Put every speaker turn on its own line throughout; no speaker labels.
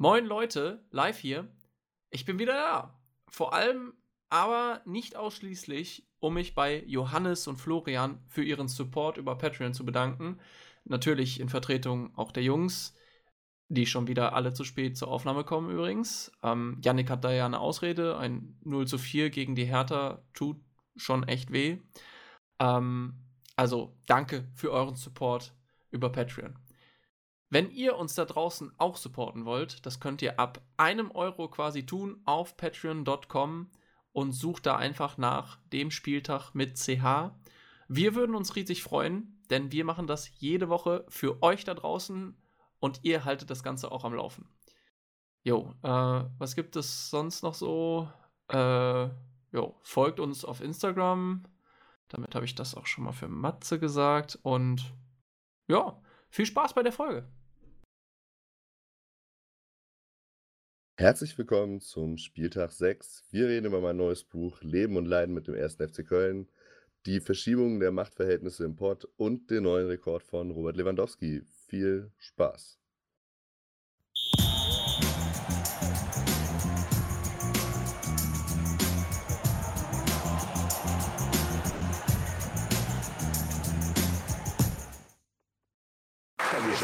Moin Leute, live hier. Ich bin wieder da. Vor allem, aber nicht ausschließlich, um mich bei Johannes und Florian für ihren Support über Patreon zu bedanken. Natürlich in Vertretung auch der Jungs, die schon wieder alle zu spät zur Aufnahme kommen übrigens. Ähm, Yannick hat da ja eine Ausrede. Ein 0 zu 4 gegen die Hertha tut schon echt weh. Ähm, also danke für euren Support über Patreon. Wenn ihr uns da draußen auch supporten wollt, das könnt ihr ab einem Euro quasi tun auf patreon.com und sucht da einfach nach dem Spieltag mit CH. Wir würden uns riesig freuen, denn wir machen das jede Woche für euch da draußen und ihr haltet das Ganze auch am Laufen. Jo, äh, was gibt es sonst noch so? Äh, jo, folgt uns auf Instagram. Damit habe ich das auch schon mal für Matze gesagt. Und ja, viel Spaß bei der Folge.
Herzlich willkommen zum Spieltag 6. Wir reden über mein neues Buch Leben und Leiden mit dem 1. FC Köln, die Verschiebung der Machtverhältnisse im Pott und den neuen Rekord von Robert Lewandowski. Viel Spaß.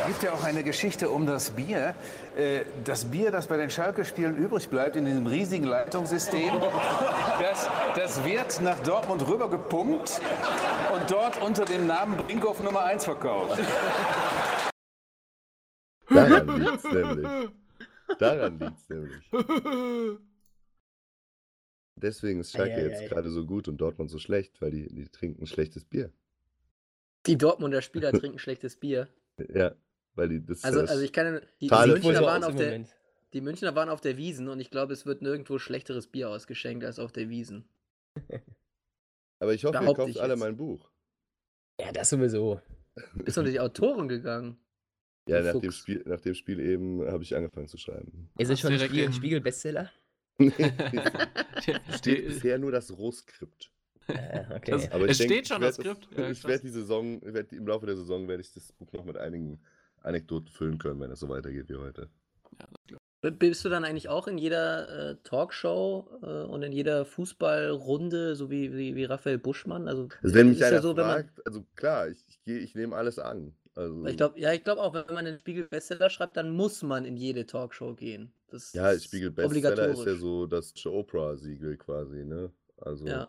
Es gibt ja auch eine Geschichte um das Bier. Äh, Das Bier, das bei den Schalke-Spielen übrig bleibt in diesem riesigen Leitungssystem, das, das wird nach Dortmund rüber gepumpt und dort unter dem Namen Brinkhoff Nummer 1 verkauft.
Daran liegt's nämlich. Daran liegt's nämlich. Deswegen ist Schalke
Eieiei.
jetzt gerade so gut und Dortmund so schlecht, weil die, die trinken schlechtes Bier.
Die Dortmunder Spieler trinken schlechtes Bier.
Ja, weil die das
Also,
das
also ich kann die, die, Münchner waren auf der, die Münchner waren auf der Wiesen und ich glaube, es wird nirgendwo schlechteres Bier ausgeschenkt als auf der Wiesen.
Aber ich hoffe, ihr
behaupte
kauft alle
jetzt.
mein Buch.
Ja, das sowieso. Bist unter die Autoren gegangen.
Ja,
Du
nach dem. Spiel, nach dem Spiel eben habe ich angefangen zu schreiben.
Ist es schon ein
direkt
Spiegel,
im-
Spiegel-Bestseller?
Steht bisher nur das Rohskript.
Äh, okay.
Das-
Aber
Es
ich
steht schon das Skript. Ja,
ich werde die Saison, werd, im Laufe der Saison werde ich das Buch noch mit einigen Anekdoten füllen können, wenn es so weitergeht wie heute.
B- Bist du dann eigentlich auch in jeder äh, Talkshow äh, und in jeder Fußballrunde, so wie, wie, wie Raphael Buschmann? Also,
Also wenn mich
ist ja
einer
so, wenn man,
fragt, also klar, ich, ich, geh- ich nehme alles an. Also,
ich glaube, ja, ich glaube auch, wenn man den Spiegel Bestseller schreibt, dann muss man in jede Talkshow gehen. Das
ja,
ist
Spiegel Bestseller ist ja so das Oprah-Siegel quasi, ne? Also,
Ja.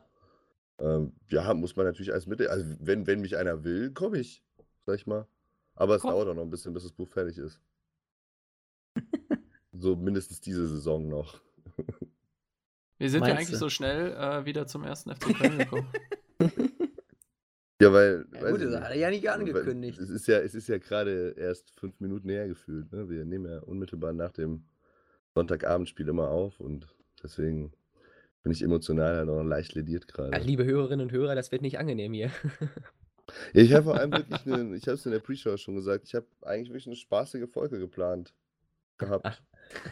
ähm, ja, muss man natürlich als Mittel, also wenn, wenn mich einer will, komme ich, sag ich mal. Aber es
Komm.
dauert auch noch ein bisschen, bis das Buch fertig ist. so mindestens diese Saison noch.
Wir sind ja
Meinst
eigentlich
du?
so schnell äh, wieder zum ersten FC Köln gekommen.
Ja, weil.
Ja, gut, das hat er ja nicht angekündigt.
Es ist ja, es ist ja gerade erst fünf Minuten her gefühlt. Ne? Wir nehmen ja unmittelbar nach dem Sonntagabendspiel immer auf und deswegen bin ich emotional halt auch noch leicht lediert
Ja,
gerade.
liebe Hörerinnen und Hörer, das wird nicht angenehm hier.
Ja, ich habe vor allem wirklich, eine, ich habe es in der Pre-Show schon gesagt, ich habe eigentlich wirklich eine spaßige Folge geplant gehabt.
Ach,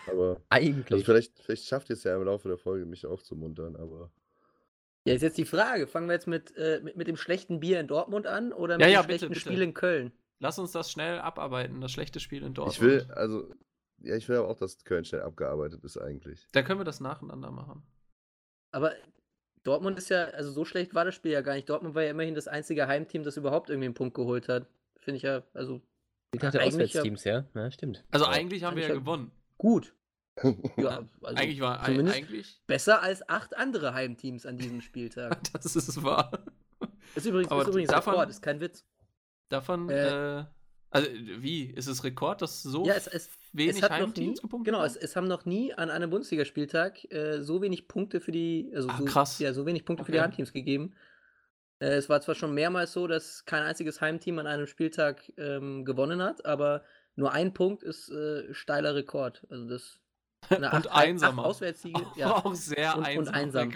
Aber
Eigentlich.
also vielleicht, vielleicht schafft ihr es ja im Laufe der Folge, mich aufzumuntern, aber
Ja, ist jetzt die Frage, fangen wir jetzt mit, äh, mit, mit dem schlechten Bier in Dortmund an oder mit
ja,
dem
bitte,
schlechten
bitte.
Spiel in Köln?
Lass uns das schnell abarbeiten, das schlechte Spiel in Dortmund.
ich will, also, ja, ich will aber auch, dass Köln schnell abgearbeitet ist eigentlich.
Da können wir das nacheinander machen.
Aber Dortmund ist ja, also so schlecht war das Spiel ja gar nicht. Dortmund war ja immerhin das einzige Heimteam, das überhaupt irgendwie einen Punkt geholt hat. Finde ich ja, also
Ich dachte Auswärtsteams, ja? Ja, stimmt.
Also eigentlich haben wir ja gewonnen.
gut. Ja, also
eigentlich war eigentlich.
besser als acht andere Heimteams an diesem Spieltag.
Das ist wahr.
Ist übrigens, ist übrigens
davon-
Rekord, ist kein Witz.
Davon,
Äh,
äh, also wie? Ist es Rekord, dass so
Ja, es, es,
wenig
es hat noch nie,
Heimteams gepunktet
genau, es, es haben noch nie an einem Bundesligaspieltag äh, so wenig Punkte für die, also
Ah,
so,
krass.
ja, so wenig Punkte für die
Okay.
Heimteams gegeben. Äh, es war zwar schon mehrmals so, dass kein einziges Heimteam an einem Spieltag ähm, gewonnen hat, aber nur ein Punkt ist äh, steiler Rekord. Also das
Und
acht
einsamer.
acht Auswärtssiege. Ja.
auch sehr
Und- und
einsam.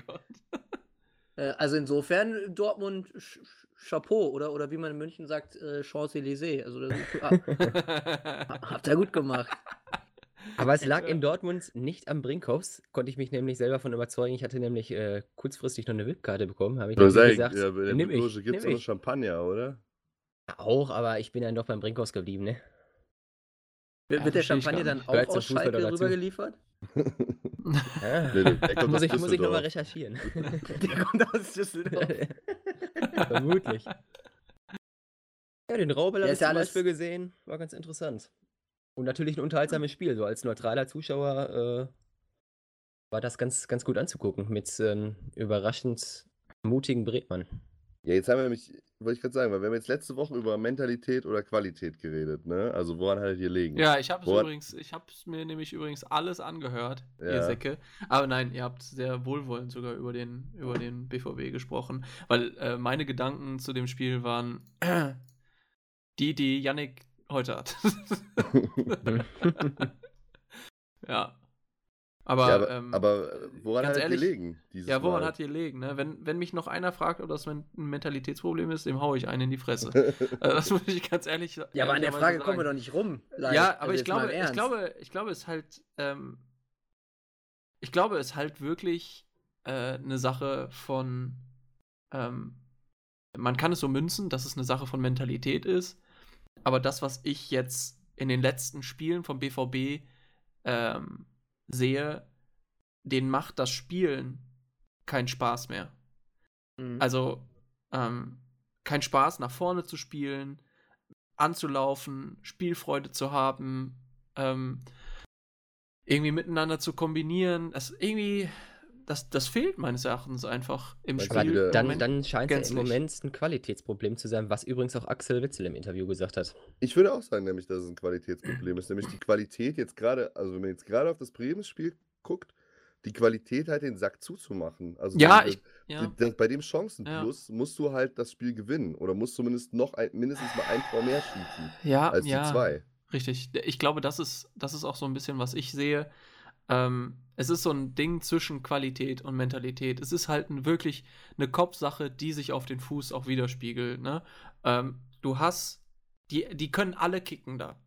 Äh, also insofern Dortmund Sch Chapeau oder, oder wie man in München sagt, äh, Champs-Élysées. Also das ah, habt ihr gut gemacht.
Aber es lag in Dortmund nicht am Brinkhoffs, konnte ich mich nämlich selber von überzeugen. Ich hatte nämlich äh, kurzfristig noch eine VIP-Karte bekommen, habe ich
sagst,
gesagt,
ja, bei der
nimm ich,
Loge gibt es noch. Champagner, oder?
Auch, aber ich bin dann doch beim Brinkhoffs geblieben, ne?
Wird,
Ja,
der Champagner dann auch aus Schalke rübergeliefert?
Ah,
Nee, der kommt
muss ich, muss ich nochmal recherchieren.
Der kommt aus Düsseldorf.
Vermutlich. Ja, den Raubel
Ja,
habe
ist
ich
ja
zum
alles-
Beispiel gesehen. War ganz interessant. Und natürlich ein unterhaltsames Spiel. So als neutraler Zuschauer äh, war das ganz, ganz gut anzugucken mit ähm, überraschend mutigen Bretmann.
Ja, jetzt haben wir nämlich, wollte ich gerade sagen, weil wir haben jetzt letzte Woche über Mentalität oder Qualität geredet, ne? Also woran haltet ihr legen?
Ja, ich habe es übrigens, ich habe mir nämlich übrigens alles angehört, ihr
Ja.
Säcke. Aber nein, ihr habt sehr wohlwollend sogar über den, über den BVB gesprochen, weil äh, meine Gedanken zu dem Spiel waren die, die Yannick heute hat. ja. Aber,
ja, aber,
ähm,
aber äh, woran hat
ehrlich,
ihr gelegen?
Ja, woran
Mal?
hat ihr liegen? Ne? Wenn, wenn mich noch einer fragt, ob das ein Mentalitätsproblem ist, dem haue ich einen in die Fresse. äh, das muss ich ganz ehrlich sagen.
Ja, aber an der Frage kommen wir doch nicht rum. Live.
Ja,
Also
aber ich glaube, ich glaube, ich glaube, es ist halt, ähm, ich glaube, es ist halt wirklich äh, eine Sache von, ähm, man kann es so münzen, dass es eine Sache von Mentalität ist, aber das, was ich jetzt in den letzten Spielen vom BVB ähm, sehe, denen macht das Spielen keinen Spaß mehr.
Mhm.
Also ähm, kein Spaß, nach vorne zu spielen, anzulaufen, Spielfreude zu haben, ähm, irgendwie miteinander zu kombinieren. Das irgendwie, das, das fehlt meines Erachtens einfach im
Aber
Spiel.
dann,
Moment.
dann scheint es ja im Moment ein Qualitätsproblem zu sein, was übrigens auch Axel Witzel im Interview gesagt hat.
Ich würde auch sagen, nämlich, dass es ein Qualitätsproblem ist. Nämlich die Qualität jetzt gerade, also wenn man jetzt gerade auf das Bremen-Spiel guckt, die Qualität halt den Sack zuzumachen. Also
ja,
die-
ich, ja.
die- das- bei dem Chancenplus musst du halt das Spiel gewinnen oder musst zumindest noch ein, mindestens mal ein Tor mehr schießen
ja,
als
ja.
die zwei.
Richtig. Ich glaube, das ist, das ist auch so ein bisschen, was ich sehe. Ähm, es ist so ein Ding zwischen Qualität und Mentalität. Es ist halt ein, wirklich eine Kopfsache, die sich auf den Fuß auch widerspiegelt. Ne? Ähm, du hast, die, die können alle kicken da.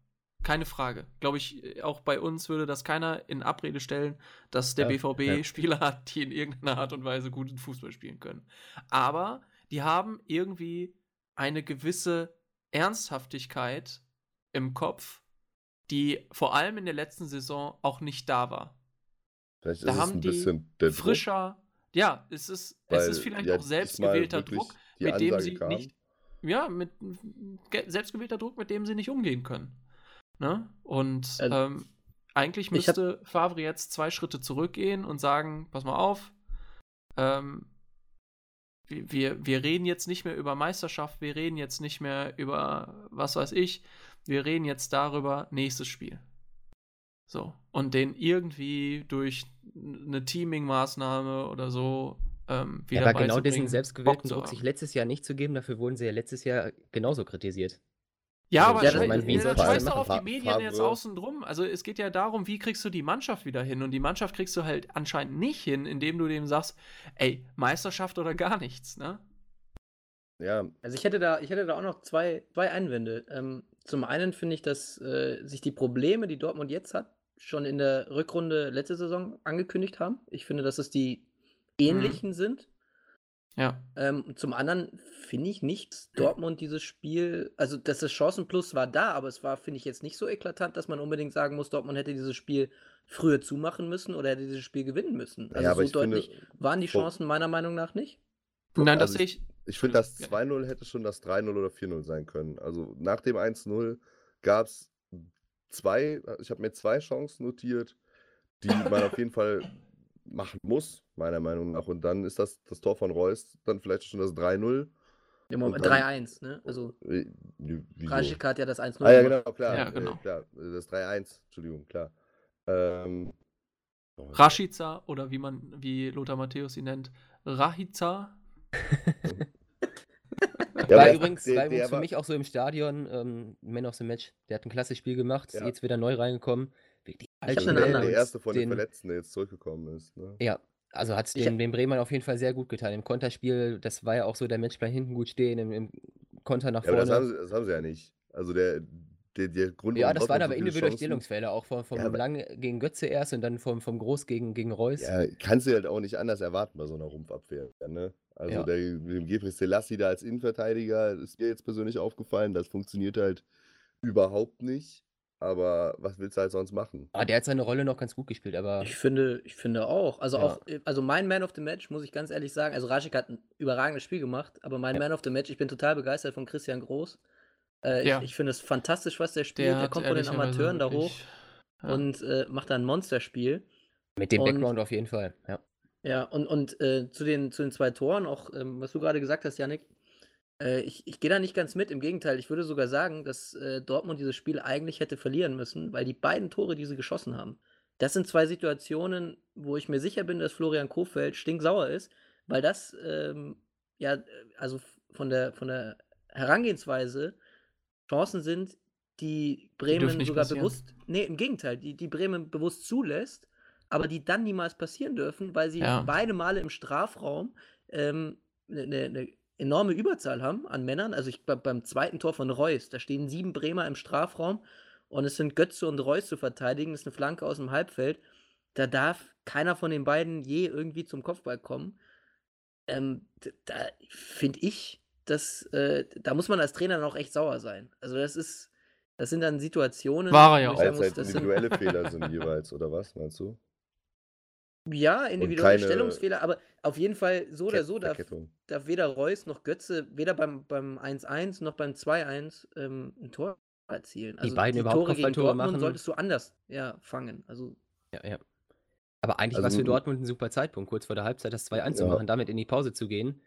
Keine Frage. Glaube ich, auch bei uns würde das keiner in Abrede stellen, dass der
Ja,
BVB
ja.
Spieler hat, die in irgendeiner Art und Weise guten Fußball spielen können. Aber die haben irgendwie eine gewisse Ernsthaftigkeit im Kopf, die vor allem in der letzten Saison auch nicht da war.
Vielleicht
Da
ist es
haben
ein
die
bisschen der Druck,
Frischer, ja, es ist, es ist vielleicht
ja
auch selbstgewählter Druck,
die
mit dem sie
kam.
nicht, ja, mit ge- selbstgewählter Druck, mit dem sie nicht umgehen können. Ne? Und
Äh,
ähm, eigentlich
ich hab-
müsste Favre jetzt zwei Schritte zurückgehen und sagen, pass mal auf, ähm, wir, wir reden jetzt nicht mehr über Meisterschaft, wir reden jetzt nicht mehr über was weiß ich, wir reden jetzt darüber nächstes Spiel. So. Und den irgendwie durch eine Teaming-Maßnahme oder so ähm, wieder
Ja, aber genau diesen selbstgewählten Druck sich letztes Jahr nicht zu geben, dafür wurden sie ja letztes Jahr genauso kritisiert.
Ja,
Also,
aber
ja, das- mein,
ja,
denn
doch auf die Medien jetzt
Favre-
außen drum. Also es geht ja darum, wie kriegst du die Mannschaft wieder hin? Und die Mannschaft kriegst du halt anscheinend nicht hin, indem du dem sagst, ey, Meisterschaft oder gar nichts, ne?
Ja,
Also ich hätte da, ich hätte da auch noch zwei, zwei Einwände. Ähm, zum einen finde ich, dass äh, sich die Probleme, die Dortmund jetzt hat, schon in der Rückrunde letzte Saison angekündigt haben. Ich finde, dass es die ähnlichen sind.
Ja.
Ähm, zum anderen finde ich nicht, Dortmund dieses Spiel, also dass das Chancenplus war da, aber es war, finde ich, jetzt nicht so eklatant, dass man unbedingt sagen muss, Dortmund hätte dieses Spiel früher zumachen müssen oder hätte dieses Spiel gewinnen müssen. Also
ja aber
so
ich finde,
deutlich waren die Chancen meiner Meinung nach nicht.
Nein, das
also
sehe ich.
Ich finde, das
Ja.
2-0 hätte schon das 3-0 oder 4-0 sein können. Also nach dem 1-0 gab es zwei, ich habe mir zwei Chancen notiert, die man auf jeden Fall machen muss, meiner Meinung nach. Und dann ist das, das Tor von Reus dann vielleicht schon das 3-0.
Im Moment
dann-
3-1, ne? Also
Äh?
Rajik hat ja das 1-0
Ah ja, genau, klar.
Ja,
äh,
genau.
klar. äh, Das 3-1, Entschuldigung, klar. Ähm, oh,
Rashica oder wie man, wie Lothar Matthäus ihn nennt, Rahica.
Ja,
war übrigens,
der-
war
der
übrigens für
war-
mich auch so im Stadion ähm, Man of the Match. Der hat ein klasse Spiel gemacht, ist
Ja.
jetzt wieder neu reingekommen. Wirklich
hab
alte
einen
der, der erste von den,
den-
Verletzten, der jetzt zurückgekommen ist. Ne?
Ja, also hat es
Ich
den, den Bremern auf jeden Fall sehr gut getan. Im Konterspiel, das war ja auch so, der Matchplan hinten gut stehen, im, im Konter nach
Ja, aber das haben,
vorne.
sie, das haben sie ja nicht. Also der, der, der Grund,
Ja, das waren aber
so
individuelle Stellungsfälle, auch vom, vom
Ja,
Lang gegen Götze erst und dann vom, vom Groß gegen, gegen Reus.
Ja, kannst du halt auch nicht anders erwarten bei so einer Rumpfabwehr. Ne? Also
Ja.
der, mit dem Gebris Selassie da als Innenverteidiger ist mir jetzt persönlich aufgefallen, das funktioniert halt überhaupt nicht. aber was willst du halt sonst machen?
Ah, der hat seine Rolle noch ganz gut gespielt, aber
Ich finde, ich finde auch. Also
Ja.
auch, äh, also mein Man of the Match, muss ich ganz ehrlich sagen, also Raschik hat ein überragendes Spiel gemacht, aber mein
Ja.
Man of the Match, ich bin total begeistert von Christian Groß. Äh,
Ja.
ich, ich finde es fantastisch, was der spielt.
Der,
Der, kommt von den Amateuren da hoch
ja.
und äh, macht da ein Monsterspiel.
mit dem
Und-
Background auf jeden Fall. Ja.
Ja, und, und äh, zu, den, zu den zwei Toren, auch ähm, was du gerade gesagt hast, Yannick, äh, ich, ich gehe da nicht ganz mit. Im Gegenteil, ich würde sogar sagen, dass äh, Dortmund dieses Spiel eigentlich hätte verlieren müssen, weil die beiden Tore, die sie geschossen haben, das sind zwei Situationen, wo ich mir sicher bin, dass Florian Kofeld stinksauer ist, weil das, ähm, ja, also von der, von der Herangehensweise Chancen sind, die Bremen
nicht
sogar
passieren.
bewusst, nee, im Gegenteil, die, die Bremen bewusst zulässt, aber die dann niemals passieren dürfen, weil sie
Ja.
beide Male im Strafraum ähm, eine ne enorme Überzahl haben an Männern. Also ich glaube, beim zweiten Tor von Reus, da stehen sieben Bremer im Strafraum und es sind Götze und Reus zu verteidigen. Das ist eine Flanke aus dem Halbfeld. Da darf keiner von den beiden je irgendwie zum Kopfball kommen. Ähm, da finde ich, dass äh, da muss man als Trainer dann auch echt sauer sein. Also das ist, das sind dann Situationen,
War er ja
wo ich
auch.
sagen muss,
halt
das sind
individuelle Fehler sind jeweils, oder was, meinst du?
Ja individuelle
keine
Stellungsfehler, aber auf jeden Fall so oder so darf, darf weder Reus noch Götze weder beim, beim 1-1 noch beim 2-1 ähm, ein Tor erzielen. Also
beiden überhaupt
Tore gegen Dortmund
machen.
solltest du anders ja, fangen. Also
Ja, ja. Aber eigentlich
Also
war es für Dortmund ein super Zeitpunkt, kurz vor der Halbzeit das 2-1 zu
Ja.
machen, damit in die Pause zu gehen.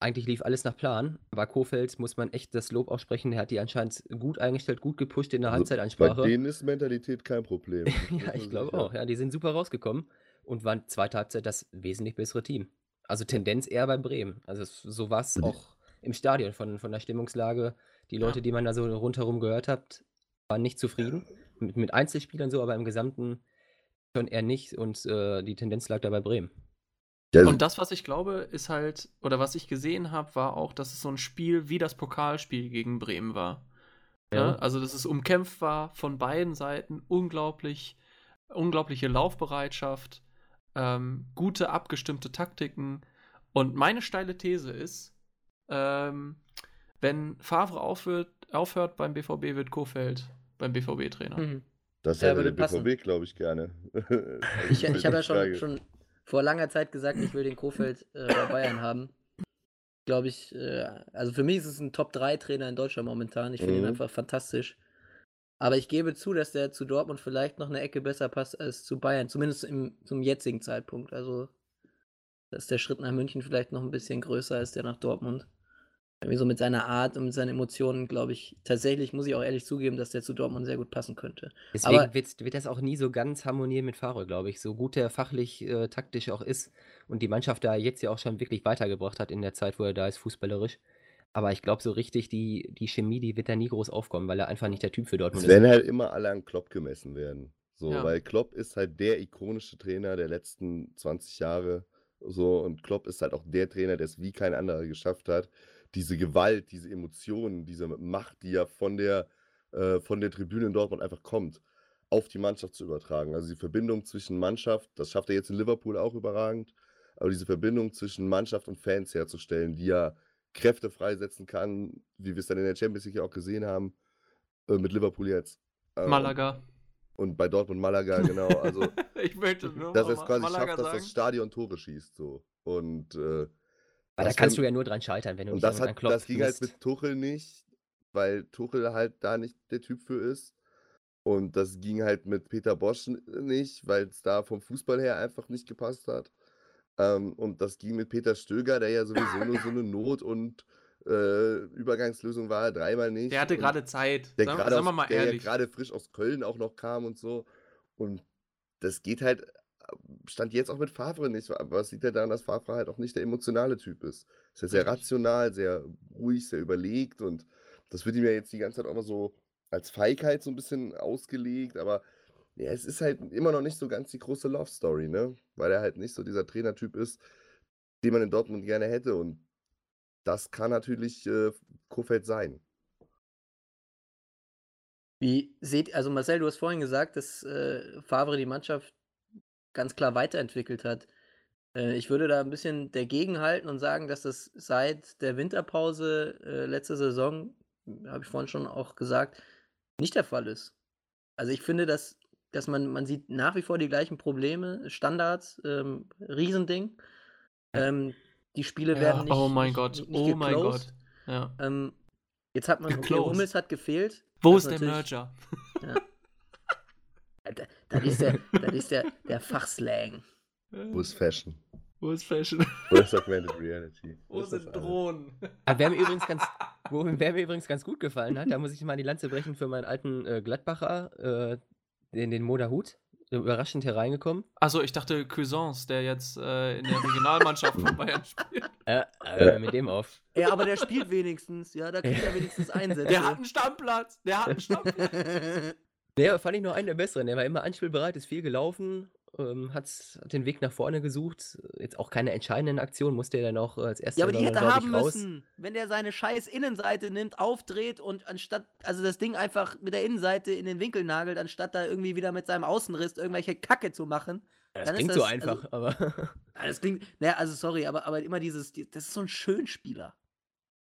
Eigentlich lief alles nach Plan, aber Kofeld muss man echt das Lob aussprechen. Der hat die anscheinend gut eingestellt, gut gepusht in der
Also, bei
Halbzeitansprache.
denen ist Mentalität kein Problem.
ja, ich glaube auch. Ja, die sind super rausgekommen und waren zweite Halbzeit das wesentlich bessere Team. Also Tendenz eher bei Bremen. Also so war es
die-
auch im Stadion von, von der Stimmungslage. Die Leute, die man da so rundherum gehört hat, waren nicht zufrieden. Mit, mit Einzelspielern so, aber im Gesamten schon eher nicht und äh, die Tendenz lag da bei Bremen.
Ja,
Und das, was ich glaube, ist halt, oder was ich gesehen habe, war auch, dass es so ein Spiel wie das Pokalspiel gegen Bremen war. Ja.
Ja.
Also, dass es umkämpft war von beiden Seiten, unglaublich, unglaubliche Laufbereitschaft, ähm, gute abgestimmte Taktiken. Und meine steile These ist, ähm, wenn Favre aufhört, aufhört beim BVB, wird Kofeld beim BVB-Trainer.
mhm.
das
Ja,
hätte der. BVB, glaube ich, gerne. Also,
ich, ich habe ja schon, schon vor langer Zeit gesagt, ich will den Kofeld äh, bei Bayern haben. Glaube ich, äh, also für mich ist es ein Top-3-Trainer in Deutschland momentan. Ich finde ihn
Mhm.
einfach fantastisch. Aber ich gebe zu, dass der zu Dortmund vielleicht noch eine Ecke besser passt als zu Bayern, zumindest im, zum jetzigen Zeitpunkt. Also, dass der Schritt nach München vielleicht noch ein bisschen größer als der nach Dortmund. Irgendwie so mit seiner Art und mit seinen Emotionen, glaube ich, tatsächlich muss ich auch ehrlich zugeben, dass der zu Dortmund sehr gut passen könnte.
Deswegen
Aber-
wird, wird das auch nie so ganz harmonieren mit Favre, glaube ich. So gut er fachlich, äh, taktisch auch ist und die Mannschaft da jetzt ja auch schon wirklich weitergebracht hat in der Zeit, wo er da ist, fußballerisch. Aber ich glaube, so richtig die, die Chemie, die wird da nie groß aufkommen, weil er einfach nicht der Typ für Dortmund
Es werden halt immer alle an Klopp gemessen werden. So,
Ja.
weil Klopp ist halt der ikonische Trainer der letzten 20 Jahre. So, und Klopp ist halt auch der Trainer, der es wie kein anderer geschafft hat, diese Gewalt, diese Emotionen, diese Macht, die ja von der, äh, von der Tribüne in Dortmund einfach kommt, auf die Mannschaft zu übertragen. Also die Verbindung zwischen Mannschaft, das schafft er jetzt in Liverpool auch überragend, aber diese Verbindung zwischen Mannschaft und Fans herzustellen, die ja Kräfte freisetzen kann, wie wir es dann in der Champions League ja auch gesehen haben, äh, mit Liverpool jetzt. Äh,
Malaga.
Und bei Dortmund Malaga, genau. Also,
ich möchte nur
dass er es quasi
Malaga
schafft, dass
sagen.
das Stadion Tore schießt. So. Und, äh,
Aber da kannst
kann-
du ja nur dran scheitern, wenn du
und
nicht
das, hat,
Klopp
das ging halt mit Tuchel nicht, weil Tuchel halt da nicht der Typ für ist. Und das ging halt mit Peter Bosch nicht, weil es da vom Fußball her einfach nicht gepasst hat. Ähm, und das ging mit Peter Stöger, der ja sowieso nur so eine Not- und äh, Übergangslösung war, dreimal nicht.
Der hatte gerade Zeit.
der
Sagen,
gerade
sagen wir
aus-
mal
der ja
ehrlich.
gerade frisch aus Köln auch noch kam und so. Und das geht halt, stand jetzt auch mit Favre nicht, aber es liegt ja daran, dass Favre halt auch nicht der emotionale Typ ist. Ist ja sehr rational, sehr ruhig, sehr überlegt und das wird ihm ja jetzt die ganze Zeit auch mal so als Feigheit so ein bisschen ausgelegt, aber ja, es ist halt immer noch nicht so ganz die große Love Story, ne? Weil er halt nicht so dieser Trainertyp ist, den man in Dortmund gerne hätte und das kann natürlich äh, Kofeld sein.
Wie seht, also Marcel, du hast vorhin gesagt, dass äh, Favre die Mannschaft ganz klar weiterentwickelt hat. Äh, ich würde da ein bisschen dagegen halten und sagen, dass das seit der Winterpause äh, letzte Saison, habe ich vorhin schon auch gesagt, nicht der Fall ist. Also ich finde, dass, dass man, man sieht nach wie vor die gleichen Probleme, Standards, ähm, Riesending. Ähm, die Spiele werden
Ja,
nicht.
oh mein Gott,
nicht
oh mein. Gott. Ja.
Ähm, jetzt hat man, okay. Hummels hat gefehlt.
Wo
Das
ist der Merger?
Da, das ist der, das ist der, der Fachslang.
Wo ist Fashion?
Wo ist Fashion?
Wo ist Augmented Reality?
Wo
ist das
sind? Drohnen?
Aber wer mir übrigens ganz, wo, wer mir übrigens ganz gut gefallen hat, da muss ich mal die Lanze brechen für meinen alten äh, Gladbacher, äh, den, den Moda Hut. Überraschend hereingekommen.
Achso, ich dachte Cuisance, der jetzt äh, in der Regionalmannschaft von Bayern spielt.
Äh, äh, mit dem auf.
Ja, aber der spielt wenigstens. Ja, da kriegt er wenigstens Einsätze.
Der hat einen Stammplatz. Der hat einen Stammplatz.
Der fand ich noch einen der besseren. Der war immer anspielbereit, ist viel gelaufen, ähm, hat den Weg nach vorne gesucht. Jetzt auch keine entscheidenden Aktionen, musste er dann auch äh, als erster
Ja, aber die hätte
ich,
haben
raus.
müssen, wenn der seine scheiß Innenseite nimmt, aufdreht und anstatt, also das Ding einfach mit der Innenseite in den Winkel nagelt, anstatt da irgendwie wieder mit seinem Außenriss irgendwelche Kacke zu machen.
Das
dann ist
klingt so
das-
einfach, aber.
Ja, Das klingt, naja, also sorry, aber, aber immer dieses, die- das ist so ein Schönspieler.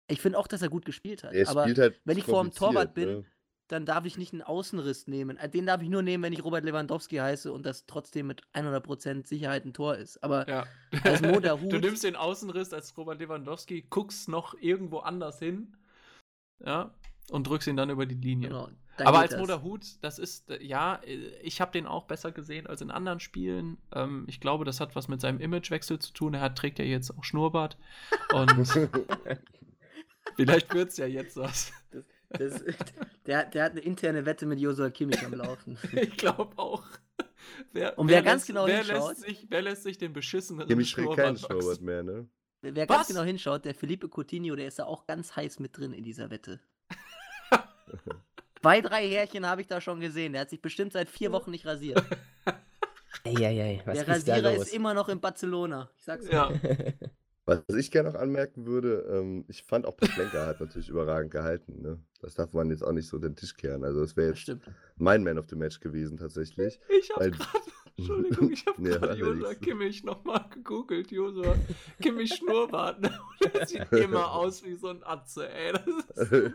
Ich finde auch, dass er gut gespielt hat.
Er
aber
spielt halt
wenn ich vor dem Torwart bin,
ne?
Dann darf ich nicht einen Außenriss nehmen. Äh, Den darf ich nur nehmen, wenn ich Robert Lewandowski heiße und das trotzdem mit 100% Sicherheit ein Tor ist. Aber
Ja.
Als der
Du
Hut-
nimmst den Außenriss als Robert Lewandowski, guckst noch irgendwo anders hin. Ja. Und drückst ihn dann über die Linie.
genau,
Aber als
das.
Moderhut, das ist, ja, ich habe den auch besser gesehen als in anderen Spielen. Ähm, ich glaube, das hat was mit seinem Imagewechsel zu tun. Er hat, trägt ja jetzt auch Schnurrbart. Und vielleicht wird es ja jetzt was.
Das, der, der hat eine interne Wette mit Joshua Kimmich am Laufen.
Ich glaube auch. Wer,
Und wer ganz genau
wer
hinschaut-
lässt, sich, wer lässt sich den beschisseneren
Kimmich trägt keinen
Schnurrbart
mehr, ne?
Wer wer
Was?
ganz genau hinschaut, der Felipe Coutinho, der ist da auch ganz heiß mit drin in dieser Wette. Zwei, drei Härchen habe ich da schon gesehen. Der hat sich bestimmt seit vier Wochen nicht rasiert.
Eieiei, was
der
ist da
Rasierer
los?
ist immer noch in Barcelona. Ich sag's dir.
Ja.
Was ich gerne noch anmerken würde, ähm, ich fand auch Pavlenka hat natürlich überragend gehalten. Ne? Das darf man jetzt auch nicht so den Tisch kehren. Also das wäre
Das
jetzt
stimmt.
mein Man of the Match gewesen tatsächlich.
Ich habe gerade, Entschuldigung, ich habe
Nee,
gerade
nichts.
Kimmich nochmal gegoogelt. Josua Kimmich Schnurrbart. ne? Und der sieht immer aus wie so ein Atze, ey. Das ist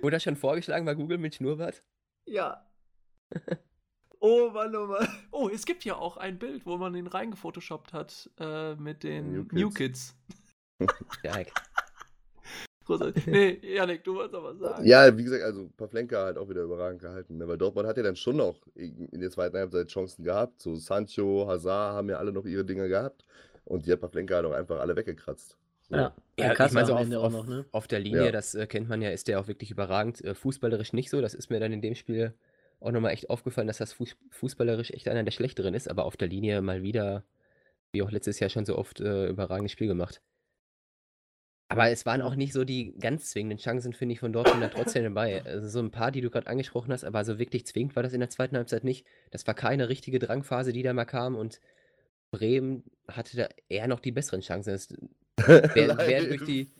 Wurde das schon vorgeschlagen bei Google mit Schnurrbart?
Ja. Oh Mann, oh Mann. Oh, es gibt ja auch ein Bild, wo man ihn reingefotoshoppt hat äh, mit den
New
New
Kids.
Kids.
Stark.
Großartig. Nee, Janik, du wolltest aber sagen.
ja, wie gesagt, also Pavlenka hat auch wieder überragend gehalten. Ne? Weil Dortmund hat ja dann schon noch in der zweiten Halbzeit Chancen gehabt. So Sancho, Hazard haben ja alle noch ihre Dinger gehabt. Und die hat Pavlenka halt auch einfach alle weggekratzt. So.
Ja.
Ja, ich meine, so auf,
auch
auf,
noch, ne?
auf der Linie,
Ja.
das äh, kennt man ja, ist der auch wirklich überragend. Äh, fußballerisch nicht so. Das ist mir dann in dem Spiel auch nochmal echt aufgefallen, dass das Fuß, fußballerisch echt einer der schlechteren ist, aber auf der Linie mal wieder, wie auch letztes Jahr schon so oft, äh, überragendes Spiel gemacht. Aber es waren auch nicht so die ganz zwingenden Chancen, finde ich, von Dortmund dann trotzdem dabei. Also so ein paar, die du gerade angesprochen hast, aber so wirklich zwingend war das in der zweiten Halbzeit nicht. Das war keine richtige Drangphase, die da mal kam und Bremen hatte da eher noch die besseren Chancen. Das, Wer- wer durch die-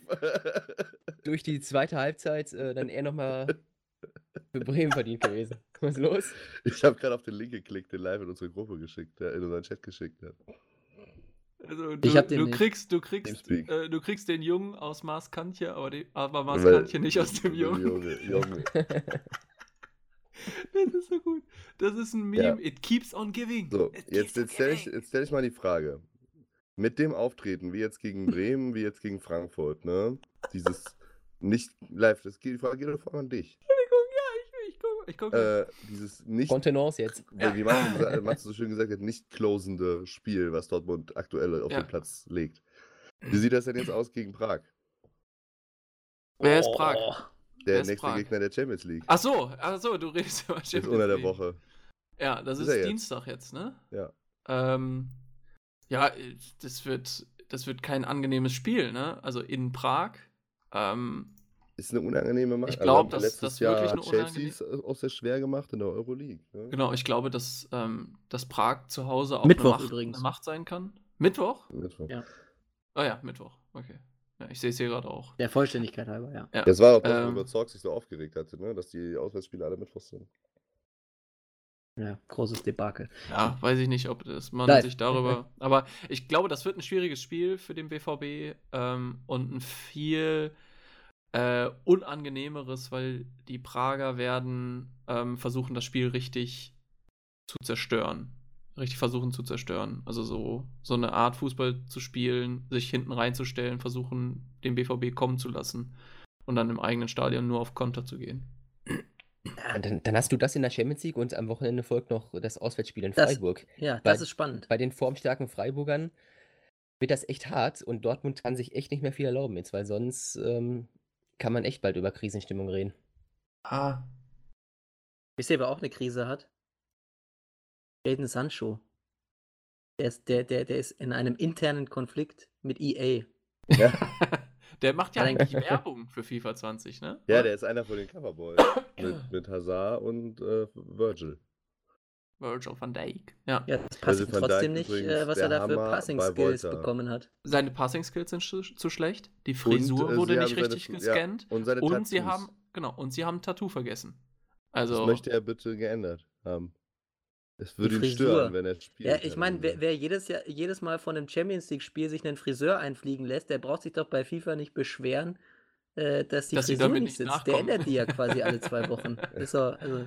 durch die zweite Halbzeit äh, dann eher nochmal für Bremen verdient gewesen. Was ist los?
Ich habe gerade auf den Link geklickt, den live in unsere Gruppe geschickt, der in unseren Chat geschickt hat.
Also, du, du kriegst, du kriegst, äh, du kriegst den Jungen aus Maaskantje, aber, die, aber Maaskantje nicht aus dem Jungen.
Junge, Junge.
Das ist so gut. Das ist ein Meme.
Ja.
It keeps on giving.
So,
It
jetzt, jetzt stelle ich, jetzt stell ich mal die Frage. Mit dem Auftreten, wie jetzt gegen Bremen, wie jetzt gegen Frankfurt, ne? Dieses nicht live, das geht, die Frage geht doch vor an dich.
Ja, ich, gucke.
Äh, dieses nicht,
Kontenance jetzt.
wie Max so gesa- Max so schön gesagt hat, nicht closende Spiel, was Dortmund aktuell auf
Ja.
den Platz legt. Wie sieht das denn jetzt aus gegen Prag?
Wer ist Prag?
Oh,
Der
Wer ist
nächste
Prag?
Gegner der Champions League.
Ach so, ach so, du redest über
Ist
Champions
unter der
League.
Woche.
Ja, das
Ist
ist,
er jetzt?
Dienstag jetzt, ne?
Ja.
Ähm, ja, äh, das wird, das wird kein angenehmes Spiel, ne? Also in Prag. Ähm,
Ist eine unangenehme Macht.
Ich glaub,
haben
dass
letztes
das
Jahr
wirklich eine
Chelsea es äh, auch sehr schwer gemacht in der Euroleague. Ne?
genau, ich glaube, dass, ähm, dass Prag zu Hause auch
Mittwoch
eine, Macht,
übrigens.
eine Macht sein kann. Mittwoch?
Mittwoch.
Ja.
Ah ja, Mittwoch. Okay. Ja, ich sehe es hier gerade auch.
der Vollständigkeit halber, ja.
Ja.
Das war auch das,
Ähm,
worüber Zorg sich so aufgeregt hatte, ne? dass die Auswärtsspiele alle Mittwochs sind.
Ja, großes Debakel.
Ja, weiß ich nicht, ob das man
Live.
sich darüber. aber ich glaube, das wird ein schwieriges Spiel für den BVB ähm, und ein viel äh, unangenehmeres, weil die Prager werden ähm, versuchen, das Spiel richtig zu zerstören. Richtig versuchen zu zerstören. Also so, so eine Art Fußball zu spielen, sich hinten reinzustellen, versuchen, den BVB kommen zu lassen und dann im eigenen Stadion nur auf Konter zu gehen.
Dann, dann hast du das in der Champions League und am Wochenende folgt noch das Auswärtsspiel in
Das-
Freiburg.
Ja,
Bei-
das ist spannend.
Bei den formstarken Freiburgern wird das echt hart und Dortmund kann sich echt nicht mehr viel erlauben jetzt, weil sonst ähm, kann man echt bald über Krisenstimmung reden.
Ah,
Wisst ihr, wer auch eine Krise hat? Jaden Sancho. Der ist, der, der, der ist in einem internen Konflikt mit EA.
Ja,
der macht ja eigentlich Werbung für FIFA 20, ne?
ja der ist einer von den Coverboys. mit, mit Hazard und äh, Virgil.
Virgil van Dijk. Ja.
Ja, das passt
van
trotzdem
Dijk
nicht,
übrigens
äh, was
der
er da für
Hammer
Passing
bei
Skills
Volta.
bekommen hat.
Seine Passing Skills sind zu, zu schlecht. Die Frisur
Und, äh,
wurde nicht
haben seine
richtig
Fl- ja,
gescannt.
und seine
und sie haben, genau, und sie haben ein Tattoo vergessen.
Das
Also,
möchte er bitte geändert haben. Es würde ihn
Frisur.
stören, wenn er spielt.
Ja, ich meine, wer, wer jedes, Jahr, jedes Mal von einem Champions League-Spiel sich einen Friseur einfliegen lässt, der braucht sich doch bei FIFA nicht beschweren, äh, dass die
Dass
Frisur
damit
nicht sitzt. Der
nachkommen.
ändert die ja quasi alle zwei Wochen. Ist doch, also,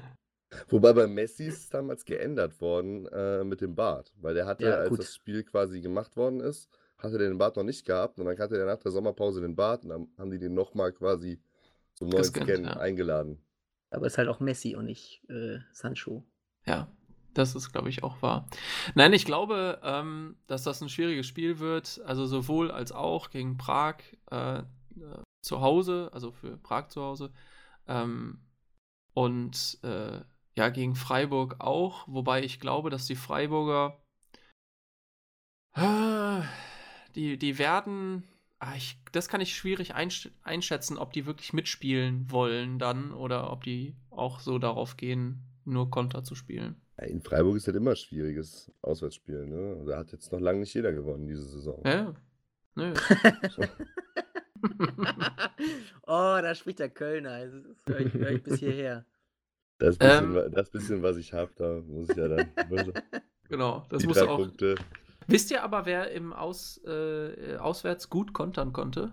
Wobei bei Messi ist es damals geändert worden äh, mit dem Bart. Weil der hatte,
Ja,
als
gut.
das Spiel quasi gemacht worden ist, hatte der den Bart noch nicht gehabt. Und dann hatte er nach der Sommerpause den Bart und dann haben die den nochmal quasi zum neuen
Gescannt,
Scan
ja.
eingeladen.
aber ist halt auch Messi und nicht äh, Sancho.
ja, das ist, glaube ich, auch wahr. Nein, ich glaube, ähm, dass das ein schwieriges Spiel wird. Also sowohl als auch gegen Prag äh, äh, zu Hause, also für Prag zu Hause. Ähm, und äh, ja, gegen Freiburg auch. Wobei ich glaube, dass die Freiburger. Ah, Die, die werden. Ah, ich, das kann ich schwierig einsch einschätzen, ob die wirklich mitspielen wollen dann oder ob die auch so darauf gehen, nur Konter zu spielen.
In Freiburg ist halt immer schwieriges Auswärtsspiel. Ne? Da hat jetzt noch lange nicht jeder gewonnen diese Saison.
Ja. Nö.
oh, da spricht der Kölner. Das höre ich, hör ich bis hierher.
Das bisschen,
Ähm.
das bisschen, was ich habe, da muss ich ja dann
genau, das muss auch.
Punkte.
Wisst ihr aber, wer im Aus, äh, auswärts gut kontern konnte?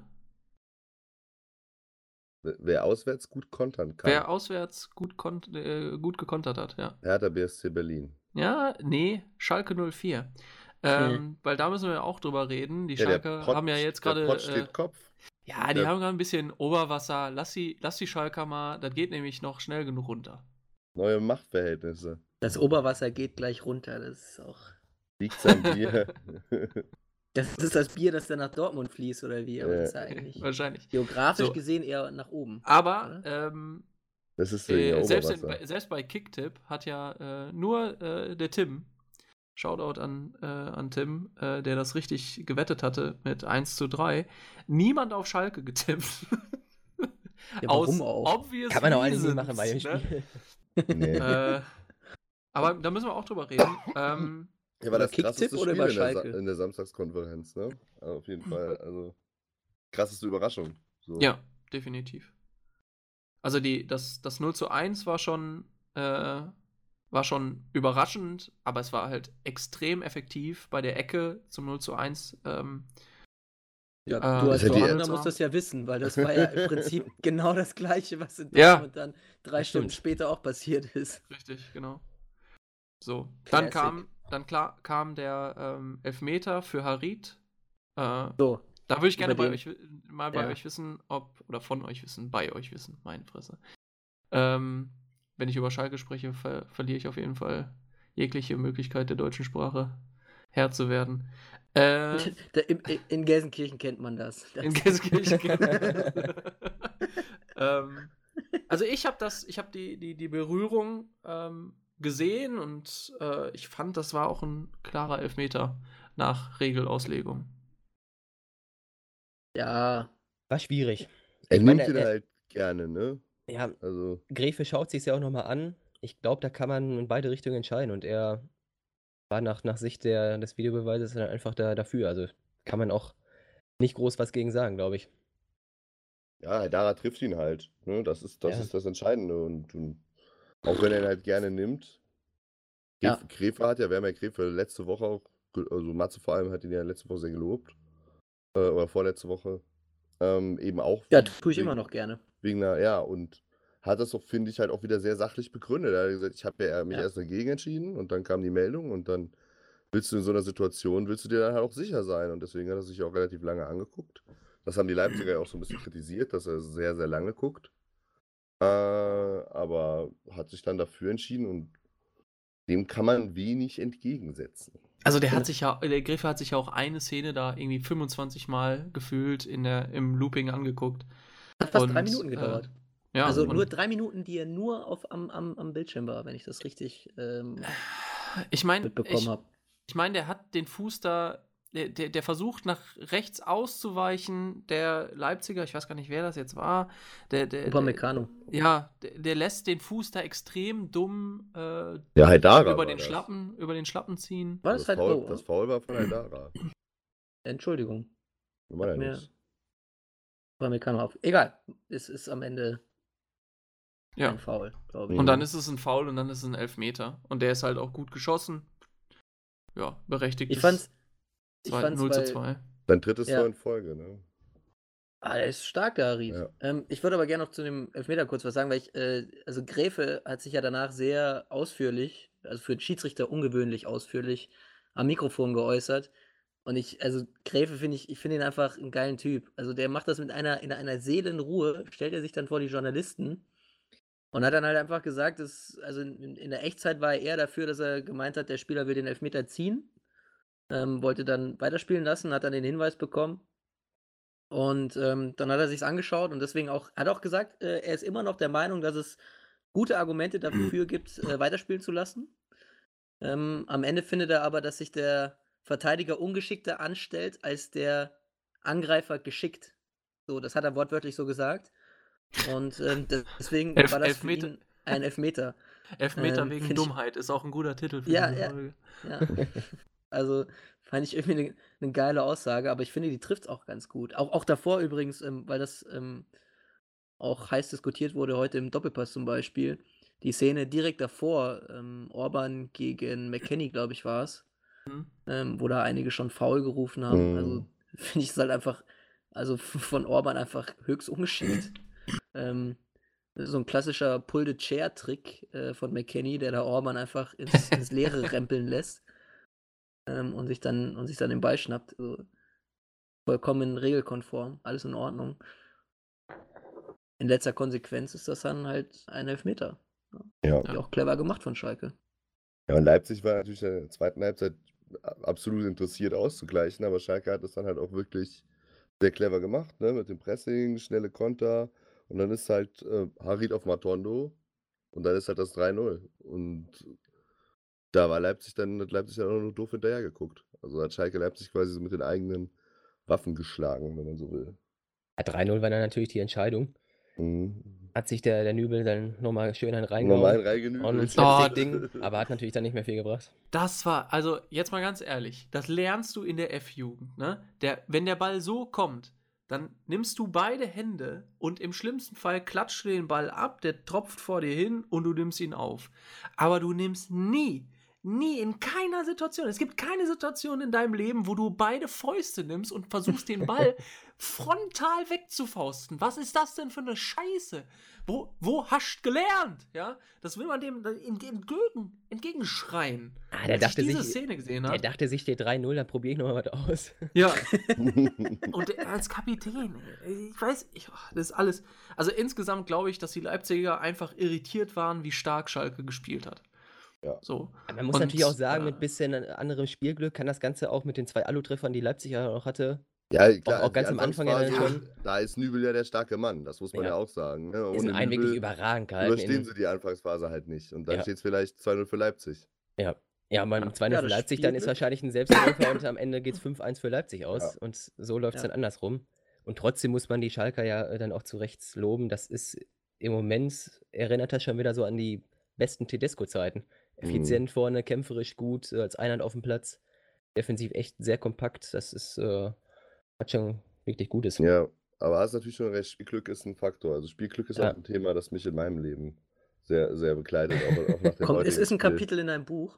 Wer auswärts gut kontern kann.
Wer auswärts gut, kont äh, gut gekontert hat, ja.
Hertha BSC Berlin.
Ja, nee, Schalke 04. Ähm, weil da müssen wir auch drüber reden. Die
Ja,
Schalke
Pott-
haben ja jetzt gerade. Äh,
Kopf.
ja, die
der-
haben gerade ein bisschen Oberwasser. Lass die, lass die Schalker mal, das geht nämlich noch schnell genug runter.
Neue Machtverhältnisse.
Das Oberwasser geht gleich runter. Das ist auch.
Liegt's an dir?
Das ist das Bier, das dann nach Dortmund fließt, oder wie? Aber
Ja.
das ist ja eigentlich
Wahrscheinlich.
geografisch
So.
gesehen eher nach oben.
Aber ähm,
das ist
äh, selbst, in,
Oberwasser.
bei, selbst bei Kicktip hat ja äh, nur äh, der Tim, Shoutout an, äh, an Tim, äh, der das richtig gewettet hatte mit 1 zu 3, niemand auf Schalke getippt.
Ja, warum auch?
obvious
Kann man auch
reasons,
machen bei dem
ne?
Nee.
Äh, aber da müssen wir auch drüber reden. ähm,
ja, war das
Kicktipp
krasseste
oder
Spiel in der, in der Samstagskonferenz, ne? Auf jeden Fall. Also, krasseste Überraschung. So.
ja, definitiv. Also die, das, das 0 zu 1 war schon, äh, war schon überraschend, aber es war halt extrem effektiv bei der Ecke zum 0 zu 1. Ähm,
Ja,
Äh,
du als Dortmunder musst das ja wissen, weil das war ja im Prinzip genau das Gleiche, was in
Ja.
Dortmund dann drei Stunden
stimmt.
später auch passiert ist.
Richtig, genau. So, dann
Classic.
kam, dann klar, kam der ähm, Elfmeter für Harit. Äh,
So,
da würde ich gerne bei euch, mal bei
Ja.
euch wissen, ob, oder von euch wissen, bei euch wissen, meine Fresse. Ähm, wenn ich über Schalke spreche, ver verliere ich auf jeden Fall jegliche Möglichkeit der deutschen Sprache Herr zu werden. Äh,
in, in Gelsenkirchen kennt man das. das
in Gelsenkirchen. ähm, also ich habe das, ich habe die, die, die Berührung ähm, gesehen und äh, ich fand, das war auch ein klarer Elfmeter nach Regelauslegung.
ja,
War schwierig.
Er
Ich
nimmt
meine,
ihn
er-
halt gerne, ne?
Ja,
Also,
Gräfe schaut sich ja auch nochmal an. Ich glaube, da kann man in beide Richtungen entscheiden und er war nach, nach Sicht der, des Videobeweises dann einfach da, dafür. Also kann man auch nicht groß was gegen sagen, glaube ich.
ja, Haidara trifft ihn halt. Ne? Das, ist, das
Ja.
ist das Entscheidende. Und, und auch wenn er ihn halt gerne nimmt.
Ja.
Gräfe, Gräfe hat ja, wir haben ja Gräfe letzte Woche auch, also Matze vor allem hat ihn ja letzte Woche sehr gelobt. Äh, oder vorletzte Woche. Ähm, eben auch.
ja, tue ich
wegen-
immer noch gerne.
Wegen einer, ja, und hat das auch, finde ich, halt auch wieder sehr sachlich begründet. Er hat gesagt, ich habe ja mich
Ja.
erst dagegen entschieden und dann kam die Meldung und dann willst du in so einer Situation, willst du dir dann halt auch sicher sein und deswegen hat er sich auch relativ lange angeguckt. Das haben die Leipziger ja auch so ein bisschen kritisiert, dass er sehr, sehr lange guckt. Äh, aber hat sich dann dafür entschieden und dem kann man wenig entgegensetzen.
Also der hat sich ja, der Griffe hat sich ja auch eine Szene da irgendwie 25 Mal gefühlt in der, im Looping angeguckt.
Hat fast drei
Und,
Minuten
äh,
gedauert.
Ja,
also nur drei Minuten, die er nur auf, am, am, am Bildschirm war, wenn ich das richtig ähm,
ich meine,
mitbekommen habe.
ich meine, der hat den Fuß da, der, der, der versucht nach rechts auszuweichen. Der Leipziger, ich weiß gar nicht, wer das jetzt war, der, der, der
Upamecano.
ja, der, der lässt den Fuß da extrem dumm äh,
Ja, Haidara
über den
das.
Schlappen, über den Schlappen ziehen.
War
Das,
das halt
Foul,
oh,
das Foul war von Haidara.
Entschuldigung.
War ja
Mir-
nicht.
Upamecano auf. Egal. Es ist am Ende
Ja.
ein Foul, glaube ich.
Und
Mhm.
dann ist es ein Foul und dann ist es ein Elfmeter. Und der ist halt auch gut geschossen. Ja, berechtigt.
Ich fand's, ich
zwei,
fand's
0 zu
weil-
2.
Sein drittes
Ja.
Tor in Folge, ne?
Ah, der ist stark, der Harid.
Ja.
Ähm, ich würde aber gerne noch zu dem Elfmeter kurz was sagen, weil ich, äh, also Gräfe hat sich ja danach sehr ausführlich, also für den Schiedsrichter ungewöhnlich ausführlich, am Mikrofon geäußert. Und ich, also Gräfe finde ich, ich finde ihn einfach einen geilen Typ. Also der macht das mit einer, in einer Seelenruhe, stellt er sich dann vor die Journalisten und hat dann halt einfach gesagt, dass, also in, in der Echtzeit war er eher dafür, dass er gemeint hat, der Spieler will den Elfmeter ziehen. Ähm, wollte dann weiterspielen lassen, hat dann den Hinweis bekommen. Und ähm, dann hat er sich's angeschaut und deswegen auch, hat auch gesagt, äh, er ist immer noch der Meinung, dass es gute Argumente dafür gibt, äh, weiterspielen zu lassen. Ähm, am Ende findet er aber, dass sich der Verteidiger ungeschickter anstellt als der Angreifer geschickt. So, das hat er wortwörtlich so gesagt. Und ähm, des- deswegen
Elf-
war das
Elfmeter.
für ihn ein Elfmeter.
Elfmeter
Ähm,
wegen
find ich-
Dummheit ist auch ein guter Titel für
Ja,
diese
ja.
Folge.
Ja. Also fand ich irgendwie eine ne geile Aussage, aber ich finde, die trifft auch ganz gut. Auch, auch davor übrigens, ähm, weil das ähm, auch heiß diskutiert wurde heute im Doppelpass zum Beispiel. Die Szene direkt davor, ähm, Orban gegen McKenny, glaube ich, war es,
Mhm.
ähm, wo da einige schon faul gerufen haben.
Mhm.
Also finde ich es halt einfach, also von Orban einfach höchst ungeschickt. Ähm, so ein klassischer Pull-the-Chair-Trick äh, von McKenny, der da Orban einfach ins, ins Leere rempeln lässt ähm, und sich dann und sich dann den Ball schnappt. Also, vollkommen regelkonform, alles in Ordnung. In letzter Konsequenz ist das dann halt ein Elfmeter.
Ja.
Ja. Auch clever gemacht von Schalke.
Ja, und Leipzig war natürlich in der zweiten Halbzeit absolut interessiert auszugleichen, aber Schalke hat das dann halt auch wirklich sehr clever gemacht, ne? Mit dem Pressing, schnelle Konter und dann ist halt äh, Harid auf Matondo und dann ist halt das 3-0 und da war Leipzig dann, hat Leipzig dann auch nur doof hinterher geguckt. Also hat Schalke Leipzig quasi so mit den eigenen Waffen geschlagen, wenn man so will.
Ja, 3-0 war dann natürlich die Entscheidung.
Mhm.
Hat sich der, der Nübel dann nochmal schön einen reingehauen.
Normal
Und ein
reingenügelt.
Slapstick-Ding, aber hat natürlich dann nicht mehr viel gebracht.
Das war, also jetzt mal ganz ehrlich, das lernst du in der F-Jugend, ne? Der, wenn der Ball so kommt, dann nimmst du beide Hände und im schlimmsten Fall klatscht du den Ball ab, der tropft vor dir hin und du nimmst ihn auf. Aber du nimmst nie, nie in keiner Situation, es gibt keine Situation in deinem Leben, wo du beide Fäuste nimmst und versuchst den Ball frontal wegzufausten. Was ist das denn für eine Scheiße? Wo, wo hast gelernt? Ja, das will man dem entgegen, entgegenschreien.
Ah, der
Als
dachte
ich diese
sich,
Szene gesehen
der
habe.
dachte sich, steht 3-0, dann probiere ich nochmal was aus.
Ja. Und er als Kapitän, ich weiß, ich, oh, das ist alles. Also insgesamt glaube ich, dass die Leipziger einfach irritiert waren, wie stark Schalke gespielt hat.
Ja.
So.
Aber Man muss
Und,
natürlich auch sagen,
äh,
mit bisschen anderem Spielglück kann das Ganze auch mit den zwei Alu-Treffern, die Leipzig ja noch hatte.
Ja, klar,
auch
die
ganz am Anfang ja schon.
Da ist Nübel ja der starke Mann, das muss man ja,
Ja.
auch sagen. Ne?
Die sind
Ohne
einen wirklich
Nübel
überragend gehalten.
überstehen
In,
sie die Anfangsphase halt nicht. Und dann
Ja.
steht es vielleicht 2-0 für Leipzig.
ja, ja, beim 2-0
Ja,
für Leipzig, dann ist wahrscheinlich ein Selbstläufer und am Ende geht es 5-1 für Leipzig aus.
Ja.
Und so läuft es
Ja.
dann andersrum. Und trotzdem muss man die Schalker ja äh, dann auch zu Rechts loben. Das ist im Moment, erinnert das schon wieder so an die besten Tedesco-Zeiten.
Mhm.
Effizient vorne, kämpferisch gut, äh, als Einheit auf dem Platz. Defensiv echt sehr kompakt. Das ist, äh, schon wirklich Gutes.
Ja, aber hast natürlich schon recht, Spielglück ist ein Faktor. Also Spielglück ist
Ja.
auch ein Thema, das mich in meinem Leben sehr, sehr begleitet. Auch, auch nach
Komm, es ist ein
Spiel.
Kapitel in einem Buch.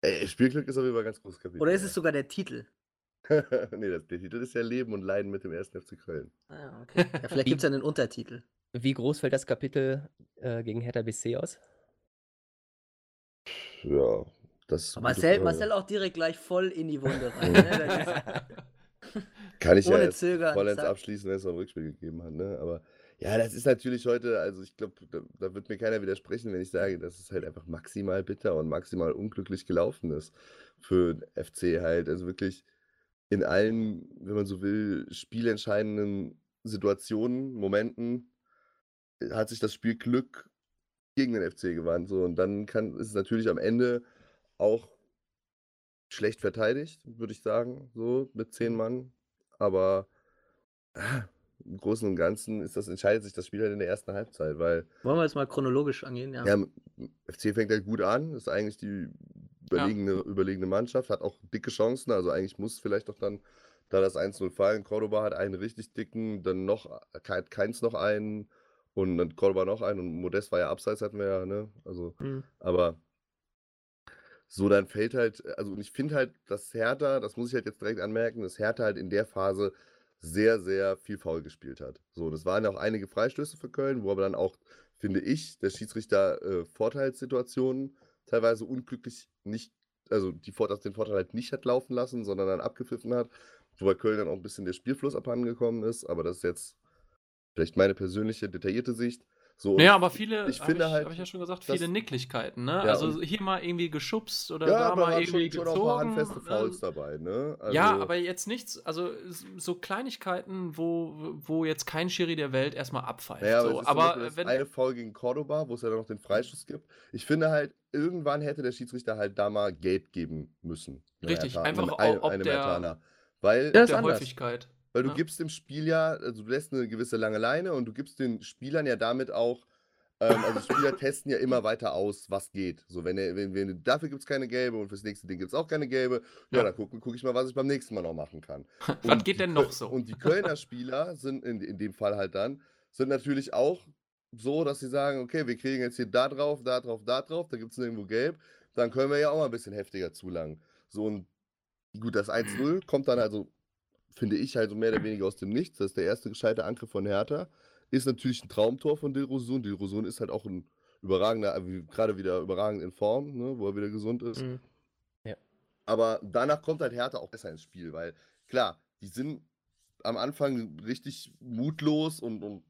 Ey, Spielglück ist auf jeden Fall ein ganz großes Kapitel.
Oder ist es sogar der Titel?
nee, das, der Titel ist ja Leben und Leiden mit dem 1. FC Köln.
Ah, okay. Ja, vielleicht gibt es ja einen Untertitel.
Wie groß fällt das Kapitel äh, gegen Hertha BC aus?
Ja, das
Marcel. Marcel auch direkt gleich voll in die Wunde rein. Ne?
Kann ich ja
ohne
jetzt
Zögern,
vollends abschließen, wenn es noch ein Rückspiel gegeben hat. Ne? Aber ja, das ist natürlich heute, also ich glaube, da, da wird mir keiner widersprechen, wenn ich sage, dass es halt einfach maximal bitter und maximal unglücklich gelaufen ist für den FC halt. Also wirklich in allen, wenn man so will, spielentscheidenden Situationen, Momenten äh, hat sich das Spiel Glück gegen den FC gewandt. So. Und dann kann, ist es natürlich am Ende auch schlecht verteidigt, würde ich sagen, so mit zehn Mann. Aber ah, im Großen und Ganzen ist das, entscheidet sich das Spiel halt in der ersten Halbzeit, weil
Wollen wir jetzt mal chronologisch angehen? Ja.
ja, FC fängt halt gut an, ist eigentlich die überlegene, überlegene Mannschaft, hat auch dicke Chancen, also eigentlich muss vielleicht auch dann da das 1-0 fallen. Cordoba hat einen richtig dicken, dann noch, hat Keins noch einen und dann Cordoba noch einen und Modest war ja abseits, hatten wir ja, ne? Also,
Hm.
aber so, dann fällt halt, also und ich finde halt, dass Hertha, das muss ich halt jetzt direkt anmerken, dass Hertha halt in der Phase sehr, sehr viel faul gespielt hat. So, das waren ja auch einige Freistöße für Köln, wo aber dann auch, finde ich, der Schiedsrichter äh, Vorteilssituationen teilweise unglücklich nicht, also die Vorteil, den Vorteil halt nicht hat laufen lassen, sondern dann abgepfiffen hat, wobei Köln dann auch ein bisschen der Spielfluss abhandengekommen ist, aber das ist jetzt vielleicht meine persönliche, detaillierte Sicht. So, und
Ja, aber viele,
ich finde
ich,
halt,
hab ich ja schon gesagt, viele Nicklichkeiten, ne?
Ja,
also hier mal irgendwie geschubst oder
ja,
da
aber
mal irgendwie
schon, schon auch
gezogen.
handfeste
ne?
Fouls dabei, ne?
ja,
Also-
aber jetzt nichts, also so Kleinigkeiten, wo, wo jetzt kein Schiri der Welt erstmal abpfeift.
Naja, aber,
so. aber
das
wenn,
eine Foul gegen Cordoba, wo es ja dann noch den Freischuss gibt. Ich finde halt, irgendwann hätte der Schiedsrichter halt da mal gelb geben müssen.
Richtig,
Hertha-
einfach
einem-
ob
einem
der-
Herthaner. Weil,
Ja, ist
der. Häufigkeit.
Weil du
ja.
gibst dem Spiel ja, also du lässt eine gewisse lange Leine und du gibst den Spielern ja damit auch, ähm, also die Spieler testen ja immer weiter aus, was geht. So, wenn, er, wenn, wenn dafür gibt es keine gelbe und fürs nächste Ding gibt es auch keine gelbe, ja,
Ja.
dann gucke guck ich mal, was ich beim nächsten Mal noch machen kann.
Was
Und
geht
die
denn noch so?
Und die Kölner Spieler sind in, in dem Fall halt dann, sind natürlich auch so, dass sie sagen, okay, wir kriegen jetzt hier da drauf, da drauf, da drauf, da gibt es nirgendwo gelb, dann können wir ja auch mal ein bisschen heftiger zulangen. So und gut, das 1-0 kommt dann also, finde ich, halt so mehr oder weniger aus dem Nichts. Das ist der erste gescheite Angriff von Hertha. Ist natürlich ein Traumtor von Dilrosun. Dilrosun ist halt auch ein überragender, äh, gerade wieder überragend in Form, ne, wo er wieder gesund ist.
Mhm.
Aber danach kommt halt Hertha auch besser ins Spiel, weil klar, die sind am Anfang richtig mutlos und, und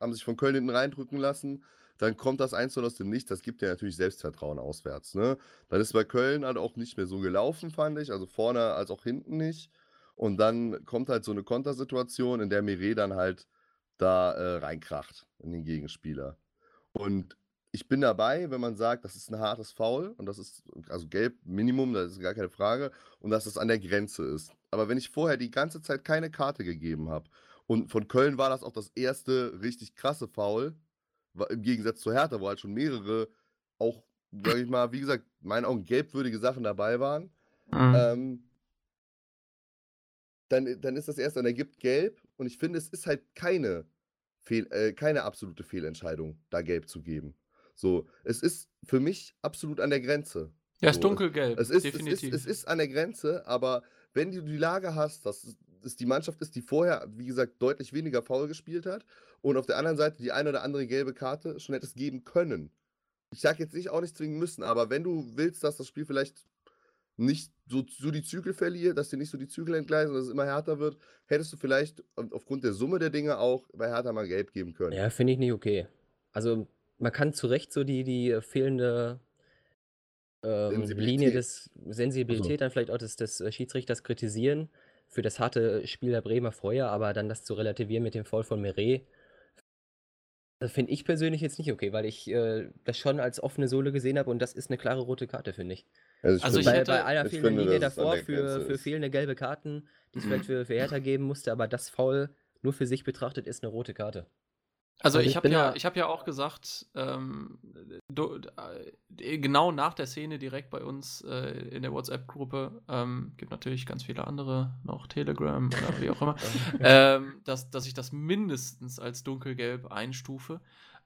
haben sich von Köln hinten reindrücken lassen. Dann kommt das 1 aus dem Nichts, das gibt ja natürlich Selbstvertrauen auswärts. Ne? Dann ist bei Köln halt auch nicht mehr so gelaufen, fand ich, also vorne als auch hinten nicht. Und dann kommt halt so eine Kontersituation, in der Mire dann halt da äh, reinkracht in den Gegenspieler. Und ich bin dabei, wenn man sagt, das ist ein hartes Foul und das ist also gelb Minimum, das ist gar keine Frage und dass das an der Grenze ist. Aber wenn ich vorher die ganze Zeit keine Karte gegeben habe und von Köln war das auch das erste richtig krasse Foul, im Gegensatz zu Hertha, wo halt schon mehrere auch, sag ich mal, wie gesagt, in meinen Augen gelbwürdige Sachen dabei waren,
Mhm.
ähm, dann, dann ist das erste, und er gibt gelb und ich finde, es ist halt keine, Fehl, äh, keine absolute Fehlentscheidung, da gelb zu geben. So, es ist für mich absolut an der Grenze.
ja, ist
so,
dunkelgelb,
Es ist, es, ist,
definitiv.
es ist an der Grenze, aber wenn du die Lage hast, dass es- es die Mannschaft ist, die vorher, wie gesagt, deutlich weniger faul gespielt hat und auf der anderen Seite die eine oder andere gelbe Karte schon hättest geben können. Ich sage jetzt nicht auch nicht zwingen müssen, aber wenn du willst, dass das Spiel vielleicht nicht so, so die Zügel verliert, dass dir nicht so die Zügel entgleisen, dass es immer härter wird, hättest du vielleicht auf- aufgrund der Summe der Dinge auch bei Hertha mal gelb geben können.
Ja, finde ich nicht okay. Also man kann zu Recht so die, die äh, fehlende ähm, Linie des Sensibilität dann vielleicht auch des, des äh, Schiedsrichters kritisieren für das harte Spiel der Bremer vorher, aber dann das zu relativieren mit dem Foul von Meret, das finde ich persönlich jetzt nicht okay, weil ich äh, das schon als offene Sohle gesehen habe und das ist eine klare rote Karte, finde ich.
Also ich
Also
finde-
ich
bei,
hätte-
bei einer fehlenden Linie davor für, für fehlende gelbe Karten, die es vielleicht für, für Hertha geben musste, aber das Foul nur für sich betrachtet ist eine rote Karte.
Also
Also
ich
ich
habe ja, ich habe ja auch gesagt, ähm, du, äh, genau nach der Szene direkt bei uns äh, in der WhatsApp-Gruppe, ähm, gibt natürlich ganz viele andere, noch Telegram oder wie auch immer, ähm, dass, dass ich das mindestens als dunkelgelb einstufe.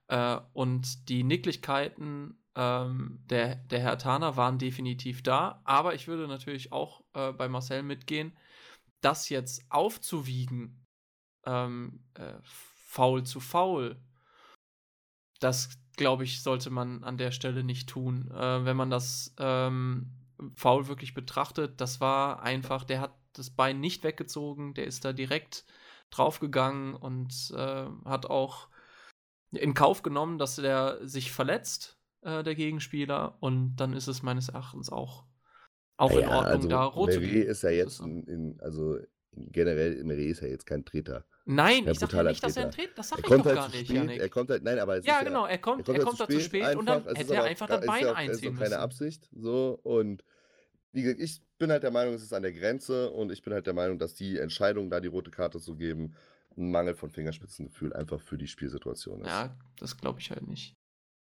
Äh, und die Nicklichkeiten ähm, der, der Hertaner waren definitiv da, aber ich würde natürlich auch äh, bei Marcel mitgehen, das jetzt aufzuwiegen, ähm, äh, faul zu faul das, glaube ich, sollte man an der Stelle nicht tun. Äh, wenn man das ähm, Foul wirklich betrachtet, das war einfach, der hat das Bein nicht weggezogen, der ist da direkt draufgegangen und äh, hat auch in Kauf genommen, dass er sich verletzt, äh, der Gegenspieler, und dann ist es meines Erachtens auch, auch in
Ja,
Ordnung,
also
da rot zu
Meret
geben.
ist ja jetzt, in, in, also generell, Meret ist ja jetzt kein Treter.
Nein, ich sag ja nicht, dass er ein. Tritt, das sag
Er
ich
kommt
doch
halt
gar
zu
nicht,
spät,
Janik.
er kommt halt, nein, aber es
Ja,
ist
genau, er kommt, er kommt da zu spät und dann
einfach, es ist
hätte er einfach das Bein
ja
einziehen
auch keine
müssen.
Absicht, so, und wie gesagt, ich bin halt der Meinung, es ist an der Grenze und ich bin halt der Meinung, dass die Entscheidung, da die rote Karte zu geben, ein Mangel von Fingerspitzengefühl einfach für die Spielsituation ist.
Ja, das glaube ich halt nicht.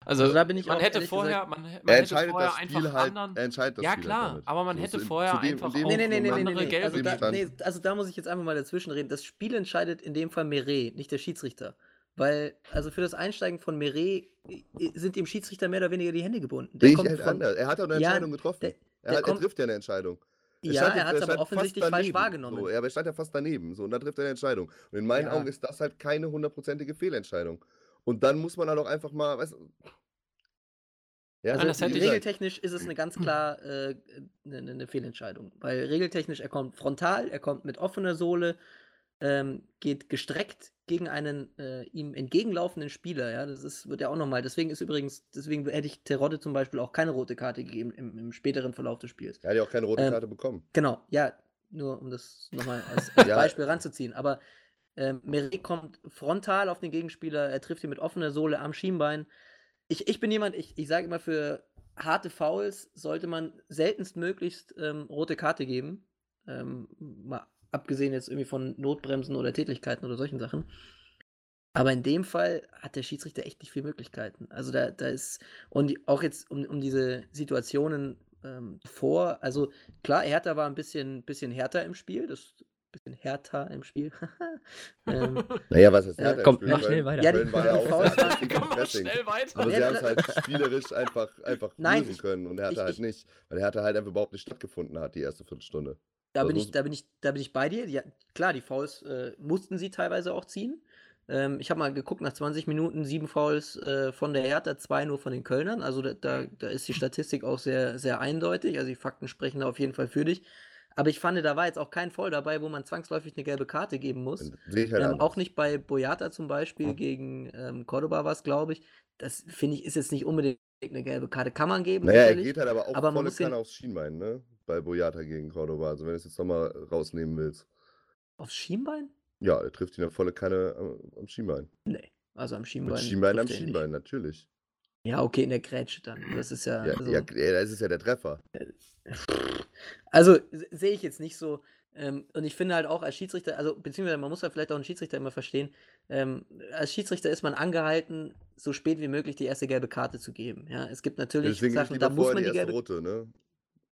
Also,
Also da bin ich
man hätte vorher,
gesagt-
man, man
Er
hätte
entscheidet
vorher
das Spiel
einfach
halt,
anderen.
er entscheidet das
Ja,
Spiel
klar,
halt damit.
aber man
So,
hätte vorher
dem-
einfach
in dem
auch
Nee, nee, nee, nee,
andere
nee, nee.
gelbe
Also da, nee, also da muss ich jetzt einfach mal dazwischen reden. Das Spiel entscheidet in dem Fall Meret, nicht der Schiedsrichter. Weil, also für das Einsteigen von Meret äh, sind dem Schiedsrichter mehr oder weniger die Hände gebunden.
Ich
kommt
halt
von-
anders. Er hat auch eine
Ja,
Entscheidung getroffen.
der-
er,
der
hat, er
kommt-
trifft ja eine Entscheidung.
Ja,
stand-
er hat es aber offensichtlich falsch wahrgenommen.
So, ja, aber er stand ja fast daneben. So, und dann trifft er eine Entscheidung. Und in meinen
Ja.
Augen ist das halt keine hundertprozentige Fehlentscheidung. Und dann muss man halt auch einfach mal, weißt du, ja,
Also
das hätte ich-
regeltechnisch ist es eine ganz klar äh, eine, eine Fehlentscheidung. Weil regeltechnisch, er kommt frontal, er kommt mit offener Sohle, ähm, geht gestreckt gegen einen äh, ihm entgegenlaufenden Spieler. Ja, das ist, wird ja auch nochmal. Deswegen ist übrigens, deswegen hätte ich Terodde zum Beispiel auch keine rote Karte gegeben im, im späteren Verlauf des Spiels.
er hat ja auch keine rote
Ähm,
Karte bekommen.
Genau, ja, nur um das nochmal als, als
Ja.
Beispiel ranzuziehen. Aber ähm, Meret kommt frontal auf den Gegenspieler, er trifft ihn mit offener Sohle am Schienbein. Ich, ich bin jemand, ich, ich sage immer, für harte Fouls sollte man seltenstmöglichst ähm, rote Karte geben. Ähm, mal abgesehen jetzt irgendwie von Notbremsen oder Tätigkeiten oder solchen Sachen. Aber in dem Fall hat der Schiedsrichter echt nicht viele Möglichkeiten. Also da, da ist, und die- auch jetzt um, um diese Situationen ähm, vor, also klar, Hertha war ein bisschen, bisschen härter im Spiel, das bisschen härter im Spiel. ähm,
Naja, was ist
Äh,
härter?
komm,
Im Spiel?
mach schnell weiter.
Ja, die-
war ja
die
auch
Komm
Pressing.
schnell weiter.
Aber sie haben es halt spielerisch einfach, einfach
Nein,
lösen können und Hertha
ich-
halt
ich-
nicht. Weil Hertha halt einfach überhaupt nicht stattgefunden hat, die erste Viertelstunde.
Da
Das
bin, ich, da, bin ich, da bin ich bei dir. Ja, klar, die Fouls äh, mussten sie teilweise auch ziehen. Ähm, ich habe mal geguckt, nach 20 Minuten sieben Fouls äh, von der Hertha, zwei nur von den Kölnern. Also da, da, da ist die Statistik auch sehr, sehr eindeutig. Also die Fakten sprechen da auf jeden Fall für dich. Aber ich fand, da war jetzt auch kein Foul dabei, wo man zwangsläufig eine gelbe Karte geben muss.
Sehe ich halt
Ähm, auch nicht bei Boyata zum Beispiel gegen ähm, Cordoba war es, glaube ich. Das finde ich ist jetzt nicht unbedingt eine gelbe Karte. Kann man geben,
Naja, er
sicherlich.
geht halt aber auch
aber
volle Kanne aufs Schienbein, ne? Bei Boyata gegen Cordoba. Also wenn du es jetzt nochmal rausnehmen willst.
Aufs Schienbein?
Ja, er trifft ihn auf volle Kanne am, am Schienbein.
Nee. Also am Schienbein.
Mit Schienbein am
er
Schienbein, natürlich.
Ja, okay, in der Grätsche dann. Das ist ja.
Ja,
also,
ja, das ist ja der Treffer.
also se- sehe ich jetzt nicht so. Ähm, und ich finde halt auch als Schiedsrichter, also beziehungsweise man muss ja vielleicht auch einen Schiedsrichter immer verstehen, ähm, als Schiedsrichter ist man angehalten, so spät wie möglich die erste gelbe Karte zu geben. Ja, es gibt natürlich
Deswegen
Sachen, da muss man
die
die
erste
gelbe.
rote, ne?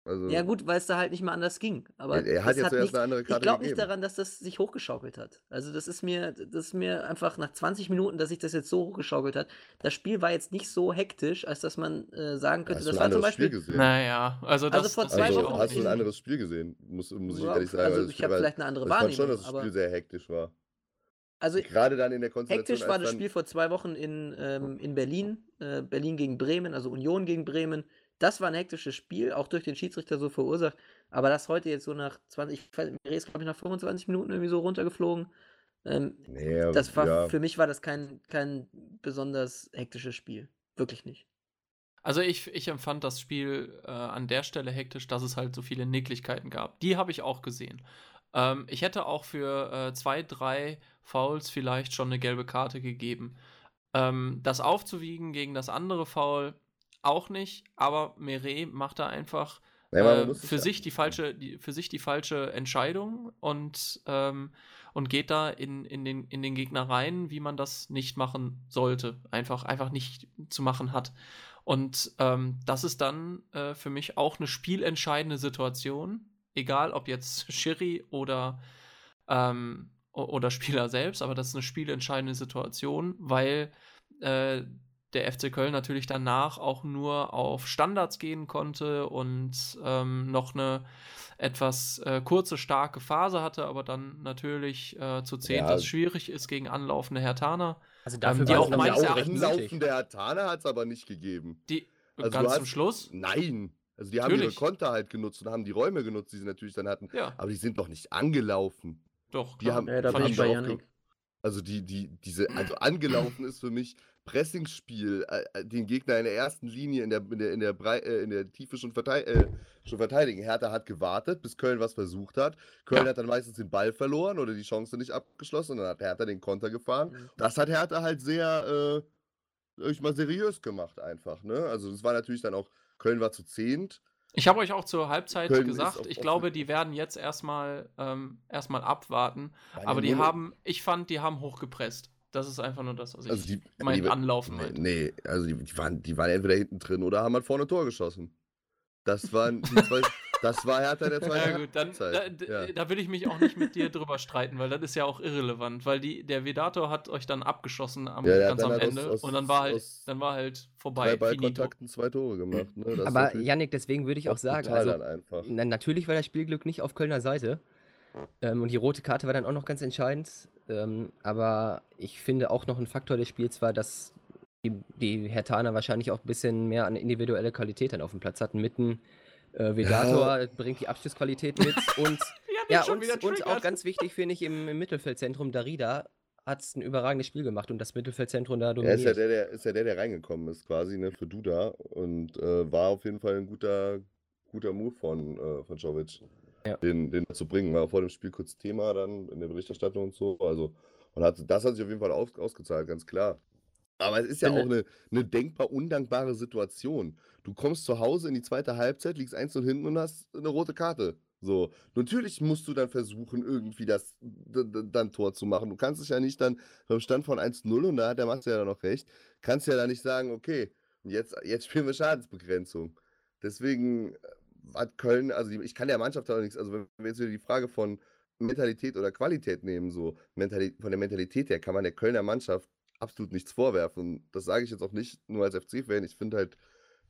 Also,
Ja, gut, weil es da halt nicht mehr anders ging. Aber
er, er hat jetzt zuerst eine andere
ich
Karte
glaube nicht daran, dass das sich hochgeschaukelt hat. Also das ist mir, das ist mir einfach nach 20 Minuten, dass sich das jetzt so hochgeschaukelt hat. Das Spiel war jetzt nicht so hektisch, als dass man äh, sagen könnte, das war zum
anderes Spiel
Beispiel.
gesehen?
Naja, also das,
Also vor zwei
ich
Also,
auch
Wochen
hast du ein anderes Spiel gesehen? Muss, muss ich
Ja,
ehrlich sagen.
also ich habe vielleicht eine andere
ich fand
Wahrnehmung.
schon, dass das Spiel sehr hektisch war.
also
Gerade dann in der Konstellation.
hektisch war das Spiel vor zwei Wochen in, ähm, in Berlin. Äh, Berlin gegen Bremen, also Union gegen Bremen. Das war ein hektisches Spiel, auch durch den Schiedsrichter so verursacht. Aber das heute jetzt so nach 20, ich weiß, Meret ist, glaube ich, nach 25 Minuten irgendwie so runtergeflogen. Ähm,
Nee,
das war,
ja.
für mich war das kein, kein besonders hektisches Spiel. Wirklich nicht.
Also ich, ich empfand das Spiel äh, an der Stelle hektisch, dass es halt so viele Nicklichkeiten gab. Die habe ich auch gesehen. Ähm, ich hätte auch für äh, zwei, drei Fouls vielleicht schon eine gelbe Karte gegeben. Ähm, das aufzuwiegen gegen das andere Foul auch nicht, aber Meret macht da einfach
man
äh, für sich die falsche, die, für sich die falsche Entscheidung und, ähm, und geht da in, in, den, in den Gegner rein, wie man das nicht machen sollte. Einfach, einfach nicht zu machen hat. Und ähm, das ist dann äh, für mich auch eine spielentscheidende Situation, egal ob jetzt Schiri oder, ähm, oder Spieler selbst, aber das ist eine spielentscheidende Situation, weil äh, der FC Köln natürlich danach auch nur auf Standards gehen konnte und ähm, noch eine etwas äh, kurze, starke Phase hatte, aber dann natürlich äh, zu zehn
Ja.
das schwierig ist gegen anlaufende Hertaner.
Also
dafür
war es
auch meines Erachtens.
Anlaufende Hertaner hat es aber nicht gegeben.
Die
Also
ganz zum
hast-
Schluss.
Nein. Also die haben ihre
Natürlich.
Konter halt genutzt und haben die Räume genutzt, die sie natürlich dann hatten.
Ja,
Aber die sind noch nicht angelaufen.
doch.
Die
klar.
haben,
Ja, da
die
bin
haben
ich bei
ge- Also die, die, diese, also angelaufen ist für mich Pressingspiel, äh, äh, den Gegner in der ersten Linie in der, in der, in der, Brei, äh, in der Tiefe schon, vertei äh, schon verteidigen. Hertha hat gewartet, bis Köln was versucht hat. Köln
Ja.
hat dann meistens den Ball verloren oder die Chance nicht abgeschlossen und dann hat Hertha den Konter gefahren.
Mhm.
Das hat Hertha halt sehr, äh, ich mal, seriös gemacht einfach. Ne? Also es war natürlich dann auch, Köln war zu zehnt.
Ich habe euch auch zur Halbzeit
Köln
gesagt, ich glaube, die werden jetzt erstmal ähm, erstmal abwarten.
Waren
Aber die
nur-
haben, ich fand, die haben hochgepresst. Das ist einfach nur das, was ich
Also die,
mein
die,
Anlaufen
nee,
meinte.
nee, also die, die, waren, die waren entweder hinten drin oder haben halt vorne Tor geschossen. Das waren die zwei, das war Hertha der zweiten
Ja gut, dann da,
Halbzeit.
d-
Ja.
da will ich mich auch nicht mit dir drüber streiten, weil das ist ja auch irrelevant, weil die, der Vedator hat euch dann abgeschossen am,
Ja,
ganz
dann
am
halt aus-
Ende
aus-
und dann war halt, dann war halt vorbei.
Drei. Ballkontakten zwei Tore gemacht. Ne?
Aber Yannick, deswegen würde ich auch sagen, also. Na, natürlich war das Spielglück nicht auf Kölner Seite. Ähm, und die rote Karte war dann auch noch ganz entscheidend. Ähm, aber ich finde auch noch ein Faktor des Spiels war, dass die, die Hertaner wahrscheinlich auch ein bisschen mehr an individuelle Qualität dann auf dem Platz hatten. Mitten äh, Vedator bringt die Abschlussqualität mit und,
Ja,
ja, und, und auch ganz wichtig finde ich im, im Mittelfeldzentrum Darida hat ein überragendes Spiel gemacht und das Mittelfeldzentrum da
Er ist ja
dominiert.
der, der, ist ja der, der reingekommen ist, quasi, ne, für Duda. Und äh, war auf jeden Fall ein guter, guter Move von, äh, von Jovic,
Ja.
den, den zu bringen. War vor dem Spiel kurz Thema dann in der Berichterstattung und so. Also, und hat, das hat sich auf jeden Fall aus, ausgezahlt, ganz klar. Aber es ist ja auch eine, eine denkbar undankbare Situation. Du kommst zu Hause in die zweite Halbzeit, liegst 1 und hinten und hast eine rote Karte. So, natürlich musst du dann versuchen, irgendwie das dann Tor zu machen. Du kannst es ja nicht dann beim Stand von 1-0 und da hat der Max ja dann noch recht, kannst ja dann nicht sagen, okay, jetzt, jetzt spielen wir Schadensbegrenzung. Deswegen äh, hat Köln, also ich kann der Mannschaft auch nichts, also wenn wir jetzt wieder die Frage von Mentalität oder Qualität nehmen, so von der Mentalität her kann man der Kölner Mannschaft absolut nichts vorwerfen. Und das sage ich jetzt auch nicht nur als FC-Fan. Ich finde halt,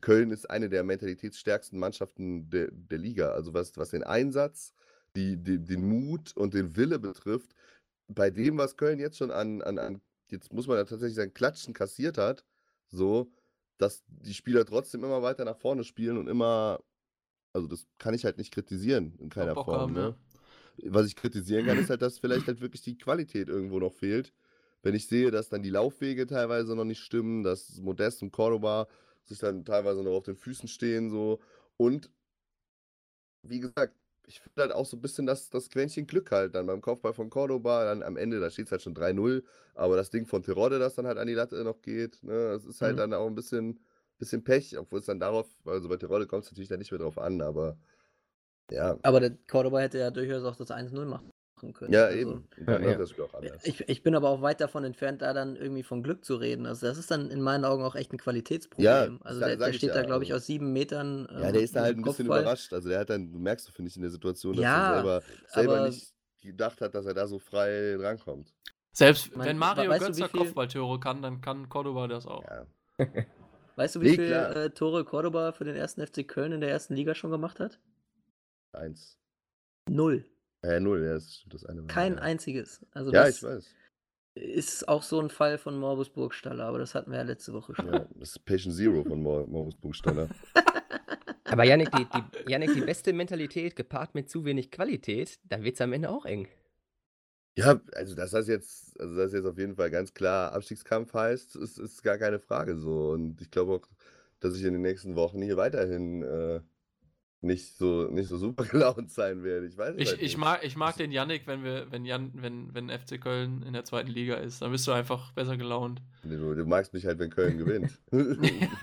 Köln ist eine der mentalitätsstärksten Mannschaften der, der Liga. Also was, was den Einsatz, die, die, den Mut und den Wille betrifft, bei dem, was Köln jetzt schon an, an, an jetzt muss man ja tatsächlich sagen, Klatschen kassiert hat, so, dass die Spieler trotzdem immer weiter nach vorne spielen und immer, also das kann ich halt nicht kritisieren in keiner
Bock
Form.
haben,
ne? Was ich kritisieren kann, ist halt, dass vielleicht halt wirklich die Qualität irgendwo noch fehlt. Wenn ich sehe, dass dann die Laufwege teilweise noch nicht stimmen, dass Modest und Cordoba sich dann teilweise noch auf den Füßen stehen, so. Und wie gesagt, ich finde halt auch so ein bisschen das, das Quäntchen Glück halt dann beim Kopfball von Cordoba, dann am Ende, da steht es halt schon 3-0, aber das Ding von Terodde, das dann halt an die Latte noch geht, ne, das ist halt
Mhm.
dann auch ein bisschen, bisschen Pech, obwohl es dann darauf, also bei Terodde kommt es natürlich dann nicht mehr drauf an, aber ja,
Aber der Cordoba hätte ja durchaus auch das 1-0 machen können.
ja,
Also,
eben.
Ja, ja.
läuft das Spiel auch anders.
Ich, ich bin aber auch weit davon entfernt, da dann irgendwie von Glück zu reden. Also das ist dann in meinen Augen auch echt ein Qualitätsproblem.
Ja,
also der, der steht
ja,
da, glaube ich,
also-
aus sieben Metern.
Ja,
ähm,
der ist da halt ein bisschen
Kopfball.
überrascht. Also der hat dann, du merkst, finde ich, in der Situation, dass
Ja,
er selber, selber
aber-
nicht gedacht hat, dass er da so frei drankommt.
Selbst
Mein-
wenn Mario
weißt du,
Götze
viel-
Kopfballtore kann, dann kann Cordoba das auch.
Ja.
Weißt du, wie
Nee,
viele äh, Tore Cordoba für den ersten FC Köln in der ersten Liga schon gemacht hat?
Eins.
Null.
Äh, null, ja, das stimmt das eine. war,
Kein
ja.
einziges. Also
Ja,
das
ich weiß.
ist auch so ein Fall von Morbus Burgstaller, aber das hatten wir ja letzte Woche schon.
Ja, das ist Patient Zero von Mor- Moritz Buchstaller.
Aber Yannick die, die, Yannick, die beste Mentalität gepaart mit zu wenig Qualität, dann wird es am Ende auch eng.
Ja, also dass das jetzt, also das jetzt auf jeden Fall ganz klar Abstiegskampf heißt, ist, ist gar keine Frage so. Und ich glaube auch, dass ich in den nächsten Wochen hier weiterhin äh, nicht so nicht so super gelaunt sein werde. Ich weiß es
Ich,
halt
ich,
nicht.
mag, ich mag den Yannick, wenn wir, wenn Jan, wenn, wenn FC Köln in der zweiten Liga ist, dann bist du einfach besser gelaunt.
Du, du magst mich halt, wenn Köln gewinnt.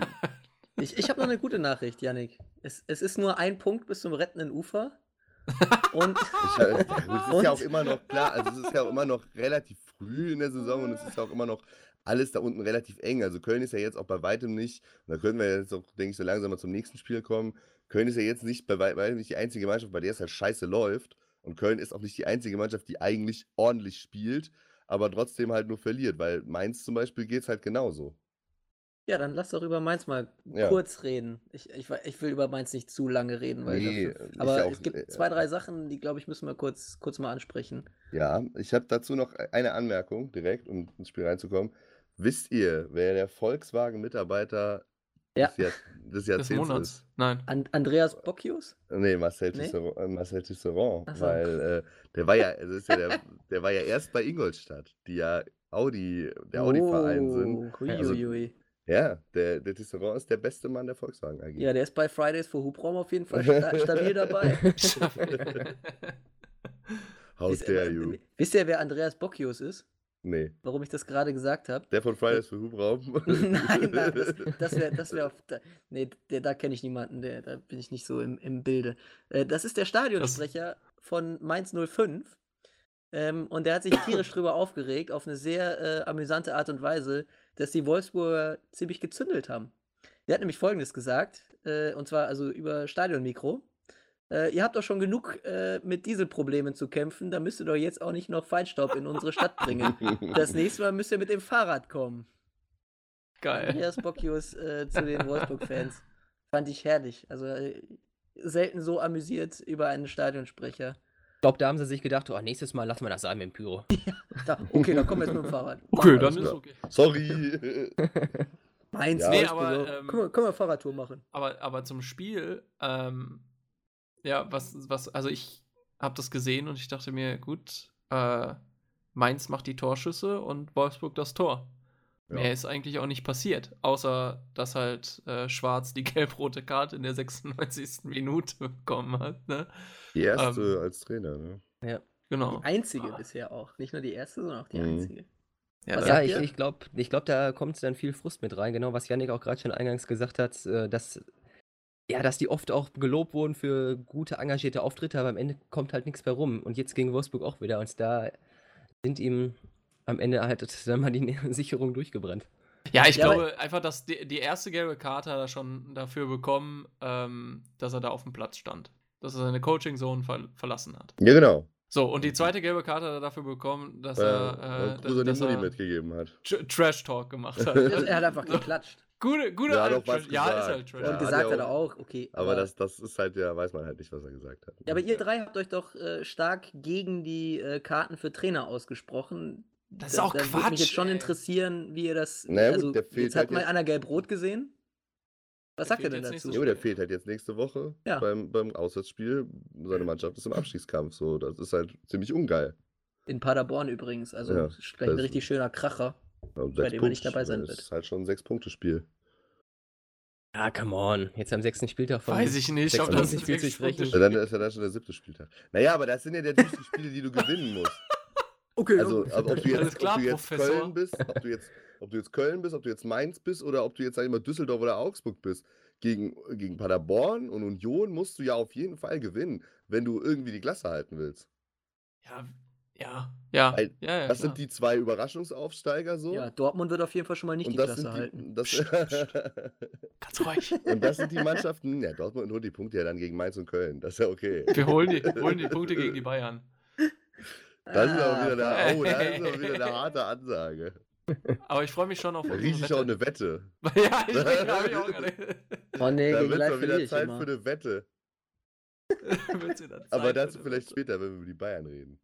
Ich, ich habe noch eine gute Nachricht, Yannick. Es, es ist nur ein Punkt bis zum rettenden Ufer. Und
Ich, es ist ja auch immer noch klar, also es ist ja auch immer noch relativ früh in der Saison und es ist ja auch immer noch alles da unten relativ eng. Also Köln ist ja jetzt auch bei weitem nicht, und da können wir jetzt auch, denke ich, so langsam mal zum nächsten Spiel kommen. Köln ist ja jetzt nicht bei wei- weitem nicht die einzige Mannschaft, bei der es halt scheiße läuft. Und Köln ist auch nicht die einzige Mannschaft, die eigentlich ordentlich spielt, aber trotzdem halt nur verliert, weil Mainz zum Beispiel geht es halt genauso.
Ja, dann lass doch über Mainz mal
Ja.
kurz reden. Ich, ich, ich will über Mainz nicht zu lange reden, weil
Nee,
dafür,
ist
aber
ja auch-
es gibt zwei, drei Sachen, die, glaube ich, müssen wir kurz, kurz mal ansprechen.
Ja, ich habe dazu noch eine Anmerkung direkt, um ins Spiel reinzukommen. Wisst ihr, wer der Volkswagen-Mitarbeiter
Ja.
des, Jahr, des
Des
Jahrzehnts
Monats.
ist?
Nein.
An Andreas Bocchius?
Nee, Marcel
Nee?
Tisserand, äh, Marcel Tisserand
so.
weil äh, der war ja, also ist ja der, der war ja erst bei Ingolstadt, die ja Audi, der Audi-Verein sind.
Oh, hui,
Also-
hui.
Ja, der, der Tisserand ist der beste Mann der Volkswagen AG.
Ja, der ist bei Fridays for Hubraum auf jeden Fall sta stabil dabei.
How
Wisst-
dare you?
Wisst ihr, wer Andreas Bocchius ist?
Nee,
Warum ich das gerade gesagt habe?
der von Fridays für Hubraum.
nein, nein, das, das wäre, das wär auf, da, nee, der, da kenne ich niemanden, der, da bin ich nicht so im, im Bilde. Äh, das ist der Stadionsprecher von Mainz 05. Ähm, und der hat sich tierisch drüber aufgeregt, auf eine sehr äh, amüsante Art und Weise, dass die Wolfsburger ziemlich gezündelt haben. Der hat nämlich Folgendes gesagt, äh, und zwar also über Stadionmikro. Äh, ihr habt doch schon genug äh, mit Dieselproblemen zu kämpfen, da müsst ihr doch jetzt auch nicht noch Feinstaub in unsere Stadt bringen. Das nächste Mal müsst ihr mit dem Fahrrad kommen.
Geil.
Andreas Bocchius äh, zu den Wolfsburg-Fans. Fand ich herrlich. Also äh, selten so amüsiert über einen Stadionsprecher.
Ich glaube, da haben sie sich gedacht, oh, nächstes Mal lassen wir das sein mit dem Pyro.
Da, okay, dann kommen wir jetzt mit dem Fahrrad.
Okay, dann
das.
ist
klar.
okay.
Sorry.
Mainz,
Ja.
Nee, aber,
so.
ähm,
können, wir, können wir Fahrradtour machen.
Aber, aber zum Spiel, ähm, ja, was, was, also ich habe das gesehen und ich dachte mir, gut, äh, Mainz macht die Torschüsse und Wolfsburg das Tor.
Ja.
Mehr ist eigentlich auch nicht passiert, außer dass halt äh, Schwarz die gelb-rote Karte in der 96. Minute bekommen hat. Ne?
Die erste
Ähm,
als Trainer, ne?
Genau.
Die einzige bisher auch. Nicht nur die erste, sondern auch die
Mhm.
einzige.
Ja,
Ja, ich, ich glaube, ich glaub, da kommt dann viel Frust mit rein, genau was Yannick auch gerade schon eingangs gesagt hat, äh, dass, ja, dass die oft auch gelobt wurden für gute, engagierte Auftritte, aber am Ende kommt halt nichts mehr rum. Und jetzt gegen Wolfsburg auch wieder. Und da sind ihm am Ende halt dann mal die Sicherung durchgebrannt.
Ja, ich
Ja, aber-
glaube einfach, dass die, die erste gelbe Karte hat er schon dafür bekommen, ähm, dass er da auf dem Platz stand. Dass er seine Coaching-Zone ver verlassen hat.
Ja, genau.
So, und die zweite gelbe Karte hat er dafür bekommen, dass
Weil,
er, äh, dass
Mutti
er
mitgegeben hat.
Tr- Trash-Talk gemacht hat.
Also er hat einfach geklatscht.
Gute, gute
Ja, hat
alte Trash- Ja, ist halt Trash.
Ja,
und
hat
gesagt hat er
auch.
okay.
Aber das, das ist halt ja, weiß man halt nicht, was er gesagt hat.
Ja, aber ihr drei habt euch doch äh, stark gegen die äh, Karten für Trainer ausgesprochen.
Das ist auch
da Würde mich
Quatsch,
jetzt schon interessieren, wie ihr das.
Na ja, gut,
also,
der fehlt
jetzt hat
halt
mal
jetzt-
einer gelb-rot gesehen. Was
Der
sagt ihr
fehlt
denn dazu?
nicht
Ja, aber der fehlt halt jetzt nächste Woche
Ja.
beim, beim Auswärtsspiel. Seine Mannschaft ist im Abstiegskampf. So, das ist halt ziemlich ungeil.
In Paderborn übrigens. Also
Ja,
ist gleich ein
das-
richtig schöner Kracher.
Also
Bei
sechs
dem er nicht dabei sein
Das
wird.
ist halt schon ein Sechs-Punkte-Spiel.
Ja, come on. Jetzt am sechsten Spieltag von
Weiß ich nicht, ob das
96 Spiel zu sprechen.
Ja, dann ist ja dann schon der siebte Spieltag. Naja, aber das sind ja die Spiele, die du gewinnen musst.
Okay,
Also, ob, ob du jetzt,
klar,
ob du jetzt. Köln bist, ob du jetzt, ob du jetzt Köln bist, ob du jetzt Mainz bist oder ob du jetzt sag ich mal Düsseldorf oder Augsburg bist. Gegen, gegen Paderborn und Union musst du ja auf jeden Fall gewinnen, wenn du irgendwie die Klasse halten willst.
Ja, ja, ja.
Weil
ja, ja
das
klar.
sind die zwei Überraschungsaufsteiger so.
Ja, Dortmund wird auf jeden Fall schon mal nicht
und
die Klasse
sind
halten.
die, das,
Psst, psst. Ganz ruhig.
und das sind die Mannschaften, ja, Dortmund holt die Punkte ja dann gegen Mainz und Köln. Das ist ja okay.
Wir holen die, holen die Punkte gegen die Bayern.
Das ist aber wieder
Ah,
eine, oh, das ist aber wieder eine harte Ansage.
Aber ich freue mich schon auf
Da rieche ich auch
Wette.
eine Wette.
ja, ich, hab ich auch gerade.
Oh nee,
Da wird mal wieder Zeit
immer.
für eine Wette. Aber dazu vielleicht
Wette.
später, wenn wir über die Bayern reden.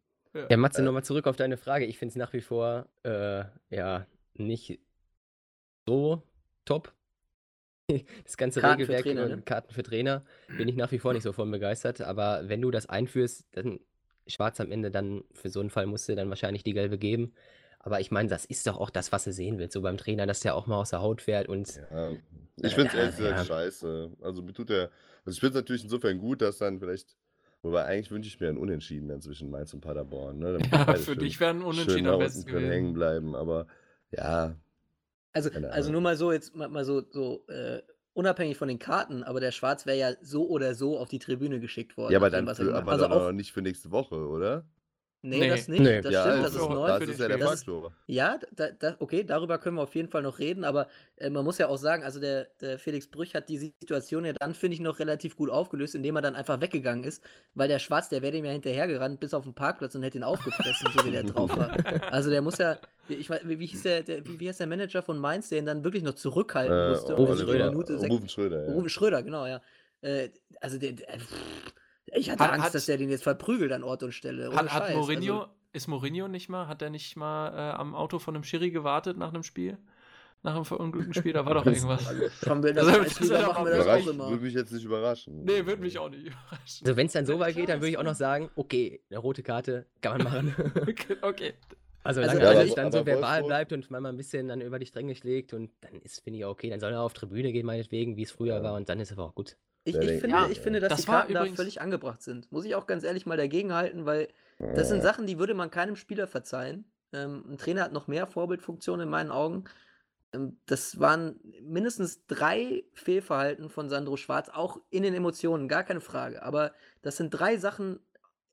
Ja, Matze,
Äh.
nochmal zurück auf deine Frage. Ich finde es nach wie vor, äh, ja, nicht so top. Das ganze
Karten
Regelwerk
Trainer,
über
ne?
Karten für Trainer bin ich nach wie vor nicht so von begeistert. Aber wenn du das einführst, dann schwarz am Ende, dann für so einen Fall musst du dann wahrscheinlich die gelbe geben. Aber ich meine, das ist doch auch das, was du sehen willst, so beim Trainer, dass der auch mal aus der Haut fährt und
Ja, ich finde es
Ja,
ehrlich gesagt
ja.
scheiße. Also mir tut der, also ich finde es natürlich insofern gut, dass dann vielleicht, wobei eigentlich wünsche ich mir ein Unentschieden dann zwischen Mainz und Paderborn. Ne?
Ja, für
schön-
dich wäre ein Unentschieden am besten
können hängen
gewesen.
bleiben, aber ja,
Also, also nur mal so, jetzt mal, mal so, so äh, unabhängig von den Karten, aber der Schwarz wäre ja so oder so auf die Tribüne geschickt worden.
ja, aber
dem,
dann
er
für, aber.
Also
dann
auch
nicht für nächste Woche, oder?
Nee,
Nee.
das nicht.
Nee.
Das
ja,
stimmt,
also,
das ist neu.
das ist ja der Faktor.
Ja, da, da, okay, darüber können wir auf jeden Fall noch reden, aber äh, man muss ja auch sagen, also der, der Felix Brüch hat die Situation ja dann, finde ich, noch relativ gut aufgelöst, indem er dann einfach weggegangen ist, weil der Schwarz, der wäre ihm ja hinterhergerannt bis auf den Parkplatz und hätte ihn aufgefressen, so wie der drauf war. Also der muss ja, ich weiß, wie, wie hieß der, der wie, wie heißt der Manager von Mainz, der ihn dann wirklich noch zurückhalten
Äh,
musste?
Rufen
in
Schröder.
Minute
Rufen Schröder, ja.
Rufen Schröder, genau, ja. Äh, also der, der pff, ich hatte
Hat-
Angst,
hat-
dass der den jetzt verprügelt an Ort und Stelle.
Hat, hat. Mourinho,
Also,
ist Mourinho nicht mal, hat er nicht mal äh, am Auto von einem Schiri gewartet nach einem Spiel? Nach einem verunglückten Spiel? Da war doch irgendwas.
haben wir in der
Also,
Kreisliga,
das ist
machen wir
ja
das
Überrascht,
auch immer.
würde mich jetzt nicht überraschen.
Nee, würde mich auch nicht überraschen.
Also wenn es dann so weit geht, dann würde ich auch noch sagen, okay, eine rote Karte kann man machen.
Okay, okay.
Also,
Also-
solange
Ja,
alles
aber-
dann so verbal
Wolfsburg-
bleibt und man mal ein bisschen dann über die Stränge schlägt und dann ist, finde ich, auch okay. Dann soll er auf Tribüne gehen, meinetwegen, wie es früher
Ja.
war und dann ist aber auch gut.
Ich, ich, finde,
ja,
ich finde, dass
das
die Karten da völlig angebracht sind. Muss ich auch ganz ehrlich mal dagegen halten, weil das sind Sachen, die würde man keinem Spieler verzeihen. Ähm, ein Trainer hat noch mehr Vorbildfunktionen in meinen Augen. Ähm, das waren mindestens drei Fehlverhalten von Sandro Schwarz, auch in den Emotionen, gar keine Frage. Aber das sind drei Sachen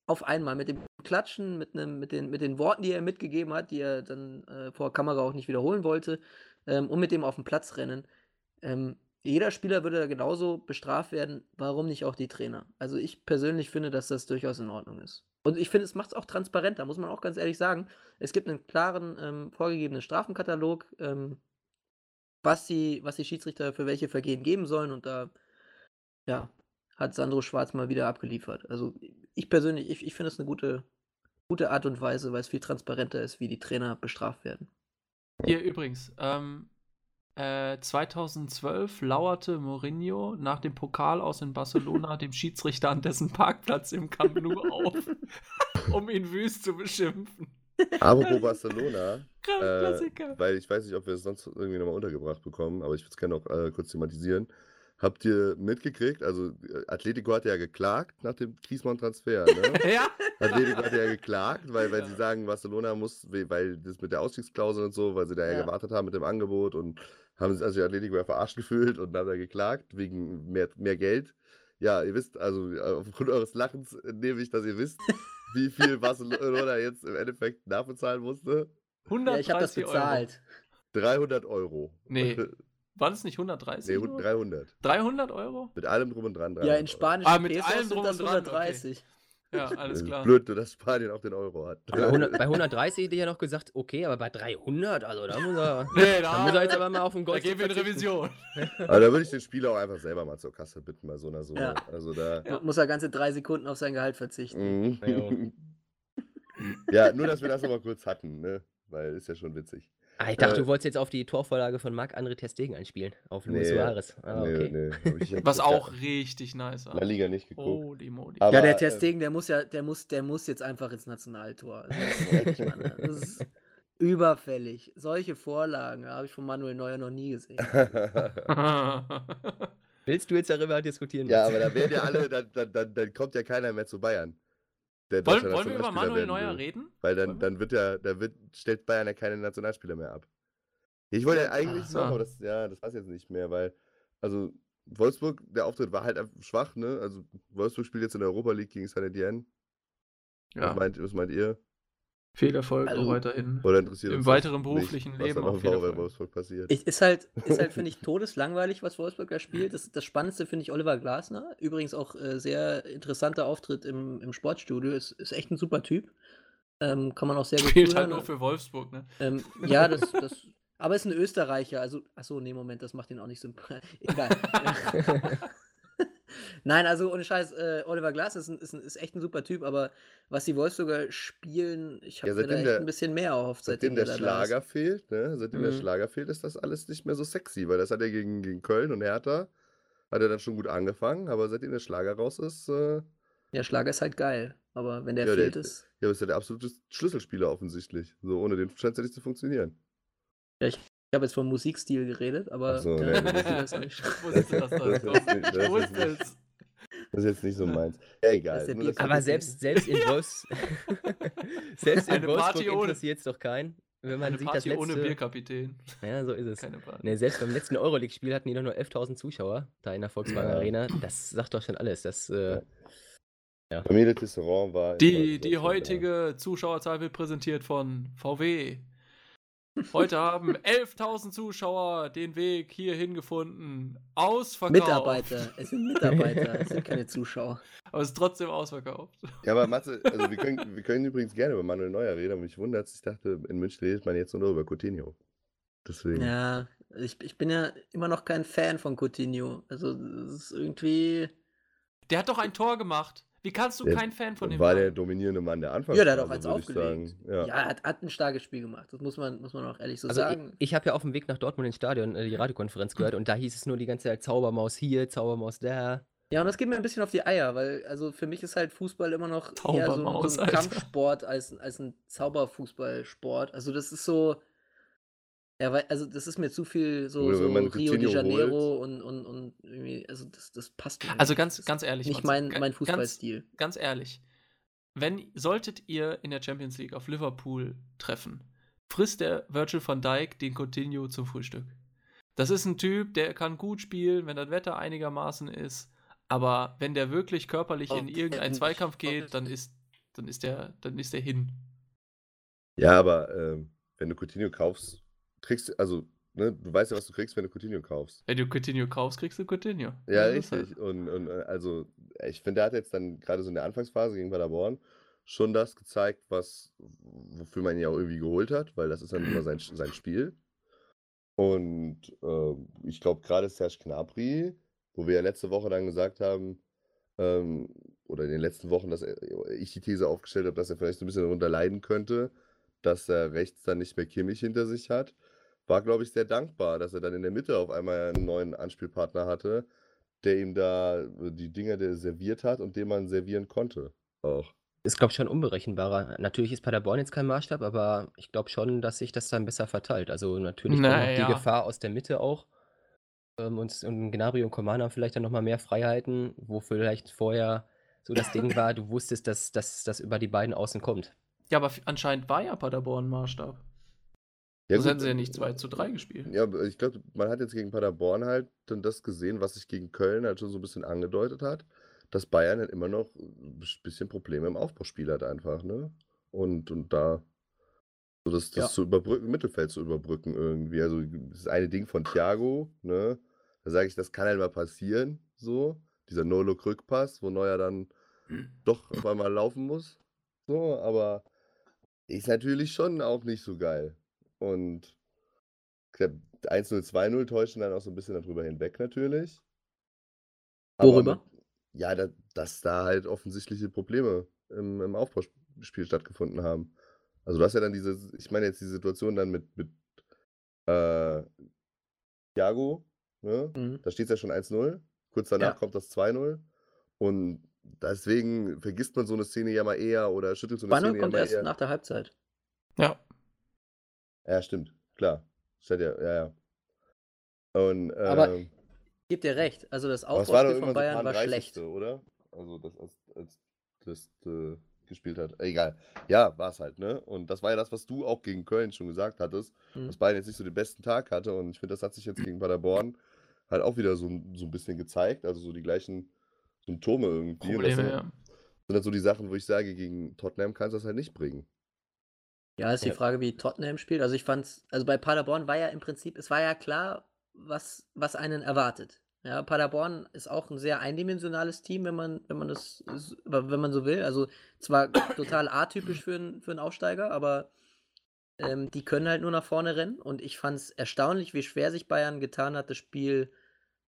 auf einmal. Mit dem Klatschen, mit, einem, mit, den, mit den Worten, die er mitgegeben hat, die er dann äh, vor Kamera auch nicht wiederholen wollte, ähm, und mit dem auf dem Platz rennen. Ähm, jeder Spieler würde da genauso bestraft werden, warum nicht auch die Trainer? Also ich persönlich finde, dass das durchaus in Ordnung ist. Und ich finde, es macht es auch transparenter, muss man auch ganz ehrlich sagen. Es gibt einen klaren, ähm, vorgegebenen Strafenkatalog, ähm, was, die, was die Schiedsrichter für welche Vergehen geben sollen. Und da, ja, hat Sandro Schwarz mal wieder abgeliefert. Also ich persönlich, ich, ich finde es eine gute, gute Art und Weise, weil es viel transparenter ist, wie die Trainer bestraft werden.
Hier übrigens, ähm, äh, 2012 lauerte Mourinho nach dem Pokal aus in Barcelona dem Schiedsrichter an dessen Parkplatz im Camp Nou auf, um ihn wüst zu beschimpfen.
Apropos Barcelona,
Krass,
äh, weil ich weiß nicht, ob wir es sonst irgendwie nochmal untergebracht bekommen, aber ich würde es gerne noch äh, kurz thematisieren. Habt ihr mitgekriegt, also äh, Atletico hat ja geklagt nach dem Griezmann-Transfer, ne?
Ja,
Atletico hat ja geklagt, weil, weil
Ja.
sie sagen, Barcelona muss, we- weil das mit der Ausstiegsklausel und so, weil sie da ja,
Ja.
gewartet haben mit dem Angebot und haben sich also die Atletico ja verarscht gefühlt und haben da geklagt wegen mehr, mehr Geld. Ja, ihr wisst, also äh, aufgrund eures Lachens äh, nehme ich, dass ihr wisst, wie viel Barcelona jetzt im Endeffekt nachbezahlen musste.
130
Ja, ich habe das
Euro.
bezahlt.
300 Euro.
Nee. War das nicht 130?
nee,
nur?
300.
300 Euro?
Mit allem drum und dran.
Ja,
300
in
Euro.
spanischen
Ah, mit
Pesos
allem
sind
drum
das
und dran, okay.
130.
Ja, alles
Das
klar.
Blöd, dass Spanien auch den Euro hat.
Bei, 100, bei 130 hätte ich ja noch gesagt, okay, aber bei 300, also da muss er,
Nee,
da muss er jetzt aber mal auf den
da
Gold
gehen wir in Revision.
Aber da würde ich den Spieler auch einfach selber mal zur Kasse bitten, bei so einer Summe.
Ja.
Also da.
Ja.
Muss er ganze drei Sekunden auf sein Gehalt verzichten.
Mhm. ja, nur, dass wir das nochmal kurz hatten, ne? Weil ist ja schon witzig.
Ah, ich dachte,
Äh,
du wolltest jetzt auf die Torvorlage von Marc-André Testegen einspielen, auf Luis Suarez. Ah,
nee,
okay.
nee. hab
Was auch richtig nice
in
war.
der Liga nicht geguckt.
Holy moly.
Aber,
ja, der Testegen, der muss ja, der muss, der muss jetzt einfach ins Nationaltor. Das ist, Mann, das ist überfällig. Solche Vorlagen habe ich von Manuel Neuer noch nie gesehen.
Willst du jetzt darüber diskutieren?
ja, aber da werden ja alle, dann, dann, dann, dann kommt ja keiner mehr zu Bayern. Der
wollen, wollen wir über Manuel Neuer
will.
reden?
Weil dann, dann wird ja, da wird, stellt Bayern ja keine Nationalspieler mehr ab. Ich wollte ja eigentlich
so.
aber das, ja, das weiß jetzt nicht mehr, weil, also Wolfsburg, der Auftritt war halt einfach schwach, ne? Also Wolfsburg spielt jetzt in der Europa League gegen Saint Etienne.
Ja,
Was, meint, was meint ihr?
Viel Erfolg
Also-
weiterhin.
Oder interessiert
Im weiteren beruflichen
was
Leben
dann
auch viel Erfolg.
Wolfsburg passiert?
Ich, ist halt, ist halt finde ich, todeslangweilig, was Wolfsburg da spielt. Das, das Spannendste finde ich Oliver Glasner. Übrigens auch äh, sehr interessanter Auftritt im, im Sportstudio. Ist, ist echt ein super Typ. Ähm, kann man auch sehr gut
Spielt halt nur für Wolfsburg, ne?
Ähm, ja, das, das. Aber ist ein Österreicher, also. Achso, nee, Moment, das macht ihn auch nicht sympathisch. Egal. Nein, also ohne Scheiß, äh, Oliver Glas ist, ein, ist, ein, ist echt ein super Typ, aber was die Wolfsburger spielen, ich habe
Ja,
mir da echt
der-
ein bisschen mehr erhofft,
Seitdem
seitdem,
der
er
Schlager fehlt, ne? Seitdem der
Mhm.
Schlager fehlt, ist das alles nicht mehr so sexy, weil das hat er gegen, gegen Köln und Hertha, hat er dann schon gut angefangen, aber seitdem der Schlager raus ist, äh.
Der Schlager ist halt geil, aber wenn der
Ja, der-
fehlt, ist.
ja, ist ja der absolute Schlüsselspieler offensichtlich. So, ohne den scheint es ja nicht zu funktionieren.
Ich habe jetzt vom Musikstil geredet, aber.
Ach so,
ja,
nee,
das
Ich wusste, dass das
Das
kommt.
das
Ich
ist nicht-. Das jetzt nicht so meins. Ja, egal.
Das
wir
Aber selbst, selbst in Wolfs selbst in
Eine Party
Wolfsburg
ohne-
interessiert es doch keinen. Wenn man
Eine
sieht,
Party
das letzte,
ohne Bierkapitän.
Ja, so ist es.
Keine Party.
Ne, selbst beim letzten Euroleague-Spiel hatten die doch nur 11.000 Zuschauer da in der Volkswagen
Ja.
Arena. Das sagt doch schon alles. Das, äh,
Ja.
Ja.
Familie Tisserand war.
Die, die heutige Zuschauerzahl wird präsentiert von VW. Heute haben 11.000 Zuschauer den Weg hierhin gefunden. Ausverkauft.
Mitarbeiter. Es sind Mitarbeiter, es sind keine Zuschauer.
Aber es ist trotzdem ausverkauft.
Ja, aber Matze, also wir können, wir können übrigens gerne über Manuel Neuer reden, aber mich wundert es, ich dachte, in München redet man jetzt nur über Coutinho. Deswegen.
Ja, ich, ich bin ja immer noch kein Fan von Coutinho. Also, es ist irgendwie.
Der hat doch ein Tor gemacht. Wie kannst du
Der
kein Fan von dem
war der dominierende Mann der Anfang.
Ja, der hat auch eins
ich
aufgelegt. Ja,
Ja.
er hat, hat ein starkes Spiel gemacht. Das muss man, muss man auch ehrlich so
Also ich,
sagen.
ich habe ja auf dem Weg nach Dortmund ins Stadion äh, die Radiokonferenz gehört und da hieß es nur die ganze Zeit Zaubermaus hier, Zaubermaus da.
Ja, und das geht mir ein bisschen auf die Eier, weil also für mich ist halt Fußball immer noch eher so, so ein. Kampfsport als, als ein Zauberfußballsport. Also das ist so. Ja, weil, also das ist mir zu viel so,
Oder
so
wenn man
Rio de Janeiro und, und, und irgendwie, also das, das passt mir
Also
nicht.
ganz, ganz ehrlich.
Nicht mein, mein
ganz-
Fußballstil.
Ganz ehrlich. Wenn, solltet ihr in der Champions League auf Liverpool treffen, frisst der Virgil van Dijk den Coutinho zum Frühstück. Das ist ein Typ, der kann gut spielen, wenn das Wetter einigermaßen ist. Aber wenn der wirklich körperlich in irgendeinen Zweikampf geht, dann ist, dann ist der, dann ist der hin.
Ja, aber ähm, wenn du Coutinho kaufst, kriegst du, also, ne, du weißt ja, was du kriegst, wenn du Coutinho kaufst.
Wenn du Coutinho kaufst, kriegst du Coutinho.
Ja,
Das
richtig. Und, und äh, also, ich finde, der hat jetzt dann gerade so in der Anfangsphase gegen Paderborn schon das gezeigt, was, wofür man ihn ja auch irgendwie geholt hat, weil das ist dann immer sein, sein Spiel. Und ähm, ich glaube, gerade Serge Gnabry, wo wir ja letzte Woche dann gesagt haben, ähm, oder in den letzten Wochen, dass er, ich die These aufgestellt habe, dass er vielleicht so ein bisschen darunter leiden könnte, dass er rechts dann nicht mehr Kimmich hinter sich hat, war, glaube ich, sehr dankbar, dass er dann in der Mitte auf einmal einen neuen Anspielpartner hatte, der ihm da die Dinger der serviert hat und den man servieren konnte. Auch.
Ist, glaube ich, schon unberechenbarer. Natürlich ist Paderborn jetzt kein Maßstab, aber ich glaube schon, dass sich das dann besser verteilt. Also natürlich kommt
Na
auch die
ja.
Gefahr aus der Mitte auch. Ähm, und, und Gnabry und Coman haben vielleicht dann nochmal mehr Freiheiten, wo vielleicht vorher so das Ding war, du wusstest, dass das über die beiden Außen kommt.
Ja, aber anscheinend war ja Paderborn ein Maßstab.
Ja,
Sonst hätten sie ja nicht 2 zu 3 gespielt.
Ja, ich glaube, man hat jetzt gegen Paderborn halt dann das gesehen, was sich gegen Köln halt schon so ein bisschen angedeutet hat, dass Bayern halt immer noch ein bisschen Probleme im Aufbauspiel hat einfach, ne? Und, und da so das, das
Ja.
zu überbrücken, Mittelfeld zu überbrücken irgendwie. Also das eine Ding von Thiago, ne? Da sage ich, das kann halt mal passieren, so. Dieser No-Look-Rückpass, wo Neuer dann doch auf einmal laufen muss. So, aber ist natürlich schon auch nicht so geil. Und ich glaub, 1-0, 2-0 täuschen dann auch so ein bisschen darüber hinweg natürlich. Aber
Worüber?
man- Ja, da, dass da halt offensichtliche Probleme im, im Aufbauspiel stattgefunden haben. Also du hast ja dann diese, ich meine jetzt die Situation dann mit, mit äh, Thiago, ne?
Mhm.
Da steht es ja schon 1-0. Kurz danach
Ja.
kommt das 2-0. Und deswegen vergisst man so eine Szene ja mal eher oder schüttelt so eine
Spannung
Szene ja
kommt
mal
erst
eher.
nach der Halbzeit.
Ja.
Ja, stimmt. Klar. Steht ja, ja, ja. Und,
Aber
ähm,
Gib dir recht. Also das
aber
Aufbauspiel von
immer so
Bayern war
30.
schlecht.
oder? Also, das, als, als das äh, gespielt hat. Egal. Ja, war es halt, ne? Und das war ja das, was du auch gegen Köln schon gesagt hattest,
Mhm.
dass Bayern jetzt nicht so den besten Tag hatte. Und ich finde, das hat sich jetzt gegen Paderborn halt auch wieder so, ein- so ein bisschen gezeigt. Also so die gleichen Symptome irgendwie. Und das
Probleme,
sind,
ja.
sind halt so die Sachen, wo ich sage, gegen Tottenham kannst du das halt nicht bringen.
Ja, ist die
Ja.
Frage, wie Tottenham spielt. Also ich fand's, also bei Paderborn war ja im Prinzip, es war ja klar, was, was einen erwartet. Ja, Paderborn ist auch ein sehr eindimensionales Team, wenn man, wenn man das, wenn man so will. Also zwar total atypisch für einen, für einen Aufsteiger, aber ähm, die können halt nur nach vorne rennen. Und ich fand es erstaunlich, wie schwer sich Bayern getan hat, das Spiel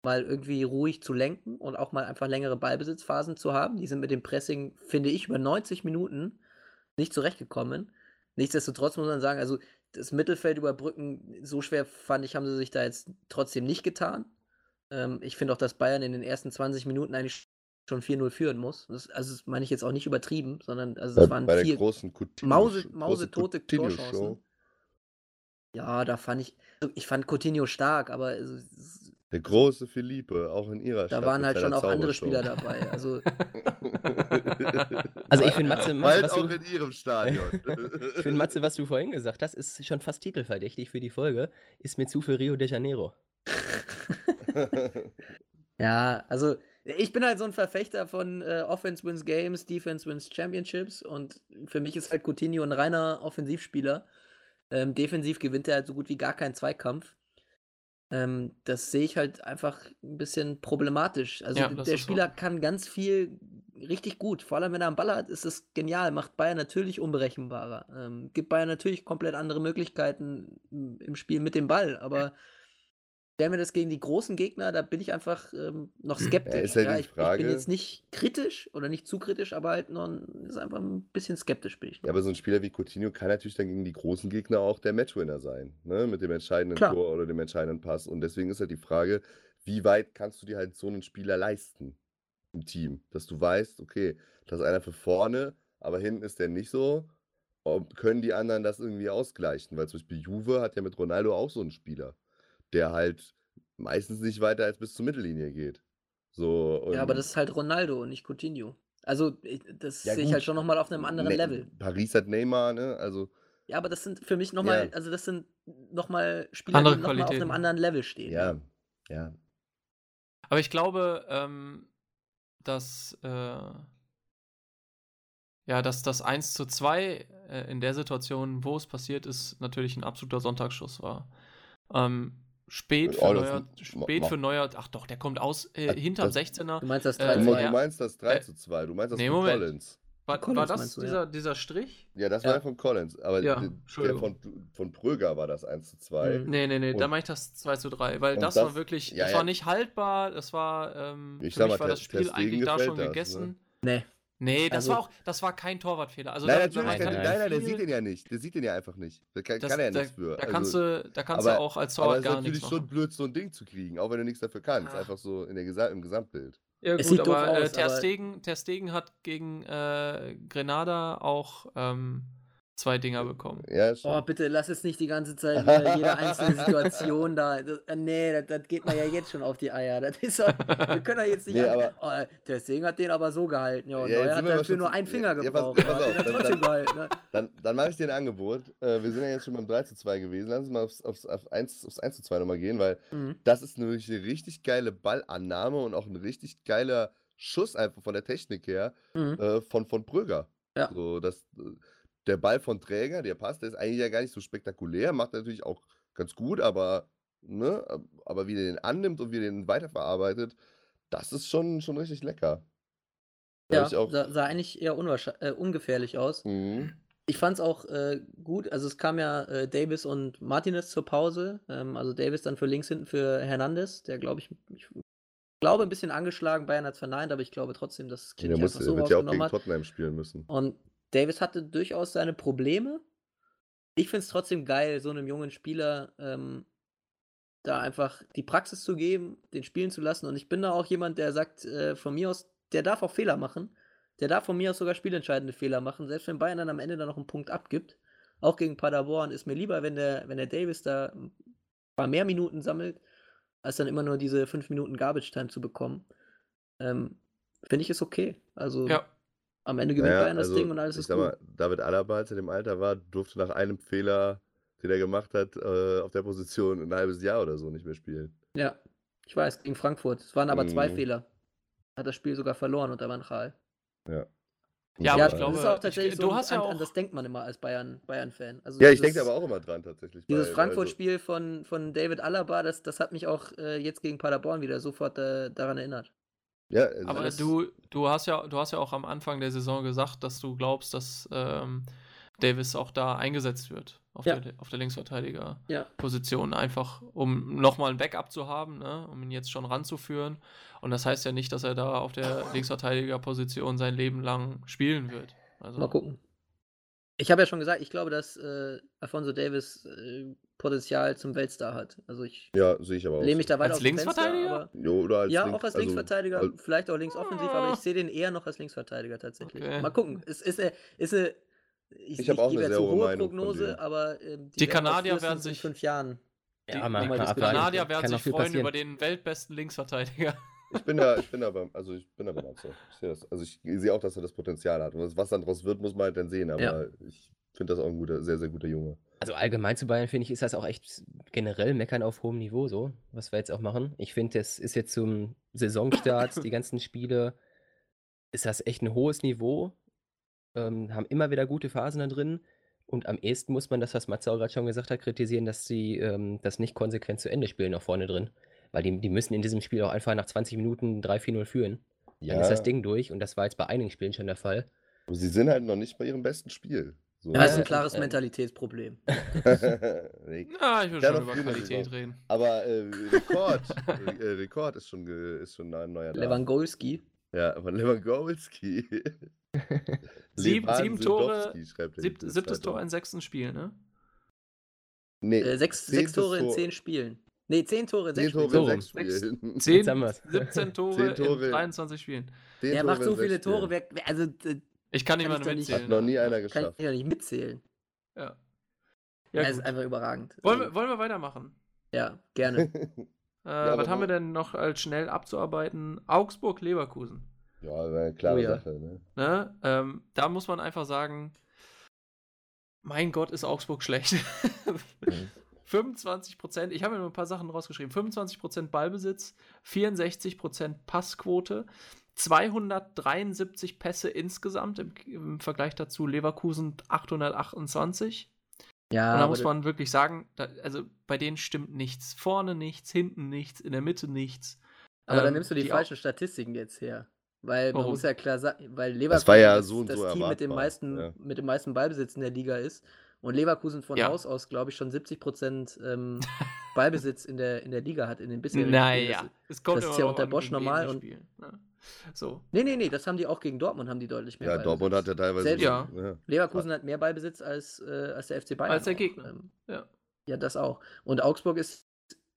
mal irgendwie ruhig zu lenken und auch mal einfach längere Ballbesitzphasen zu haben. Die sind mit dem Pressing, finde ich, über 90 Minuten nicht zurechtgekommen. Nichtsdestotrotz muss man sagen, also das Mittelfeld überbrücken, so schwer fand ich, haben sie sich da jetzt trotzdem nicht getan. Ähm, ich finde auch, dass Bayern in den ersten 20 Minuten eigentlich schon 4-0 führen muss. Das, also das meine ich jetzt auch nicht übertrieben, sondern also
bei,
waren
bei
vier
großen Coutinho-
Mause, mausetote
Coutinho-Show.
Torchancen. Ja, da fand ich, also ich fand Coutinho stark, aber also,
Der große Philippe, auch in ihrer
da
Stadt.
waren
mit
halt schon auch andere. Spieler dabei. Also
Also ich finde, Matze, Matze, was
auch
du,
in ihrem Stadion.
ich find, Matze, was du vorhin gesagt hast, ist schon fast titelverdächtig für die Folge. Ist mir zu für Rio de Janeiro.
Ja, also Ich bin halt so ein Verfechter von äh, Offense wins Games, Defense wins Championships und für mich ist halt Coutinho ein reiner Offensivspieler. Ähm, defensiv gewinnt er halt so gut wie gar keinen Zweikampf. Ähm, das sehe ich halt einfach ein bisschen problematisch. Also
Ja,
der
ist so.
Spieler kann ganz viel richtig gut. Vor allem, wenn er am Ball hat, ist es genial. Macht Bayern natürlich unberechenbarer. Ähm, gibt Bayern natürlich komplett andere Möglichkeiten im im Spiel mit dem Ball. Aber stellen wir das gegen die großen Gegner, da bin ich einfach ähm, noch skeptisch.
ist halt die
ich, ich bin
Frage-
jetzt nicht kritisch oder nicht zu kritisch, aber halt noch ein- ist einfach ein bisschen skeptisch bin ich.
Ja, aber so ein Spieler wie Coutinho kann natürlich dann gegen die großen Gegner auch der Matchwinner sein, ne? Mit dem entscheidenden
Klar.
Tor oder dem entscheidenden Pass. Und deswegen ist halt die Frage, wie weit kannst du dir halt so einen Spieler leisten im Team? Dass du weißt, okay, das ist einer für vorne, aber hinten ist der nicht so. Können die anderen das irgendwie ausgleichen? Weil zum Beispiel Juve hat ja mit Ronaldo auch so einen Spieler, der halt meistens nicht weiter als bis zur Mittellinie geht. So,
Ja, aber das ist halt Ronaldo und nicht Coutinho. Also, ich- das
Ja,
sehe ich halt schon nochmal auf einem anderen
Ne-
Level.
Paris hat Neymar, ne? Also.
Ja, aber das sind für mich nochmal,
Ja.
also das sind nochmal Spieler,
Andere
die nochmal auf einem anderen Level stehen.
Ja, ja.
Aber ich glaube, ähm, dass, äh, ja, dass das 1 zu 2 äh, in der Situation, wo es passiert ist, natürlich ein absoluter Sonntagsschuss war. Ähm, spät für
Ja, das
Neuer, spät für Neuer, ach doch, der kommt aus äh, hinterm
das-
16er.
Du meinst das
Äh,
3
Du,
ja.
du
ja.
meinst das 3
Äh,
zu 2, du meinst das
nee,
von
Moment.
Collins.
War,
Collins
war das
du, ja.
dieser, dieser Strich?
Ja, das
Ja.
war von Collins, aber
Ja,
der von, von Pröger war das 1 zu 2.
Mhm.
Nee, nee, nee, da
Und-
meine ich das 2 zu 3, weil das,
das-
war wirklich,
ja,
das
ja.
war nicht haltbar, das war, ähm,
Ich
für
sag
mich
mal,
war das Spiel eigentlich da schon
das,
gegessen.
ne?
Nee.
Nee, das
Also-
war auch, das war kein Torwartfehler. Also
Nein,
da-
natürlich, kann nein,
ich
nein, der sieht ihn ja nicht. Der sieht ihn ja einfach nicht. Da kann,
das,
kann er ja
da,
nichts für.
Da
Also,
kannst du, da kannst
aber-
du auch als
aber
Torwart
es ist
gar
natürlich
nichts
schon blöd, so ein Ding zu kriegen, auch wenn du nichts dafür kannst.
Ah.
Einfach so in der Gesa im Gesamtbild.
Ja,
Es
gut,
sieht doof
aber äh,
aus,
Ter,
aber-
Stegen, Ter Stegen hat gegen äh, Grenada auch ähm, zwei Dinger bekommen.
Ja,
Oh,
schon.
bitte lass es nicht die ganze Zeit jede einzelne Situation da. Das, äh, nee, das, das geht mir ja jetzt schon auf die Eier. Das ist doch, wir können ja jetzt nicht.
Nee, aber-
oh, der Sting hat den aber so gehalten. Ja, und
Ja, sind
hat dafür
schon
nur einen Finger
ja, pass-
gebraucht.
ja, pass
aber
auf,
den hat
dann-
trotzdem
dann-
gehalten. Ne?
Dann, dann mache ich dir ein Angebot. Äh, wir sind ja jetzt schon beim 3 zu 2 gewesen. Lass uns mal aufs, aufs, auf 1, aufs 1 zu 2 nochmal gehen, weil
Mhm.
das ist eine richtig, geile Ballannahme und auch ein richtig geiler Schuss einfach von der Technik her
Mhm.
äh, von, von Pröger.
Ja.
So, das, äh, der Ball von Träger, der passt, der ist eigentlich ja gar nicht so spektakulär, macht er natürlich auch ganz gut, aber, ne, aber wie der den annimmt und wie der den weiterverarbeitet, das ist schon, schon richtig lecker. Da
Ja,
auch,
sah, sah eigentlich eher äh, ungefährlich aus.
Mhm.
Ich fand es auch äh, gut. Also es kam ja äh, Davis und Martinez zur Pause. Ähm, also Davis dann für links hinten für Hernandez, der glaube ich, ich glaube ein bisschen angeschlagen. Bayern hat es verneint, aber ich glaube trotzdem, dass
Der
nicht
muss,
so
wird ja auch gegen
hat.
Tottenham spielen müssen.
Und Davis hatte durchaus seine Probleme. Ich finde es trotzdem geil, so einem jungen Spieler ähm, da einfach die Praxis zu geben, den spielen zu lassen. Und ich bin da auch jemand, der sagt, äh, von mir aus, der darf auch Fehler machen. Der darf von mir aus sogar spielentscheidende Fehler machen, selbst wenn Bayern dann am Ende dann noch einen Punkt abgibt. Auch gegen Paderborn ist mir lieber, wenn der, wenn der Davis da ein paar mehr Minuten sammelt, als dann immer nur diese fünf Minuten Garbage Time zu bekommen. Ähm, Finde ich es okay. Also
Ja,
am Ende gewinnt
Naja,
Bayern das
also,
Ding und alles
ich
ist
sag
gut.
mal, David Alaba, als er im Alter war, durfte nach einem Fehler, den er gemacht hat, äh, auf der Position ein halbes Jahr oder so nicht mehr spielen.
Ja, ich weiß, gegen Frankfurt. Es waren aber zwei
Mhm.
Fehler. Hat das Spiel sogar verloren unter Van Gaal.
Ja.
Ja,
ja,
aber ich
das
glaube,
ist auch
ich-
tatsächlich
du
so,
hast ja
an, an
auch-
das denkt man immer als Bayern, Bayern-Fan. Also
Ja, ich denke aber auch immer dran tatsächlich.
Dieses
also
Frankfurt-Spiel von, von David Alaba, das, das hat mich auch äh, jetzt gegen Paderborn wieder sofort äh, daran erinnert.
Ja, also
aber du, du hast ja, du hast ja auch am Anfang der Saison gesagt, dass du glaubst, dass ähm, Davis auch da eingesetzt wird auf
Ja.
der, auf der Linksverteidiger-Position,
Ja,
einfach um nochmal ein Backup zu haben, ne? um ihn jetzt schon ranzuführen. Und das heißt ja nicht, dass er da auf der Linksverteidiger-Position sein Leben lang spielen wird. Also,
mal gucken. Ich habe ja schon gesagt, ich glaube, dass äh, Alfonso Davis äh, Potenzial zum Weltstar hat. Also ich
ja, sehe ich aber auch.
lehne mich da weiter
Als
Fenster,
Linksverteidiger?
aber-
Jo, oder als
ja,
Link-
auch als
also,
Linksverteidiger,
al-
vielleicht auch linksoffensiv, aber
Ah.
ich sehe den eher noch als Linksverteidiger tatsächlich.
Okay.
Mal gucken. Es ist eine, ist eine ich,
Ich hab auch eine sehr hohe Meinung von
Prognose,
dir.
aber ähm,
Die
auch
Kanadier werden
in
sich-
fünf Jahren.
Die
Ja, mal
diskutieren.
abwarten.
Kanadier werden sich freuen
passieren.
über den weltbesten Linksverteidiger.
Ich bin da, ich bin da beim, also ich bin da beim das. Also ich sehe auch, dass er das Potenzial hat. Und was, dann draus wird, muss man halt dann sehen. Aber
Ja.
ich finde das auch ein guter, sehr, sehr guter Junge.
Also allgemein zu Bayern finde ich, ist das auch echt generell Meckern auf hohem Niveau so, was wir jetzt auch machen. Ich finde, es ist jetzt zum Saisonstart, die ganzen Spiele, ist das echt ein hohes Niveau. Ähm, haben immer wieder gute Phasen da drin. Und am ehesten muss man das, was Matze auch gerade schon gesagt hat, kritisieren, dass sie ähm, das nicht konsequent zu Ende spielen, noch vorne drin. Weil die, die müssen in diesem Spiel auch einfach nach 20 Minuten 3-4-0 führen. Dann ist das Ding durch und das war jetzt bei einigen Spielen schon der Fall.
Aber sie sind halt noch nicht bei ihrem besten Spiel. So.
Ja, das ist ein
Ja,
klares
ähm,
Mentalitätsproblem.
Nee,
Na, ich will
Ja,
schon über Qualität reden.
Aber äh, Rekord, äh, Rekord ist schon, ge, ist schon ein neuer.
Lewandowski.
Ja, von Lewandowski.
Sieben- sieben Tore, Sieb, siebtes. Tor in sechsten Spiel, ne?
Nee,
Äh, sechs, sechs Tore in zehn Spielen. Nee, zehn Tore in
zehn
sechs
Tore
Spielen.
in
So
sechs
rum. Sechs-
Spielen.
Zehn,
Jetzt haben wir's.
17 Tore,
Tore.
in 23 Spielen.
Der macht so viele Tore, wer, also äh,
Ich kann nicht
Kann ich doch nicht-
mitzählen.
Hat noch nie einer
kann
geschafft.
ich ja nicht mitzählen.
Ja.
Ja,
Ja,
ist einfach überragend.
Wollen, wir, wollen wir weitermachen?
Ja, gerne.
Äh,
aber
was haben wir denn noch als schnell abzuarbeiten? Augsburg-Leverkusen.
Ja, war eine klare
Oh ja.
Sache. Ne?
Ne? Ähm, da muss man einfach sagen, mein Gott, ist Augsburg schlecht.
Mhm.
25 Prozent, ich habe mir nur ein paar Sachen rausgeschrieben. 25 Prozent Ballbesitz, 64 Prozent Passquote, 273 Pässe insgesamt im, im Vergleich dazu Leverkusen 828.
Ja,
Und da muss man wirklich sagen, da, also bei denen stimmt nichts. Vorne nichts, hinten nichts, in der Mitte nichts.
Aber dann
Ähm,
nimmst du die,
Au-
falschen Statistiken jetzt her. Weil man
Warum?
muss ja klar sagen, weil Leverkusen
war ja
das,
so und
das
so
Team mit dem, meisten,
ja.
mit dem meisten Ballbesitz in der Liga ist. Und Leverkusen von
Ja.
Haus aus, glaube ich, schon 70% ähm, Ballbesitz in der, in der Liga hat, in den bisherigen
Naja,
Spielen.
es kommt
das ist ja unter Bosch normal und-
spielen, ne? So.
Nee, nee, nee, das haben die auch gegen Dortmund, haben die deutlich mehr
Ja,
Ballbesitz.
Dortmund hat ja teilweise.
Selbst-
Ja.
ja.
Leverkusen hat mehr Ballbesitz als, äh, als der FC Bayern.
Als der. Gegner.
Ähm,
Ja.
ja, das auch. Und Augsburg ist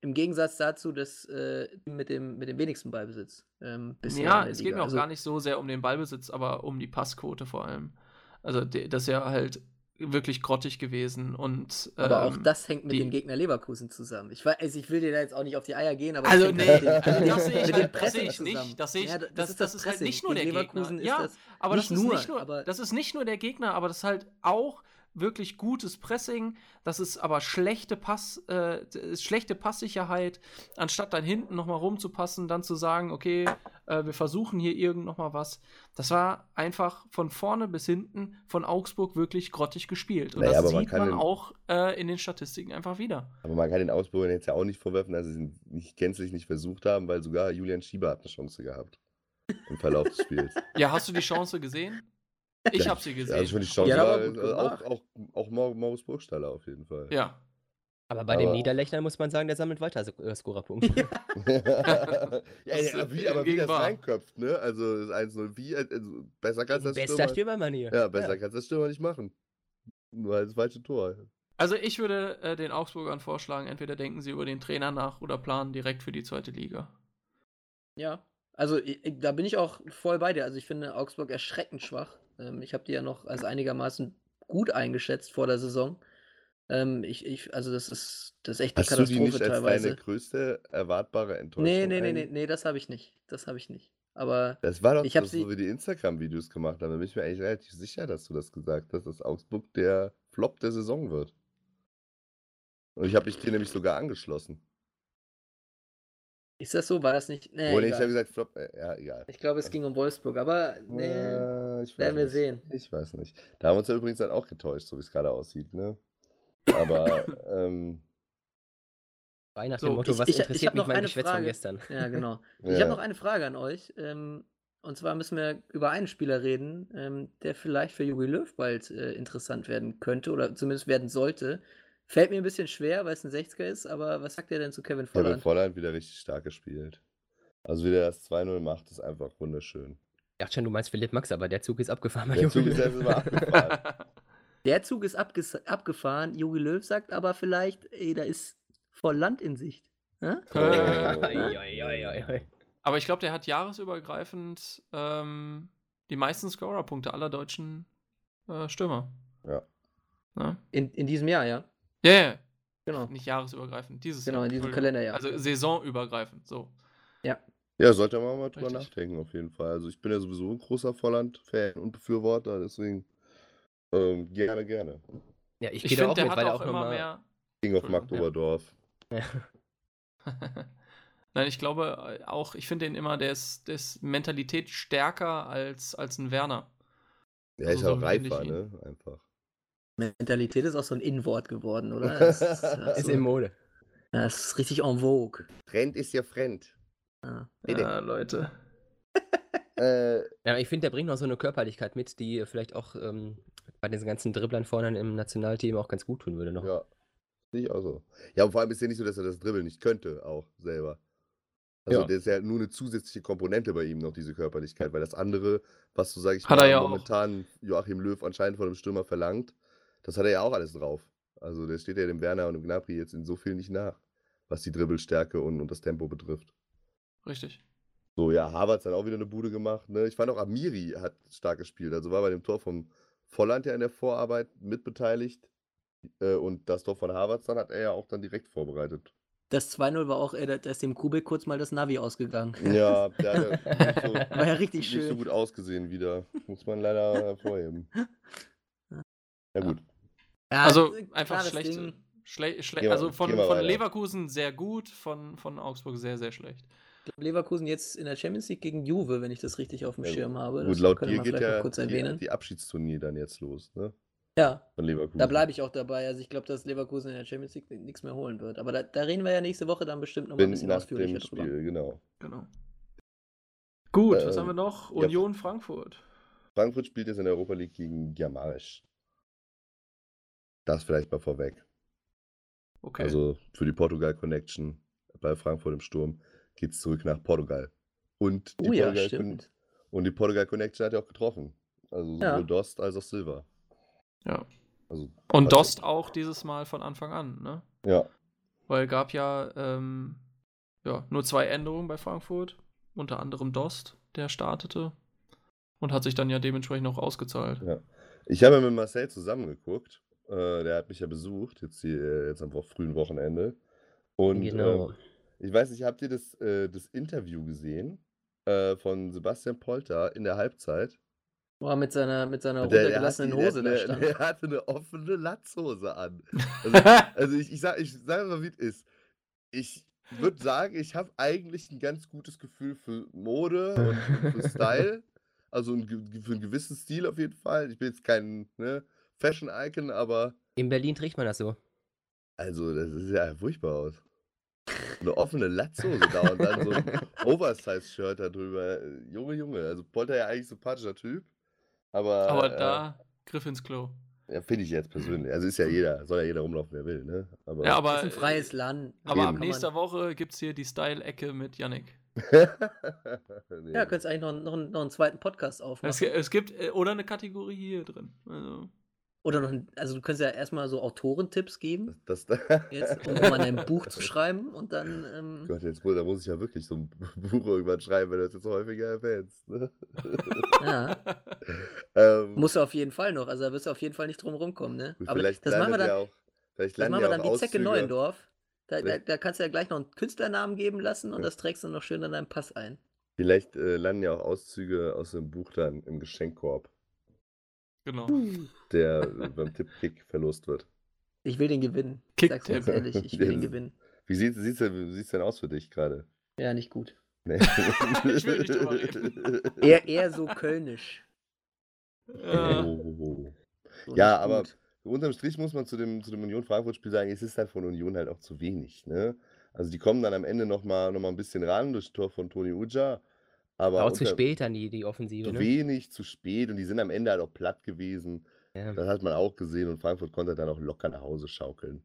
im Gegensatz dazu das äh, mit, dem, mit dem wenigsten Ballbesitz. Ähm, bisher
Ja, es geht mir auch
Also-
gar nicht so sehr um den Ballbesitz, aber um die Passquote vor allem. Also das ist ja halt wirklich grottig gewesen und
Aber auch
ähm,
das hängt mit
die-
dem Gegner Leverkusen zusammen. Ich weiß, also ich will dir da jetzt auch nicht auf die Eier gehen, aber
Also
das
nee,
halt dem-
also
mit
das sehe ich, halt, das sehe
Pressing
ich nicht. Das sehe ich,
Ja,
das, das, ist halt
Pressing.
nicht nur der Gegner.
Ist
ja,
das
aber
nicht
das ist
nur,
nicht nur,
aber-
das ist nicht nur der Gegner, aber das ist halt auch wirklich gutes Pressing. Das ist aber schlechte Pass, äh, ist schlechte Passsicherheit, anstatt dann hinten noch mal rumzupassen, dann zu sagen, okay, äh, wir versuchen hier irgend noch mal was. Das war einfach von vorne bis hinten von Augsburg wirklich grottig gespielt. Und
Naja,
das
man
sieht
kann
man
den-
auch äh, in den Statistiken einfach wieder.
Aber man kann den Augsburgern jetzt ja auch nicht vorwerfen, dass sie es nicht gänzlich nicht versucht haben, weil sogar Julian Schieber hat eine Chance gehabt. Im Verlauf des Spiels.
Ja, hast du die Chance gesehen? Ich
Ja,
habe sie gesehen.
Also schon die Chance
Ja,
war äh, auch, auch, auch Mau- Maurice Burgstaller auf jeden Fall.
ja.
Aber bei dem
Aber-
Niederlechner muss man sagen, der sammelt weiter äh, Scorerpunkte.
ja, ja, aber wie, aber wie das reinköpft, ne? Also das 1-0, wie, also besser kannst du das
Bester
Stürmer,
Stürmermann hier.
Ja, besser kannst du das Stürmer nicht machen. Nur halt das falsche Tor.
Also ich würde äh, den Augsburgern vorschlagen, entweder denken sie über den Trainer nach oder planen direkt für die zweite Liga.
Ja, also ich, da bin ich auch voll bei dir. Also ich finde Augsburg erschreckend schwach. Ähm, ich habe die ja noch als einigermaßen gut eingeschätzt vor der Saison. Ähm, ich, ich, also das ist, das ist echt eine
Hast du die
Katastrophe
nicht als
teilweise.
deine größte erwartbare Enttäuschung?
Nee, nee, nee, nee, nee, das habe ich nicht. Das habe ich nicht. Aber
Das war doch
Ich
das,
sie-
wo wir die Instagram-Videos gemacht haben. Da bin ich mir eigentlich relativ sicher, dass du das gesagt hast, dass Augsburg der Flop der Saison wird. Und ich habe mich dir nämlich sogar angeschlossen.
Ist das so? War das nicht? Nee,
ich
egal.
habe gesagt, Flop, äh, ja, egal.
ich glaube, es ging um Wolfsburg, aber nee.
Äh, ich weiß
werden wir
nicht.
sehen.
Ich weiß nicht. Da haben wir uns ja übrigens dann auch getäuscht, so wie es gerade aussieht, ne? Aber, ähm,
Frei nach
So,
dem Motto,
ich-
was
ich- ich
interessiert
hab
mich
noch
mein
eine
Geschwätz von
Frage.
gestern?
Ja, genau. Ich
Ja.
habe noch eine Frage an euch. Ähm, und zwar müssen wir über einen Spieler reden, ähm, der vielleicht für Jogi Löw bald äh, interessant werden könnte oder zumindest werden sollte. Fällt mir ein bisschen schwer, weil es ein 60er ist, aber was sagt ihr denn zu Kevin
Kevin
Volland?
Volland wieder richtig stark gespielt. Also, wie der das 2-0 macht, ist einfach wunderschön.
Ich dachte schon, du meinst Philipp Max, aber der Zug ist abgefahren. bei
Der
Jogi
Zug ist
Löw.
erst mal abgefahren.
Der Zug ist abgefahren. Jogi Löw sagt aber vielleicht, ey, da ist Volland in Sicht.
Oh.
Ei, ei.
Aber ich glaube, der hat jahresübergreifend ähm, die meisten Scorer-Punkte aller deutschen äh, Stürmer.
Ja.
Ne?
In, in diesem Jahr, ja.
Ja, ja,
Genau.
nicht jahresübergreifend, dieses
Genau,
Jahr.
in diesem. Kalenderjahr.
Also saisonübergreifend, so.
Ja, sollte man mal drüber
Richtig.
nachdenken, auf jeden Fall. Also, ich bin ja sowieso ein großer Volland-Fan und Befürworter, deswegen ähm, gerne, gerne.
Ja, ich
Ich finde,
auch
der
mit,
hat
weil
auch
auch
immer mehr.
King of
Entschuldigung, ja.
Magdoberdorf.
Nein, ich glaube äh, auch, ich finde ihn immer, der ist, der ist Mentalität stärker als, als ein Werner.
Ja,
Also
ist
so
auch reifer, ne? Einfach.
Mentalität ist auch so ein In-Wort geworden, oder? Das ist, das
Ist in Mode.
das ist richtig en vogue.
Trend ist ja Friend.
Ja.
Bitte.
Ja, Leute.
Äh,
Ja, ich finde, der bringt noch so eine Körperlichkeit mit, die vielleicht auch ähm, bei diesen ganzen Dribblern vorne im Nationalteam auch ganz gut tun würde noch.
ja. Ich auch so. Ja, und vor allem ist ja nicht so, dass er das Dribbeln nicht könnte, auch selber. Also,
Ja.
der ist ja nur eine zusätzliche Komponente bei ihm noch, diese Körperlichkeit, weil das andere, was so, sage ich
Hat er ja auch.
momentan Joachim Löw anscheinend von einem Stürmer verlangt, das hat er ja auch alles drauf. Also, der steht ja dem Werner und dem Gnabry jetzt in so viel nicht nach, was die Dribbelstärke und, und das Tempo betrifft.
Richtig.
So, ja, Havertz hat auch wieder eine Bude gemacht. Ne? Ich fand auch Amiri hat stark gespielt. Also war bei dem Tor von Volland ja in der Vorarbeit mitbeteiligt. Äh, und das Tor von Havertz dann hat er ja auch dann direkt vorbereitet.
Das 2-0 war auch, äh, da ist dem Kubik kurz mal das Navi ausgegangen.
Ja, der hat ja nicht so,
War ja richtig
nicht so
schön.
gut ausgesehen wieder. Muss man leider hervorheben. Ja, gut.
Ja,
Also
äh,
einfach schlecht. Schle schle also von, von. Leverkusen sehr gut, von, von Augsburg sehr, sehr schlecht.
Leverkusen jetzt in der Champions League gegen Juve, wenn ich das richtig auf dem
Ja,
Schirm habe.
Gut,
Das
laut
könnte
dir
man
geht
vielleicht noch
ja
kurz
die,
erwähnen.
die Abschiedstournee dann jetzt los, ne?
Ja,
Von Leverkusen.
da bleibe ich auch dabei. Also ich glaube, dass Leverkusen in der Champions League nichts mehr holen wird. Aber da, da reden wir ja nächste Woche dann bestimmt noch mal ein bisschen
nach
ausführlicher
dem
drüber.
Spiel, genau.
Genau. Gut, was
Ähm,
haben wir noch?
ja.
Union Frankfurt.
Frankfurt spielt jetzt in der Europa League gegen Giamarisch. Das vielleicht mal vorweg.
Okay.
Also für die Portugal Connection bei Frankfurt im Sturm geht es zurück nach Portugal. Und die,
Oh ja,
Portugal
stimmt.
und die Portugal Connection hat ja auch getroffen. Also sowohl
Ja.
Dost als auch Silva.
ja.
Also,
Und Dost auch dieses Mal von Anfang an, ne?
Ja,
Weil gab ja, ähm, ja nur zwei Änderungen bei Frankfurt. Unter anderem Dost, der startete. Und hat sich dann ja dementsprechend auch ausgezahlt.
ja. Ich habe mit Marcel zusammengeguckt. Äh, der hat mich ja besucht, jetzt, hier, äh, jetzt am frühen Wochenende. Und
Genau.
ähm, ich weiß nicht, habt ihr das, äh, das Interview gesehen äh, von Sebastian Polter in der Halbzeit?
Boah, mit seiner, mit seiner
Der- der
runtergelassenen
hat die-
Hose
der, der, der hatte eine offene Latzhose an. Also, also ich, ich sage ich sag mal, wie es ist. Ich würde sagen, ich habe eigentlich ein ganz gutes Gefühl für Mode und für Style. Also ein, für einen gewissen Stil auf jeden Fall. Ich bin jetzt kein ne, Fashion-Icon, aber
In Berlin trägt man das so.
also das sieht ja furchtbar aus. Eine offene Latzhose da und dann so ein Oversize-Shirt da drüber. Junge, Junge. Also Polter ja eigentlich sympathischer Typ. Aber,
Aber
äh,
da griff ins Klo.
Ja, finde ich jetzt persönlich. Also ist ja jeder, soll ja jeder rumlaufen, wer will, ne? Aber
Ja, aber,
ist ein freies Land.
aber ab
Eben.
Nächster Woche gibt es hier die Style-Ecke mit Yannick.
nee.
Ja, könntest eigentlich noch, noch, einen- noch einen zweiten Podcast
Es,
aufmachen.
gi- es gibt, äh, oder eine Kategorie hier drin. Also,
Oder noch, also du könntest ja erstmal so Autorentipps geben,
das, das,
jetzt, um mal ein Buch zu schreiben und dann, ähm,
Gott, jetzt muss, da muss ich ja wirklich so ein Buch irgendwann schreiben, wenn du das jetzt häufiger erwähnst. Ne?
ja,
ähm,
musst du auf jeden Fall noch, also da wirst du auf jeden Fall nicht drum rumkommen, ne? Aber
vielleicht
das machen wir dann,
auch, vielleicht
das machen wir dann wie Zecke
Auszüge-
Neuendorf. Da, da, da kannst du ja gleich noch einen Künstlernamen geben lassen und
Ja.
das trägst du noch schön in deinen Pass ein.
Vielleicht äh, landen ja auch Auszüge aus dem Buch dann im Geschenkkorb,
genau.
der beim Tippkick verlost wird.
Ich will den gewinnen. Ich
Kick
sag's ganz ehrlich, ich will den gewinnen.
Wie sieht es sieht's denn, sieht's denn aus für dich gerade?
Ja, nicht gut.
Nee.
Ich will nicht drüber reden.
Eher, eher so kölnisch.
Äh,
Oh.
So
Ja,
nicht
aber
gut.
unterm Strich muss man zu dem, zu dem Union-Frankfurt-Spiel sagen, es ist halt von Union halt auch zu wenig. Ne? Also die kommen dann am Ende nochmal noch mal ein bisschen ran durch das Tor von Toni Uja. Aber
Auch zu spät dann die, die Offensive,
zu
ne?
wenig, zu spät und die sind am Ende halt auch platt gewesen.
Ja.
Das hat man auch gesehen und Frankfurt konnte dann auch locker nach Hause schaukeln.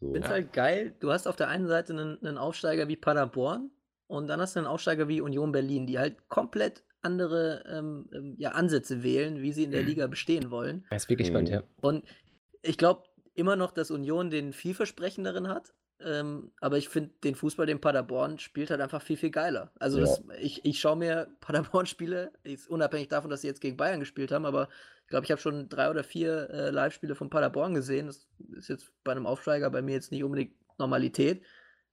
So.
Ich finde es
Ja.
halt geil. Du hast auf der einen Seite einen, einen Aufsteiger wie Paderborn und dann hast du einen Aufsteiger wie Union Berlin, die halt komplett andere ähm, ähm, ja, Ansätze wählen, wie sie in der Liga bestehen wollen.
Das ist wirklich spannend,
Mhm.
ja.
Und ich glaube immer noch, dass Union den vielversprechenderen hat. Ähm, aber ich finde den Fußball, den Paderborn spielt, halt einfach viel, viel geiler. Also
Ja.
das, ich, ich schaue mir Paderborn-Spiele, unabhängig davon, dass sie jetzt gegen Bayern gespielt haben, aber ich glaube, ich habe schon drei oder vier äh, Live-Spiele von Paderborn gesehen. Das ist jetzt bei einem Aufsteiger bei mir jetzt nicht unbedingt Normalität.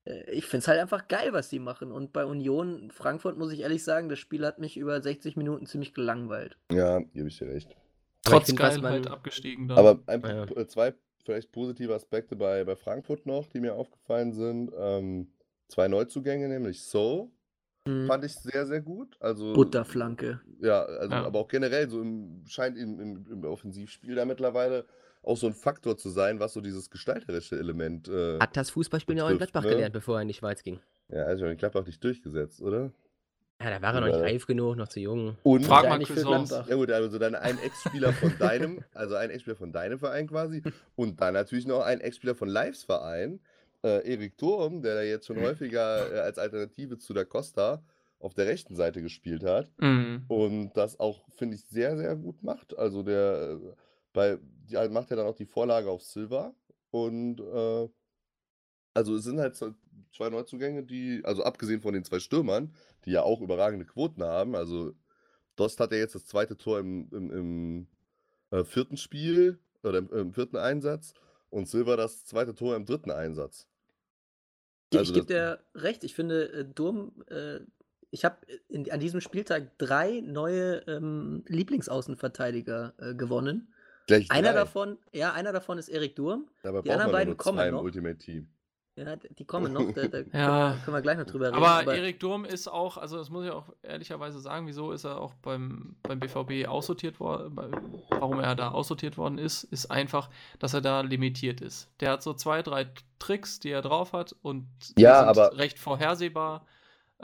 Äh, Ich finde es halt einfach geil, was die machen. Und bei Union Frankfurt muss ich ehrlich sagen, das Spiel hat mich über 60 Minuten ziemlich gelangweilt.
Ja, gebe ich dir recht.
Trotz Geilheit
man-
abgestiegen dann.
Aber ein,
Ja.
äh, zwei vielleicht positive Aspekte bei, bei Frankfurt noch, die mir aufgefallen sind. Ähm, zwei Neuzugänge, nämlich So,
Mhm.
fand ich sehr, sehr gut. Also,
Butterflanke.
Ja, also,
Ja.
aber auch generell, so im, scheint im, im, im Offensivspiel da mittlerweile auch so ein Faktor zu sein, was so dieses gestalterische Element. Äh,
Hat das Fußballspielen ja auch in Gladbach
ne?
gelernt, bevor er in die Schweiz ging.
ja, also in Gladbach nicht durchgesetzt, oder?
Ja, da war er noch nicht reif genug, noch zu jung.
Und
Frag mal
nicht für
Cuisance.
Gladbach.
Ja gut, also dann ein Ex-Spieler von deinem, also ein Ex-Spieler von deinem Verein quasi und dann natürlich noch ein Ex-Spieler von Lives Verein, äh, Erik Turm, der da jetzt schon häufiger äh, als Alternative zu der Costa auf der rechten Seite gespielt hat
Mhm.
und das auch, finde ich, sehr, sehr gut macht. Also der äh, bei, die, macht ja dann auch die Vorlage auf Silva und äh, also es sind halt so zwei Neuzugänge, die, also abgesehen von den zwei Stürmern, die ja auch überragende Quoten haben, also Dost hat ja jetzt das zweite Tor im, im, im äh, vierten Spiel oder im, im vierten Einsatz und Silva das zweite Tor im dritten Einsatz.
Ich,
Also
ich gebe dir recht. Ich finde, äh, Durm, äh, ich habe an diesem Spieltag drei neue ähm, Lieblingsaußenverteidiger äh, gewonnen.
Gleich
Einer
drei.
davon, ja, einer davon ist Erik Durm.
Dabei
die anderen beiden kommen noch.
Ultimate Team.
Ja, die kommen noch. Da, da
Ja.
können wir gleich noch drüber reden.
Aber Erik Durm ist auch, also das muss ich auch ehrlicherweise sagen, wieso ist er auch beim, beim BVB aussortiert worden, warum er da aussortiert worden ist, ist einfach, dass er da limitiert ist. Der hat so zwei, drei Tricks, die er drauf hat und die
Ja,
sind
aber-
recht vorhersehbar.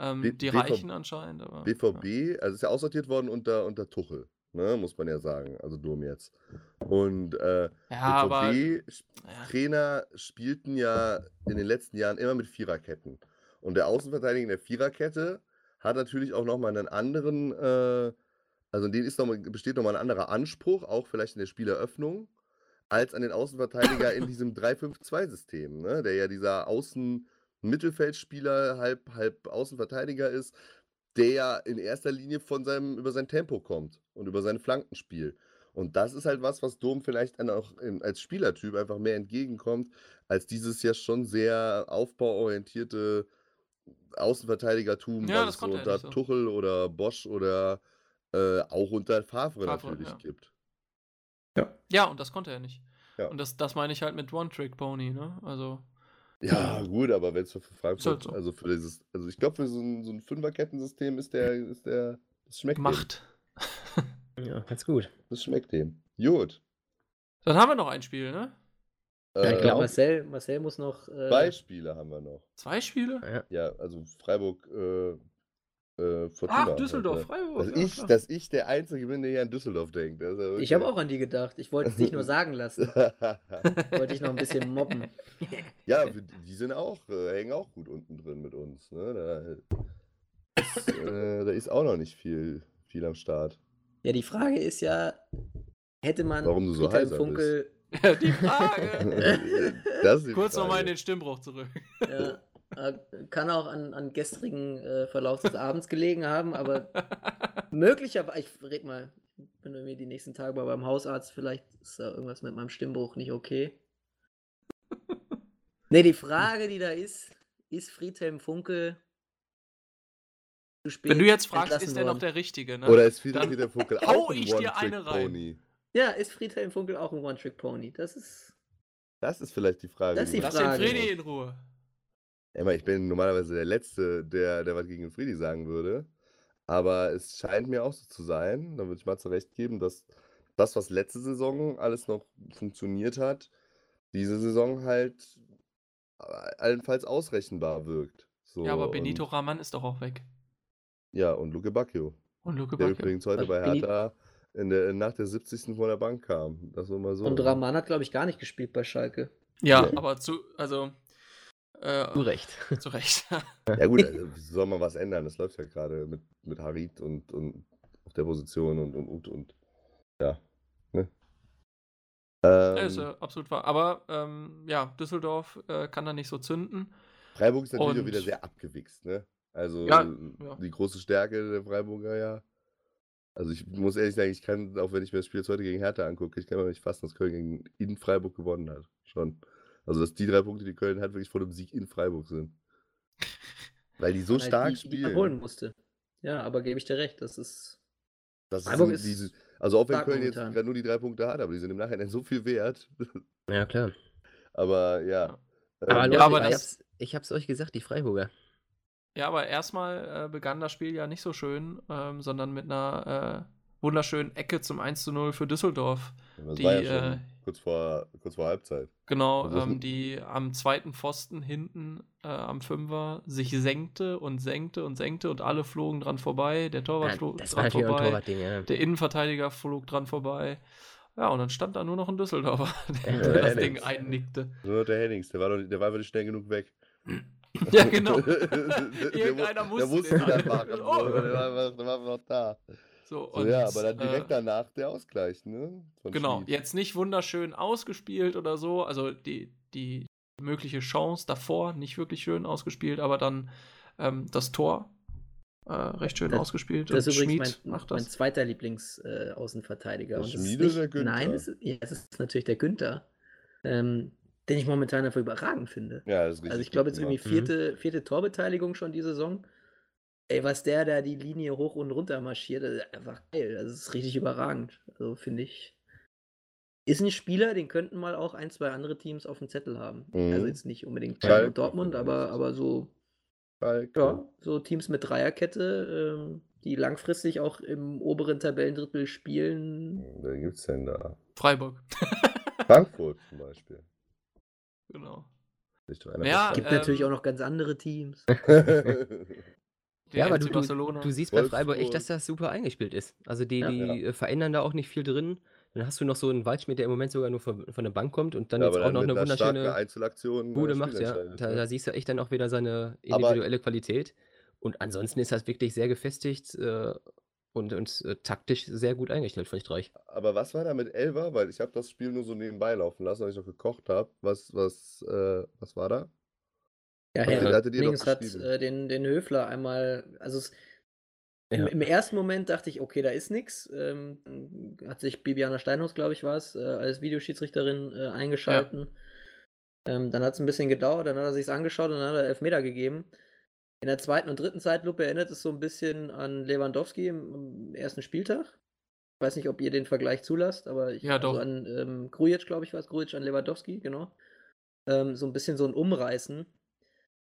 Ähm, die reichen anscheinend. Aber,
BVB, also ist ja aussortiert worden unter, unter Tuchel, ne, muss man ja sagen, also Durm jetzt. Und äh,
Ja, aber. Ja.
BVB-Trainer spielten ja in den letzten Jahren immer mit Viererketten. Und der Außenverteidiger in der Viererkette hat natürlich auch nochmal einen anderen, äh, also in denen ist noch mal, besteht nochmal ein anderer Anspruch, auch vielleicht in der Spieleröffnung, als an den Außenverteidiger in diesem 3-5-2-System, ne, der ja dieser Außen-Mittelfeldspieler, halb, halb Außenverteidiger ist, der ja in erster Linie von seinem, über sein Tempo kommt und über sein Flankenspiel. Und das ist halt was, was Dom vielleicht dann auch als Spielertyp einfach mehr entgegenkommt, als dieses ja schon sehr aufbauorientierte Außenverteidigertum,
Ja,
was
das
es so
er
unter
so.
Tuchel oder Bosch oder äh, auch unter Favre,
Favre,
natürlich
ja.
gibt.
ja, und das konnte er nicht.
Ja.
Und das, das meine ich halt mit One-Trick-Pony, ne? Also.
Ja, gut, aber wenn es für Frankfurt,
halt so.
also für dieses, also ich glaube, für so ein, so ein Fünferkettensystem ist der, ist der, das schmeckt
Macht.
Ja, ganz gut.
Das schmeckt dem. Gut.
Dann haben wir noch ein Spiel, ne?
Ja, ich
Äh,
glaub,
Marcel, Marcel muss noch. Äh,
Beispiele haben wir noch.
Zwei Spiele?
Ja.
Ja, also Freiburg, äh, äh, Fortuna.
Ach, Düsseldorf,
halt,
Freiburg.
Dass,
ja,
ich,
klar.
dass ich der Einzige bin, der hier an Düsseldorf denkt. Ja
ich habe auch an die gedacht. Ich wollte es dich nur sagen lassen. Wollte ich noch ein bisschen mobben.
ja, die die sind auch, äh, hängen auch gut unten drin mit uns. Ne? Da, ist, äh, da ist auch noch nicht viel, viel am Start.
Ja, die Frage ist ja, hätte man
Warum du so
Friedhelm
heiser
Funkel.
Ja, die Frage.
das ist die
Kurz nochmal in den Stimmbruch zurück.
Ja, äh, kann auch an, an gestrigen äh, Verlauf des Abends gelegen haben, aber möglicherweise, ich red mal, ich bin irgendwie die nächsten Tage mal beim Hausarzt, vielleicht ist da irgendwas mit meinem Stimmbruch nicht okay. Ne, die Frage, die da ist, ist Friedhelm Funkel zu spät
Wenn du jetzt fragst, ist der noch der Richtige, ne?
Oder ist Friedrich
Dann
Funkel auch ein
ich dir eine rein.
One-Trick-Pony?
Ja, ist Friedhelm Funkel auch ein One-Trick-Pony? Das ist.
Das ist vielleicht die Frage.
Das ist die
man
Lass den. Fredi in Ruhe.
Emma, ich bin normalerweise der Letzte, der, der was gegen den Friedi sagen würde. Aber es scheint mir auch so zu sein, da würde ich mal zurecht geben, dass das, was letzte Saison alles noch funktioniert hat, diese Saison halt äh, allenfalls ausrechenbar wirkt. So,
Ja, aber Benito Raman ist doch auch weg.
Ja, und Luke Bacchio,
Und Luke
der
Bacchio.
übrigens heute bei Hertha in der, nach der 70. von der Bank kam. Das war mal so.
Und Rahman hat, glaube ich, gar nicht gespielt bei Schalke.
Ja,
Ja.
aber zu, also, äh,
Du recht.
zu Recht.
Ja gut, also, wie soll man was ändern? Das läuft ja gerade mit, mit Harit und, und auf der Position und und und, und ja. Ne?
Ja, ist
Ähm,
ja absolut wahr. Aber ähm, ja, Düsseldorf äh, kann da nicht so zünden.
Freiburg ist natürlich auch
und-
wieder sehr abgewichst, ne? Also
Ja, ja.
die große Stärke der Freiburger ja. Also ich muss ehrlich sagen, ich kann, auch wenn ich mir das Spiel jetzt heute gegen Hertha angucke, ich kann mir nicht fassen, dass Köln gegen, in Freiburg gewonnen hat. Schon. Also dass die drei Punkte, die Köln hat, wirklich vor dem Sieg in Freiburg sind. Weil die so
Weil
stark
die, die
spielen.
holen musste. Ja, aber gebe ich dir recht, das ist.
Das
Freiburg ist-
diese, Also auch wenn Köln jetzt gerade nur die drei Punkte hat, aber die sind im Nachhinein so viel wert.
Ja, klar.
aber ja.
Aber
ähm,
Leute,
aber
ich,
das-
hab's, ich hab's euch gesagt, die Freiburger.
Ja, aber erstmal äh, begann das Spiel ja nicht so schön, ähm, sondern mit einer äh, wunderschönen Ecke zum 1 zu 0 für Düsseldorf.
das
die,
war ja schon
äh,
kurz, vor, kurz vor Halbzeit.
Genau, ähm, die am zweiten Pfosten hinten äh, am Fünfer sich senkte und senkte und senkte und alle flogen dran vorbei. Der Torwart
Ja,
flog
das war
dran vorbei.
Ja.
Der Innenverteidiger flog dran vorbei. Ja, und dann stand da nur noch ein Düsseldorfer, der
Ja,
das
Hennigs.
Ding einnickte.
Nur der Hennings, der war, doch, der war wirklich schnell genug weg.
Ja, genau.
Der-
Irgendeiner
der,
musste
Der musste
den
machen.
Oh.
so, Der, war, einfach- der war noch da.
So,
So,
und,
ja, aber dann direkt
äh,
danach der Ausgleich, ne? Von
Genau,
Schmid.
jetzt nicht wunderschön ausgespielt oder so. Also die, die mögliche Chance davor nicht wirklich schön ausgespielt, aber dann ähm, das Tor äh, recht schön
Das-
ausgespielt.
Das ist übrigens
Schmid
mein,
macht
mein zweiter Lieblingsaußenverteidiger. Äh, Außenverteidiger.
Der
das ist
Schmiede oder
nicht-
Günther?
Nein, es ist, ja, es ist natürlich der Günther, ähm, den ich momentan einfach überragend finde.
Ja, das ist richtig.
Also ich glaube jetzt irgendwie
gemacht.
vierte, vierte Torbeteiligung schon die Saison. Ey, was der da die Linie hoch und runter marschiert, das ist einfach geil. Das ist richtig überragend. Also finde ich. Ist ein Spieler, den könnten mal auch ein, zwei andere Teams auf dem Zettel haben.
Mhm.
Also jetzt nicht unbedingt
Schalke
Bayern und Dortmund, aber, aber so,
Schalke.
ja, so Teams mit Dreierkette, ähm, die langfristig auch im oberen Tabellendrittel spielen.
Wer gibt's denn da?
Freiburg.
Frankfurt zum Beispiel.
Genau. Ja,
Gibt
ähm,
natürlich auch noch ganz andere Teams.
Ja, aber du, du, du siehst bei Freiburg echt, dass das super eingespielt ist. Also die,
Ja.
die
Ja.
äh, verändern da auch nicht viel drin. Dann hast du noch so einen Waldschmidt, der im Moment sogar nur von, von der Bank kommt und dann
Ja,
jetzt
aber
auch noch
mit
eine wunderschöne
Einzelaktion
Bude
äh,
macht. Ja. Da,
ne?
da siehst du echt dann auch wieder seine
Aber-
individuelle Qualität. Und ansonsten ist das wirklich sehr gefestigt äh, und, und äh, taktisch sehr gut eingestellt von Streich.
Aber was war da mit Elva? Weil ich habe das Spiel nur so nebenbei laufen lassen, weil ich noch gekocht habe. Was, was, äh, was war da?
Ja, Herr Nings hat äh, den, den Höfler einmal, also es, im,
Ja.
im ersten Moment dachte ich, okay, da ist nichts. Ähm, hat sich Bibiana Steinhaus, glaube ich, war es, äh, als Videoschiedsrichterin äh, eingeschalten. Ähm, dann hat es ein bisschen gedauert, dann hat er sich angeschaut und dann hat er Elfmeter gegeben. In der zweiten und dritten Zeitlupe erinnert es so ein bisschen an Lewandowski im, im ersten Spieltag. Ich weiß nicht, ob ihr den Vergleich zulasst, aber ich
Ja,
also
doch.
an ähm, Grujic, glaube ich, war es Grujic an Lewandowski, genau. Ähm, so ein bisschen so ein Umreißen.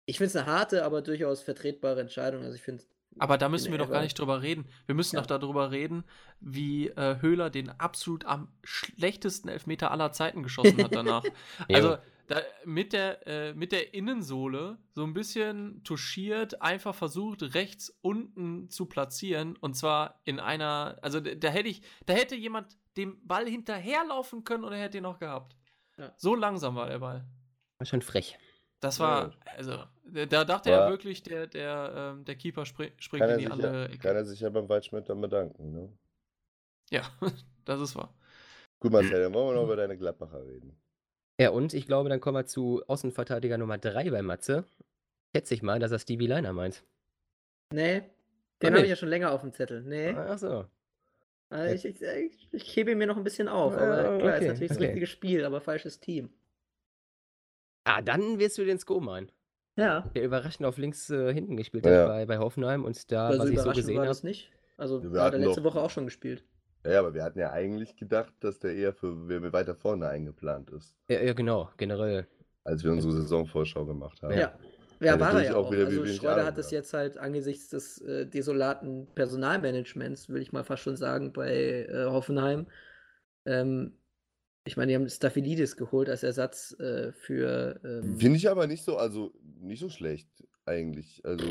Ich finde es eine harte, aber durchaus vertretbare Entscheidung. Also ich finde
Aber da müssen wir doch gar nicht drüber reden. Wir müssen
Ja.
doch darüber reden, wie äh, Höhler den absolut am schlechtesten Elfmeter aller Zeiten geschossen hat danach. also da, mit, der, äh, mit der Innensohle so ein bisschen touchiert, einfach versucht, rechts unten zu platzieren. Und zwar in einer, also da, da hätte ich, da hätte jemand dem Ball hinterherlaufen können und er hätte ihn noch gehabt.
Ja.
So langsam war der Ball.
War schon frech.
Das war, also, da da dachte
Aber-
er wirklich, der, der, ähm, der Keeper spring, springt
Kann
in
er,
die
sich
andere
ja,
Ecke.
kann er sich ja beim Waldschmidt dann bedanken. Ne?
Ja, das ist wahr.
Gut, Marcel, dann wollen wir noch über deine Gladbacher reden.
Ja, und ich glaube, dann kommen wir zu Außenverteidiger Nummer 3 bei Matze. Schätze ich mal, dass er Stevie Liner meint.
Nee,
Ah,
den habe ich ja schon länger auf dem Zettel. Nee,
Ach so.
äh, ich, ich, ich, ich hebe ihn mir noch ein bisschen auf. Aber klar, ist
okay,
natürlich das
okay.
richtige Spiel, aber falsches Team.
Ah, dann wirst du den Sko meinen.
Ja,
Der überraschend auf links äh, hinten gespielt
Ja.
hat bei, bei Hoffenheim und da,
also
was ich so gesehen habe.
das nicht. Also
Wir
wir hat er letzte
doch-
Woche auch schon gespielt.
Ja, aber wir hatten ja eigentlich gedacht, dass der eher für wer weiter vorne eingeplant ist,
Ja, ja, genau, generell.
als wir unsere Saisonvorschau gemacht haben.
Ja.
Ja.
Ja,
Also
war er
durch
ja
auch
auch.
wieder, wie
Also
Ahnung
hat es jetzt halt angesichts des äh, desolaten Personalmanagements, will ich mal fast schon sagen, bei äh, Hoffenheim. Ähm, ich meine, die haben Staphylidis geholt als Ersatz äh, für. Ähm,
Finde ich aber nicht so, also nicht so schlecht eigentlich. Also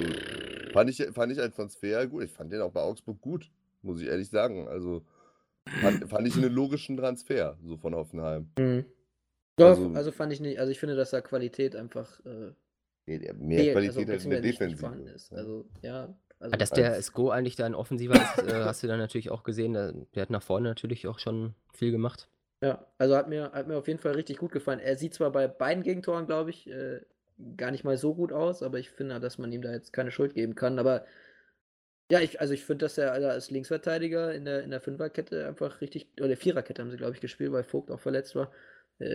fand ich, fand ich als Transfer gut. Ich fand den auch bei Augsburg gut, muss ich ehrlich sagen. Also fand, fand ich einen logischen Transfer, so von Hoffenheim.
Mhm. Doch,
Also-
also, fand ich nicht, also ich finde, dass da Qualität einfach äh,
Nee, mehr
fehlt,
Qualität
also,
als in der Defensive.
vorhanden ist. Also, ja. Also,
Dass der
als-
Sko eigentlich da ein Offensiver ist, äh, hast du dann natürlich auch gesehen. Der, der hat nach vorne natürlich auch schon viel gemacht.
Ja, also hat mir, hat mir auf jeden Fall richtig gut gefallen. Er sieht zwar bei beiden Gegentoren, glaube ich, äh, gar nicht mal so gut aus, aber ich finde, dass man ihm da jetzt keine Schuld geben kann. Aber ja, ich, also ich finde, dass er als Linksverteidiger in der, in der Fünferkette einfach richtig, oder der Viererkette haben sie, glaube ich, gespielt, weil Vogt auch verletzt war, äh,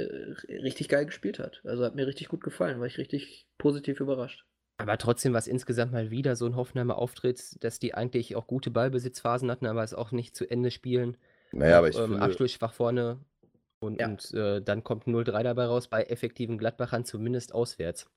richtig geil gespielt hat. Also hat mir richtig gut gefallen, war ich richtig positiv überrascht.
Aber trotzdem war es insgesamt mal wieder so ein Hoffenheimer Auftritt, dass die eigentlich auch gute Ballbesitzphasen hatten, aber es auch nicht zu Ende spielen.
Naja, aber ich
ähm,
finde,
abschlussschwach vorne und,
Ja.
und äh, dann kommt 0-3 dabei raus bei effektiven Gladbachern, zumindest auswärts.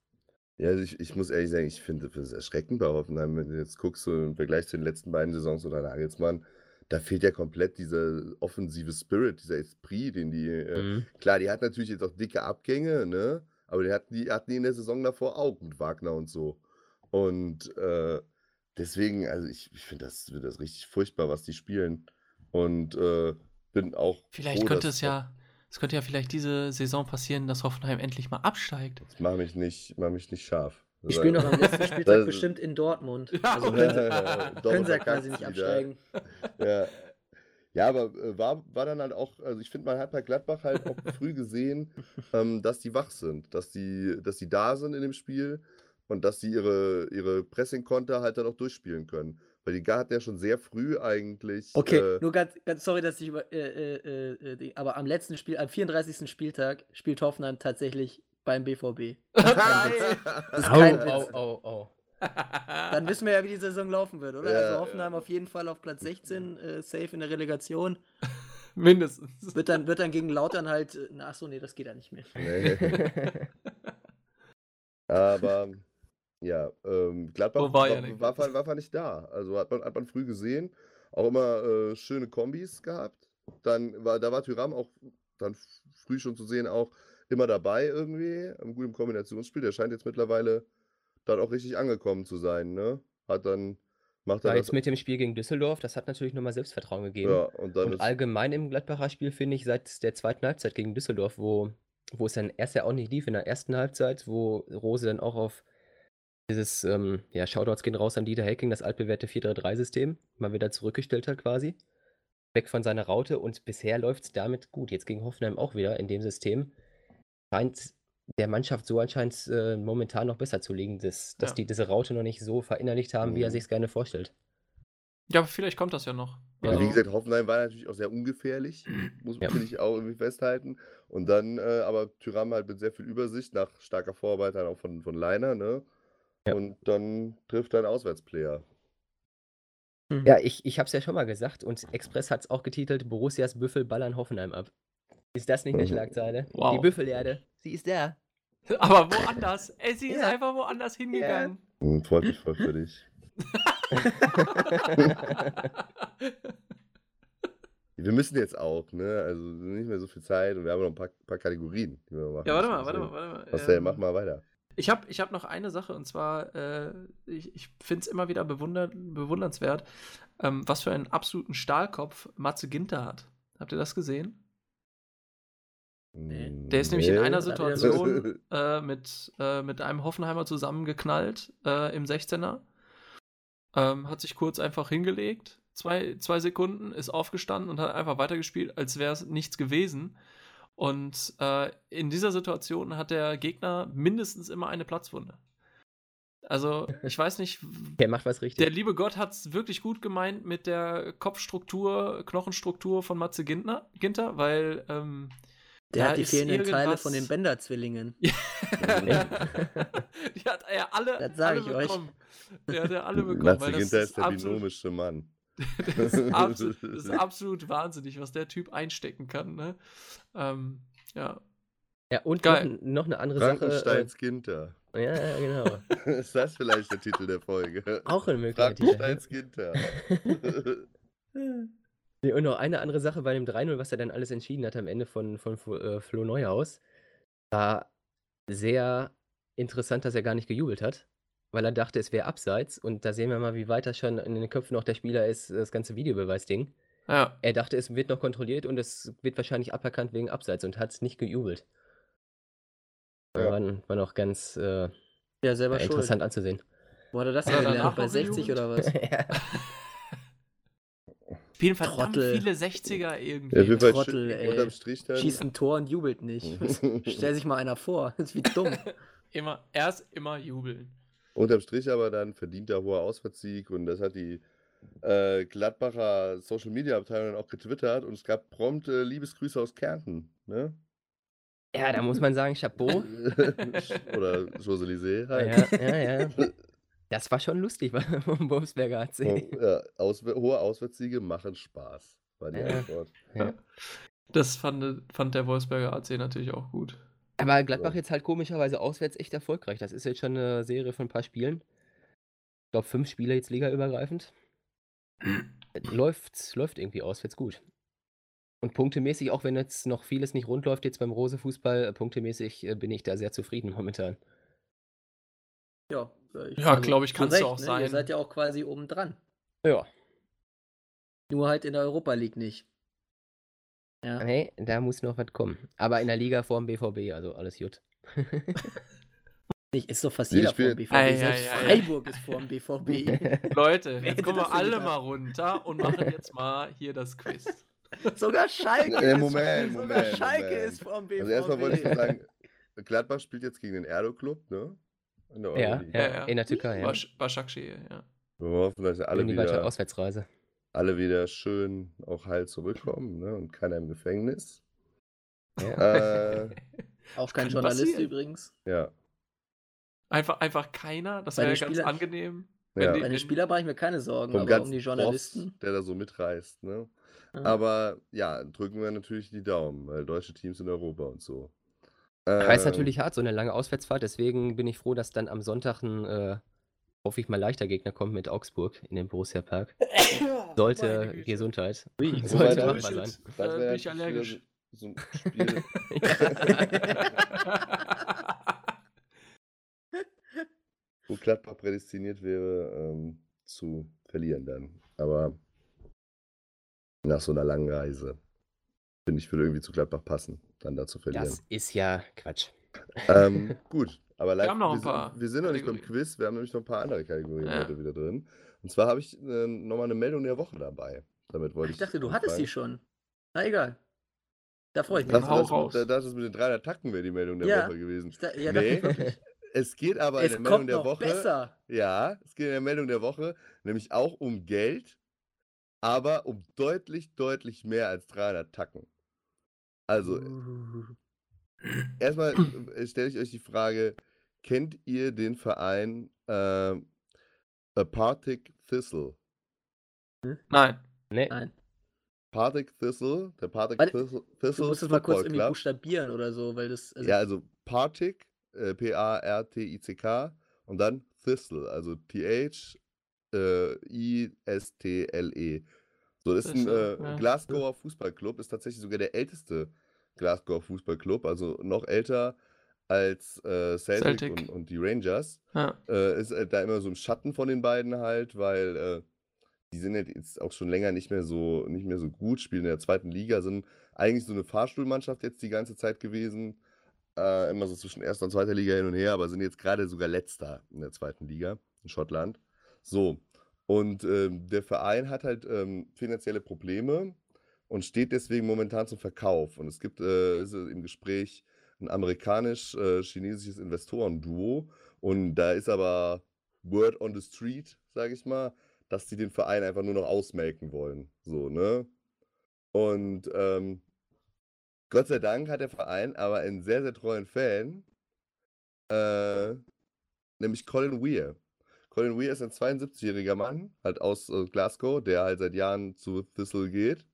Ja, also ich, ich muss ehrlich sagen, ich finde das erschreckend bei Hoffenheim, wenn du jetzt guckst, so im Vergleich zu den letzten beiden Saisons unter Nagelsmann, da fehlt ja komplett dieser offensive Spirit, dieser Esprit, den die, äh,
Mhm.
klar, die hat natürlich jetzt auch dicke Abgänge, ne? Aber die hatten die, hatten die in der Saison davor auch mit Wagner und so. Und äh, deswegen, also ich, ich finde das, find das richtig furchtbar, was die spielen. Und äh, bin auch.
Vielleicht
froh,
könnte es ja, es könnte ja vielleicht diese Saison passieren, dass Hoffenheim endlich mal absteigt.
Das macht mich nicht, macht mich nicht scharf.
Die spielen noch am letzten Spieltag
Das-
bestimmt in Dortmund.
Ja,
Also können sie,
Doch,
können sie ja quasi nicht absteigen.
Ja. Ja, aber äh, war, war dann halt auch, also ich finde, man hat bei Gladbach halt auch früh gesehen, ähm, dass die wach sind, dass die, dass die da sind in dem Spiel und dass sie ihre, ihre Pressing-Konter halt dann auch durchspielen können. Weil die hatten ja schon sehr früh eigentlich.
Okay,
äh,
nur ganz, ganz sorry, dass ich über. Äh, äh, äh, die- aber am letzten Spiel, am 34. Spieltag, spielt Hoffenheim tatsächlich beim BVB.
Nein!
Das ist kein Witz.
au, au.
Dann wissen wir ja, wie die Saison laufen wird, oder?
Ja,
also Hoffenheim auf jeden Fall auf Platz 16, äh, safe in der Relegation.
Mindestens.
Wird dann, wird dann gegen Lautern halt. äh, Na, achso, nee, das geht ja nicht mehr.
nee. Aber ja, ähm, Gladbach
Wo war
war, war, war, war, war nicht da. Also hat man, hat man früh gesehen. Auch immer äh, schöne Kombis gehabt. Dann war, da war Tyram auch dann früh schon zu sehen, auch immer dabei irgendwie. Im guten Kombinationsspiel. Der scheint jetzt mittlerweile dann auch richtig angekommen zu sein, ne? Hat dann, macht
Ja,
er
jetzt
das.
mit dem Spiel gegen Düsseldorf, das hat natürlich nochmal Selbstvertrauen gegeben.
Ja, und
Und allgemein im Gladbacher Spiel finde ich seit der zweiten Halbzeit gegen Düsseldorf, wo, wo es dann erst ja auch nicht lief in der ersten Halbzeit, wo Rose dann auch auf dieses, ähm, ja, Shoutouts gehen raus an Dieter Hecking, das altbewährte 4-3-3-System, mal wieder zurückgestellt hat quasi. Weg von seiner Raute und bisher läuft es damit gut. Jetzt gegen Hoffenheim auch wieder in dem System. Scheint der Mannschaft so anscheinend äh, momentan noch besser zu liegen, dass, dass
Ja.
die diese Raute noch nicht so verinnerlicht haben, wie er
Mhm.
sich es gerne vorstellt.
Ja, aber vielleicht kommt das ja noch.
Ja,
Also, wie gesagt, Hoffenheim war natürlich auch sehr ungefährlich, muss
Ja.
man ich auch irgendwie festhalten. Und dann, äh, aber Tyram halt mit sehr viel Übersicht, nach starker Vorarbeit dann auch von, von Leiner, ne?
Ja.
Und dann trifft einen Auswärtsplayer.
Ja, ich, ich habe es ja schon mal gesagt und Express hat es auch getitelt, Borussias Büffel ballern Hoffenheim ab. Ist das nicht eine
Mhm.
Schlagzeile?
Wow.
Die Büffelerde, sie ist da.
aber woanders. Ey, sie ist
Ja.
einfach woanders hingegangen.
Hm, freut mich voll für dich. Wir müssen jetzt auch, ne? Also nicht mehr so viel Zeit und wir haben noch ein paar, paar Kategorien, die wir machen
ja, warte mal, warte mal, warte mal.
Marcel,
Ähm,
mach mal weiter.
Ich habe ich hab noch eine Sache und zwar, äh, ich, ich finde es immer wieder bewunder, bewundernswert, ähm, was für einen absoluten Stahlkopf Matze Ginter hat. Habt ihr das gesehen?
Nee.
Der ist nämlich in einer Situation äh, mit, äh, mit einem Hoffenheimer zusammengeknallt äh, im 16er. Ähm, hat sich kurz einfach hingelegt, zwei, zwei Sekunden, ist aufgestanden und hat einfach weitergespielt, als wäre es nichts gewesen. Und äh, in dieser Situation hat der Gegner mindestens immer eine Platzwunde. Also, ich weiß nicht,
Der macht was richtig.
der liebe Gott hat es wirklich gut gemeint mit der Kopfstruktur, Knochenstruktur von Matze Gintner, Ginter, weil ähm,
Der hat die fehlenden Teile
irgendwas-
von den Bender-Zwillingen.
die hat er ja alle,
Das sag
alle
ich euch.
bekommen. Der hat ja alle bekommen.
Matze
weil das
Ginter ist der
absolut,
binomische Mann.
das, ist absolut, das ist absolut wahnsinnig, was der Typ einstecken kann. Ne? Ähm, ja.
Ja, und noch,
Geil.
noch eine andere Sache.
Frankensteins Ginter.
Äh, ja, ja, genau.
ist das vielleicht der Titel der Folge?
Auch eine Möglichkeit. Titel.
Frankensteins Ginter.
Nee, und noch eine andere Sache bei dem 3-0, was er dann alles entschieden hat am Ende von, von äh, Flo Neuhaus. War sehr interessant, dass er gar nicht gejubelt hat, weil er dachte, es wäre abseits. Und da sehen wir mal, wie weit das schon in den Köpfen auch der Spieler ist, das ganze Videobeweisding.
ja.
Er dachte, es wird noch kontrolliert und es wird wahrscheinlich aberkannt wegen Abseits und hat es nicht gejubelt.
Ja.
War, war noch ganz äh,
Ja, selber schuld.
interessant anzusehen.
Wo hat er das
er
gelernt? Bei
noch
60
gejubelt?
oder was?
ja.
Spielen verdammt
Trottel.
viele 60er irgendwie.
Ja, auf jeden Fall
Trottel, ey.
unterm Strich dann.
Schießt ein Tor und jubelt nicht. Stell sich mal einer vor. Das ist wie dumm.
immer, erst immer jubeln.
Unterm Strich aber dann verdienter hoher Auswärtssieg und das hat die äh, Gladbacher Social Media Abteilung dann auch getwittert und es gab prompt äh, Liebesgrüße aus Kärnten. Ne?
ja, da muss man sagen, Chapeau.
Oder Champs-Élysées halt.
Ja, ja, ja. Das war schon lustig vom Bumsberger AC.
Ja, Auswär hohe Auswärtssiege machen Spaß. war die
Ja.
Antwort.
Ja.
Das fand, fand der Wolfsberger AC natürlich auch gut.
Aber Gladbach jetzt halt komischerweise auswärts echt erfolgreich. Das ist jetzt schon eine Serie von ein paar Spielen. Ich glaube, fünf Spiele jetzt ligaübergreifend. läuft, läuft irgendwie auswärts gut. Und punktemäßig, auch wenn jetzt noch vieles nicht rund läuft jetzt beim Rose-Fußball, äh, punktemäßig äh, bin ich da sehr zufrieden momentan.
Ja, ich-
Ja, glaub ich,
zu
kann's
Recht,
auch
ne?
sein.
Ihr seid ja auch quasi oben dran.
Ja.
Nur halt in der Europa League nicht. Ja.
Nee, da muss noch was kommen. Aber in der Liga vorm BVB, also alles gut.
Nicht, ist doch fast jeder vor dem BVB.
Ei,
Selbst
ei, ei.
Freiburg ist vor dem BVB.
Leute, jetzt kommen wir alle mal runter und machen jetzt mal hier das Quiz.
Sogar Schalke.
Äh,
ist-
Moment,
sogar
Moment,
Schalke
Moment.
ist vor dem BVB.
Also erstmal wollte ich nur sagen, Gladbach spielt jetzt gegen den Erdo-Club, ne? In der
ja, ja,
Ja,
in der Türkei, ja.
Basch- Başakşehir, ja.
Wir hoffen, dass alle
In die weitere
wieder,
Auswärtsreise.
Alle wieder schön auch heil zurückkommen ne? und keiner im Gefängnis.
Ja.
Äh,
Auch kein Journalist
passieren.
übrigens.
ja.
Einfach, einfach keiner, das wäre
den
ganz
Spielern-
angenehm.
Ja.
Bei den Spielern mache ich mir keine Sorgen,
Vom
aber um die
Boss,
Journalisten.
der da so mitreißt, ne?
Ja.
Aber ja, drücken wir natürlich die Daumen, weil deutsche Teams in Europa und so.
Heißt
Äh,
natürlich hart, so eine lange Auswärtsfahrt, deswegen bin ich froh, dass dann am Sonntag ein, äh, hoffe ich mal, leichter Gegner kommt mit Augsburg in den Borussia Park. Sollte
Meine.
Gesundheit.
Wobei
Sollte machbar sein.
Das
Äh,
wäre
bin ich allergisch.
So, so ein Spiel. wo Gladbach prädestiniert wäre, ähm, zu verlieren dann. Aber nach so einer langen Reise, finde ich, würde irgendwie zu Gladbach passen, dann da zu verlieren.
Das ist ja Quatsch.
Ähm, gut, aber live,
haben noch ein
wir,
paar
sind, wir sind noch nicht beim. Quiz, wir haben nämlich noch ein paar andere Kategorien
Ja.
heute wieder drin. Und zwar habe ich äh, nochmal eine Meldung der Woche dabei. Damit wollte
Ich
ich.
dachte, du hattest die schon. Na egal. Da freue ich
Ich
mich.
Hau
das,
raus.
da, das ist mit den 300 Tacken wäre die Meldung der
Ja.
Woche gewesen.
Ich da, ja,
Nee. Es geht aber in
Es
der Meldung der
noch
Woche.
besser.
Ja, es geht in der Meldung der Woche nämlich auch um Geld, aber um deutlich, deutlich mehr als 300 Tacken. Also,
Uh.
erstmal äh, stelle ich euch die Frage: Kennt ihr den Verein ähm, Partick Thistle?
Nein.
Nee,
Nein.
Partick Thistle, der Partick
Warte,
Thistle,
Du
Thistle
musst es mal kurz irgendwie
Club.
buchstabieren oder so, weil das. Also,
Ja, also Partick, äh, P-A-R-T-I-C-K und dann Thistle, also T-H-I-S-T-L-E. So, das ist ein äh,
ja.
Glasgower Fußballclub, ist tatsächlich sogar der älteste Glasgower Fußballclub, also noch älter als äh, Celtic,
Celtic.
Und, und die Rangers.
Ja.
Äh, ist äh, da immer so im Schatten von den beiden halt, weil äh, die sind ja jetzt auch schon länger nicht mehr so nicht mehr so gut, spielen in der zweiten Liga, sind eigentlich so eine Fahrstuhlmannschaft jetzt die ganze Zeit gewesen. Äh, immer so zwischen erster und zweiter Liga hin und her, aber sind jetzt gerade sogar letzter in der zweiten Liga in Schottland. So. Und ähm, der Verein hat halt ähm, finanzielle Probleme und steht deswegen momentan zum Verkauf. Und es gibt äh, ist im Gespräch ein amerikanisch-chinesisches Investorenduo. Und da ist aber Word on the Street, sage ich mal, dass die den Verein einfach nur noch ausmelken wollen. So, ne? Und ähm, Gott sei Dank hat der Verein aber einen sehr, sehr treuen Fan, äh, nämlich Colin Weir. Colin Weir ist ein 72-jähriger Mann, halt aus äh, Glasgow, der halt seit Jahren zu Thistle geht.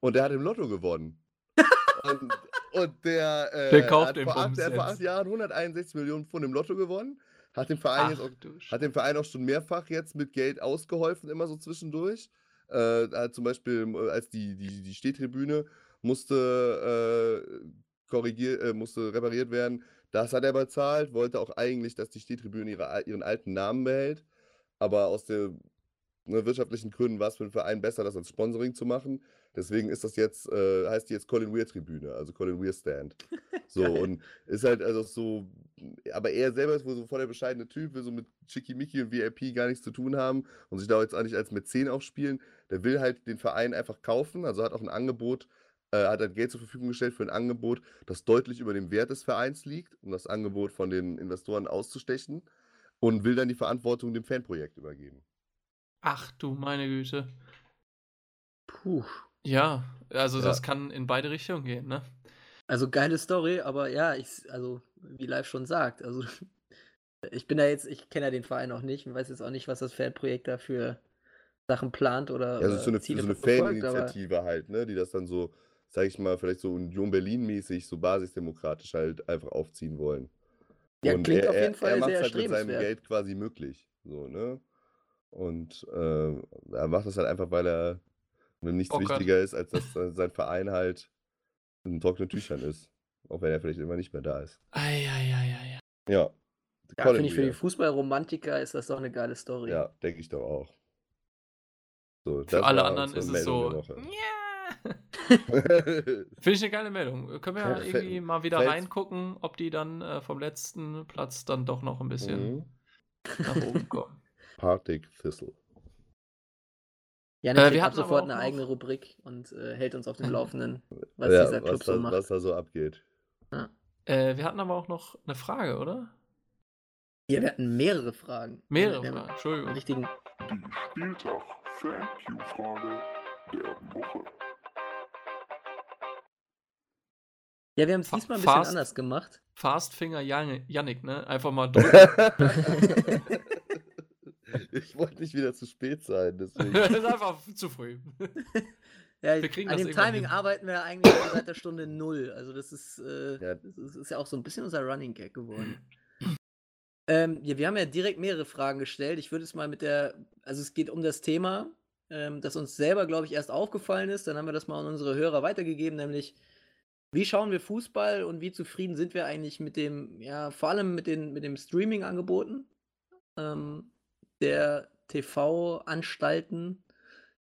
Und der hat im Lotto gewonnen. und, und der, äh,
Der kauft
hat vor acht, der hat vor acht Jahren 161 Millionen Pfund im Lotto gewonnen. Hat dem Verein jetzt auch
Ach,
hat dem Verein auch schon mehrfach jetzt mit Geld ausgeholfen, immer so zwischendurch. Äh, hat zum Beispiel, äh, als die, die, die Stehtribüne musste, äh, korrigier, äh, musste repariert werden, das hat er bezahlt, wollte auch eigentlich, dass die Stehtribüne ihre, ihren alten Namen behält. Aber aus den ne, wirtschaftlichen Gründen war es für den Verein besser, das als Sponsoring zu machen. Deswegen ist das jetzt, äh, heißt die jetzt Colin Weir Tribüne, also Colin Weir Stand. So, und ist halt also so, aber er selber ist wohl so voll der bescheidene Typ, will so mit Schickimicki und VIP gar nichts zu tun haben und sich da jetzt auch nicht als Mäzen aufspielen. Der will halt den Verein einfach kaufen, also hat auch ein Angebot, äh, hat halt Geld zur Verfügung gestellt für ein Angebot, das deutlich über dem Wert des Vereins liegt, um das Angebot von den Investoren auszustechen und will dann die Verantwortung dem Fanprojekt übergeben.
Ach du meine Güte.
Puh.
Ja, also
Ja.
das kann in beide Richtungen gehen, ne?
Also geile Story, aber ja, ich, also wie live schon sagt, also ich bin da jetzt, ich kenne ja den Verein auch nicht und weiß jetzt auch nicht, was das Fanprojekt da für Sachen plant oder,
Ja, also so eine,
Ziele
so eine Faninitiative halt, ne? Die das dann so, sag ich mal, vielleicht so Union Berlin-mäßig, so basisdemokratisch halt einfach aufziehen wollen.
ja,
Und
klingt
er,
auf jeden
er, er
Fall
macht
sehr
halt mit seinem. Geld quasi möglich. So, ne? Und äh, er macht das halt einfach, weil er ihm nichts
Bock hat.
wichtiger ist, als dass sein Verein halt in trockenen Tüchern ist. Auch wenn er vielleicht immer nicht mehr da ist.
Eieieiei.
Ja.
Ja,
Colin
finde ich für die. Fußballromantiker ist das doch eine geile Story.
Ja, denke ich doch auch. So,
Für alle anderen ist es so. Ja. Finde ich eine geile Meldung. Können wir ja,
Ja,
irgendwie mal wieder
fällt's-
reingucken, ob die dann äh, vom letzten Platz dann doch noch ein bisschen
Mhm.
nach oben kommen.
Partick Thistle.
Janik
Äh, wir hatten aber
sofort eine
noch-
eigene Rubrik und äh, hält uns auf dem Laufenden, was
ja,
dieser Club
was,
so
da,
macht.
was da so abgeht.
Äh, wir hatten aber auch noch eine Frage, oder?
Ja, wir hatten mehrere Fragen.
Mehrere
wir haben
Fragen, Entschuldigung.
Richtigen.
Die Spieltag-Fan-Q-Frage der Woche.
Ja, wir haben es diesmal ein bisschen
fast.
anders gemacht.
Fast Finger Jan- Yannick, ne? Einfach mal drücken.
ich wollte nicht wieder zu spät sein, deswegen.
das ist einfach zu früh.
Ja,
Wir kriegen
an
das
dem Timing
hin.
arbeiten wir eigentlich seit der Stunde null. Also das ist, äh,
Ja.
das ist, ist ja auch so ein bisschen unser Running Gag geworden. ähm, ja, wir haben ja direkt mehrere Fragen gestellt. Ich würde es mal mit der, also es geht um das Thema, ähm, das uns selber, glaube ich, erst aufgefallen ist. Dann haben wir das mal an unsere Hörer weitergegeben, nämlich wie schauen wir Fußball und wie zufrieden sind wir eigentlich mit dem, ja, vor allem mit den, mit dem Streaming-Angeboten ähm, der TV-Anstalten.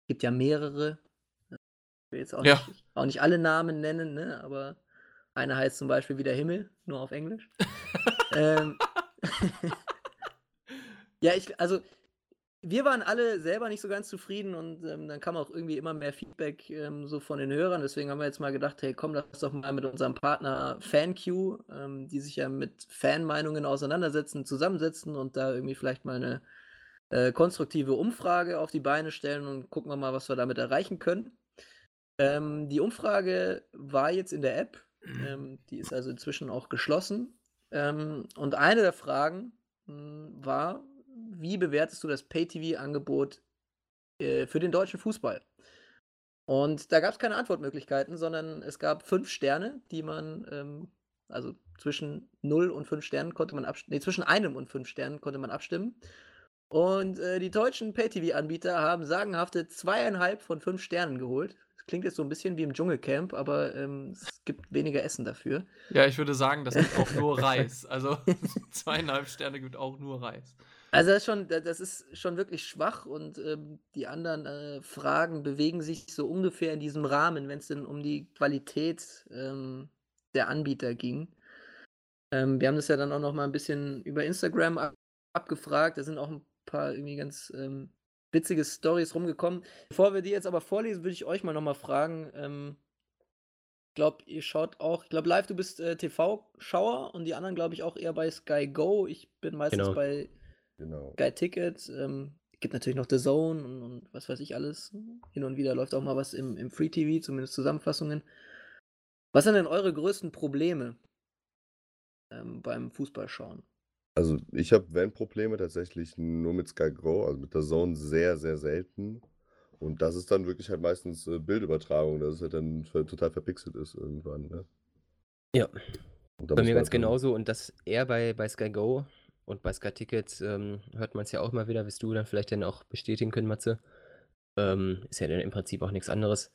Gibt ja mehrere. Ich will jetzt auch,
Ja.
nicht, auch nicht alle Namen nennen, ne? aber eine heißt zum Beispiel wie der Himmel, nur auf Englisch. ähm, ja, ich, also wir waren alle selber nicht so ganz zufrieden und ähm, dann kam auch irgendwie immer mehr Feedback ähm, so von den Hörern. Deswegen haben wir jetzt mal gedacht, hey, komm, lass doch mal mit unserem Partner FanQ, ähm, die sich ja mit Fanmeinungen auseinandersetzen, zusammensetzen und da irgendwie vielleicht mal eine äh, konstruktive Umfrage auf die Beine stellen und gucken wir mal, was wir damit erreichen können. Ähm, die Umfrage war jetzt in der App. Ähm, die ist also inzwischen auch geschlossen. Ähm, und eine der Fragen mh, war, wie bewertest du das Pay-TV-Angebot äh, für den deutschen Fußball? Und da gab es keine Antwortmöglichkeiten, sondern es gab fünf Sterne, die man, ähm, also zwischen 0 und 5 Sternen konnte man abstimmen, nee, zwischen einem und 5 Sternen konnte man abstimmen. Und äh, die deutschen Pay-TV-Anbieter haben sagenhafte zweieinhalb von fünf Sternen geholt. Das klingt jetzt so ein bisschen wie im Dschungelcamp, aber ähm, es gibt weniger Essen dafür.
Ja, ich würde sagen, das gibt auch nur Reis. Also zweieinhalb Sterne gibt auch nur Reis.
Also das ist schon, da- das ist schon wirklich schwach und ähm, die anderen äh, Fragen bewegen sich so ungefähr in diesem Rahmen, wenn es denn um die Qualität ähm, der Anbieter ging. Ähm, wir haben das ja dann auch noch mal ein bisschen über Instagram ab abgefragt. Da sind auch ein paar irgendwie ganz ähm, witzige Stories rumgekommen. Bevor wir die jetzt aber vorlesen, würde ich euch mal noch mal fragen. Ähm, ich glaube, ihr schaut auch, ich glaube, live, du bist äh, TV-Schauer und die anderen, glaube ich, auch eher bei Sky Go. Ich bin meistens
Genau.
bei
Genau.
Sky Ticket. Ähm, gibt natürlich noch The Zone und, und was weiß ich alles. Hin und wieder läuft auch mal was im, im Free TV, zumindest Zusammenfassungen. Was sind denn eure größten Probleme ähm, beim Fußballschauen?
Also ich habe Van-Probleme tatsächlich nur mit Sky Go, also mit der Zone sehr, sehr selten. Und das ist dann wirklich halt meistens äh, Bildübertragung, dass es halt dann ver- total verpixelt ist irgendwann. Ne?
Ja.
Und da
Bei
muss
mir
man
ganz
dann-
genauso und das eher bei, bei Sky Go und bei Sky Tickets ähm, hört man es ja auch mal wieder, wirst du dann vielleicht dann auch bestätigen können, Matze. Ähm, ist ja dann im Prinzip auch nichts anderes.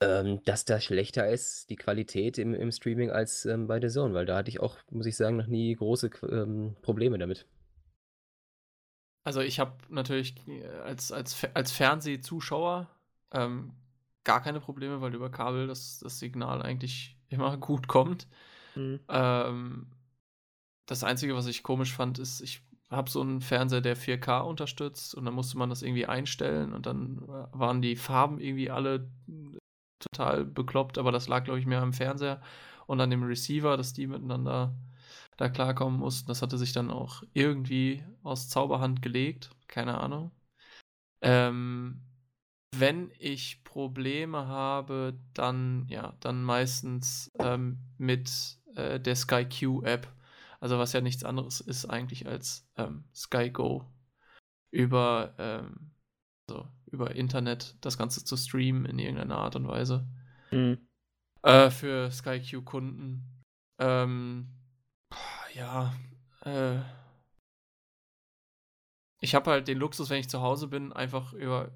Ähm, dass da schlechter ist, die Qualität im, im Streaming als ähm, bei The Zone, weil da hatte ich auch, muss ich sagen, noch nie große ähm, Probleme damit.
Also ich habe natürlich äh, als, als, als Fernsehzuschauer ähm, gar keine Probleme, weil über Kabel das, das Signal eigentlich immer gut kommt.
Hm.
Ähm, das Einzige, was ich komisch fand, ist, ich habe so einen Fernseher, der 4K unterstützt und dann musste man das irgendwie einstellen und dann äh, waren die Farben irgendwie alle total bekloppt, aber das lag, glaube ich, mehr am Fernseher und an dem Receiver, dass die miteinander da klarkommen mussten. Das hatte sich dann auch irgendwie aus Zauberhand gelegt, keine Ahnung. Ähm, wenn ich Probleme habe, dann ja, dann meistens ähm, mit äh, der Sky Q App. Also was ja nichts anderes ist eigentlich als ähm, Sky Go über ähm, also über Internet das Ganze zu streamen in irgendeiner Art und Weise.
Mhm.
Äh, für SkyQ-Kunden. Ähm, ja, äh, ich habe halt den Luxus, wenn ich zu Hause bin, einfach über,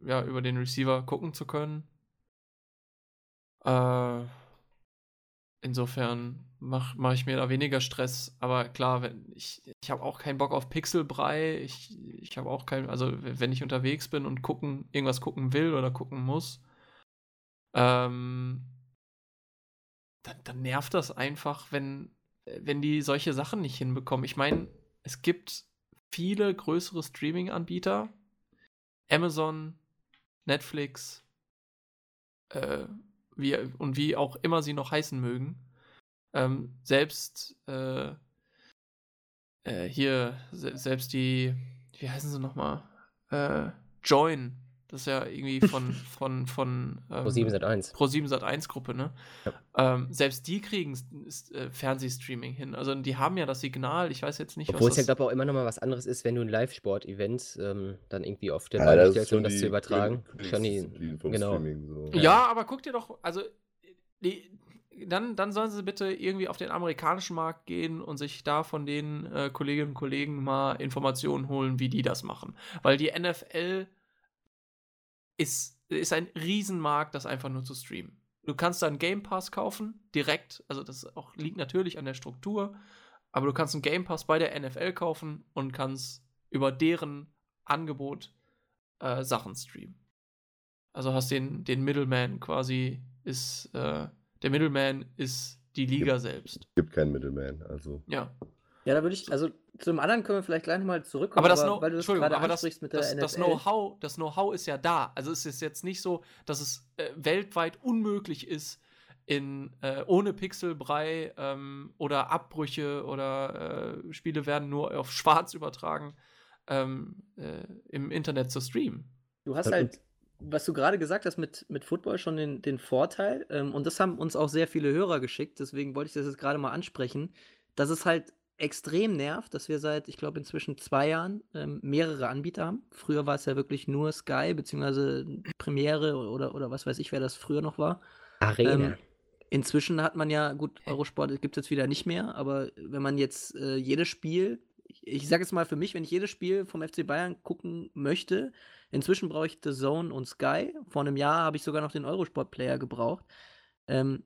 ja, über den Receiver gucken zu können. Äh, insofern mache mach ich mir da weniger Stress. Aber klar, wenn ich, ich habe auch keinen Bock auf Pixelbrei. Ich, ich habe auch keinen, also wenn ich unterwegs bin und gucken, irgendwas gucken will oder gucken muss, ähm, dann, dann nervt das einfach, wenn, wenn die solche Sachen nicht hinbekommen. Ich meine, es gibt viele größere Streaming-Anbieter. Amazon, Netflix, äh, wie, und wie auch immer sie noch heißen mögen. Ähm, selbst äh, äh, hier, se selbst die, wie heißen sie nochmal? Äh, Join. Das ist ja irgendwie von, von, von ähm,
Pro7 Sat1.
Pro7 Sat1 Gruppe, ne? Ähm, selbst die kriegen äh, Fernsehstreaming hin. Also die haben ja das Signal, ich weiß jetzt nicht,
Obwohl
was
es ja, glaube ich, auch immer noch mal was anderes ist, wenn du ein Live-Sport-Event ähm, dann irgendwie auf der
Ja,
Beine
das
um zu übertragen. Schon die, genau.
So.
Ja, aber guck dir doch, also die, dann, dann sollen sie bitte irgendwie auf den amerikanischen Markt gehen und sich da von den äh, Kolleginnen und Kollegen mal Informationen holen, wie die das machen. Weil die NFL ist, ist ein Riesenmarkt, das einfach nur zu streamen. Du kannst da einen Game Pass kaufen, direkt, also das auch, liegt natürlich an der Struktur, aber du kannst einen Game Pass bei der NFL kaufen und kannst über deren Angebot äh, Sachen streamen. Also hast den, den Middleman quasi ist, äh, der Middleman ist die Liga selbst.
Gibt keinen Middleman. Also.
Ja.
Ja, da würde ich, also zum anderen können wir vielleicht gleich nochmal zurückkommen,
Aber das, Know-
weil du das
aber das,
mit der
das,
NFL.
das Know-how, das Know-how ist ja da. Also es ist jetzt nicht so, dass es äh, weltweit unmöglich ist, in, äh, ohne Pixelbrei ähm, oder Abbrüche oder äh, Spiele werden nur auf Schwarz übertragen, ähm, äh, im Internet zu streamen.
Du hast halt, was du gerade gesagt hast mit, mit Football schon den, den Vorteil, ähm, und das haben uns auch sehr viele Hörer geschickt, deswegen wollte ich das jetzt gerade mal ansprechen, dass es halt extrem nervt, dass wir seit, ich glaube, inzwischen zwei Jahren ähm, mehrere Anbieter haben. Früher war es ja wirklich nur Sky, beziehungsweise Premiere oder, oder was weiß ich, wer das früher noch war.
Arena.
Ähm, inzwischen hat man ja, gut, Eurosport gibt es jetzt wieder nicht mehr, aber wenn man jetzt äh, jedes Spiel, ich, sage jetzt mal für mich, wenn ich jedes Spiel vom FC Bayern gucken möchte, inzwischen brauche ich The Zone und Sky. Vor einem Jahr habe ich sogar noch den Eurosport-Player gebraucht. Ähm,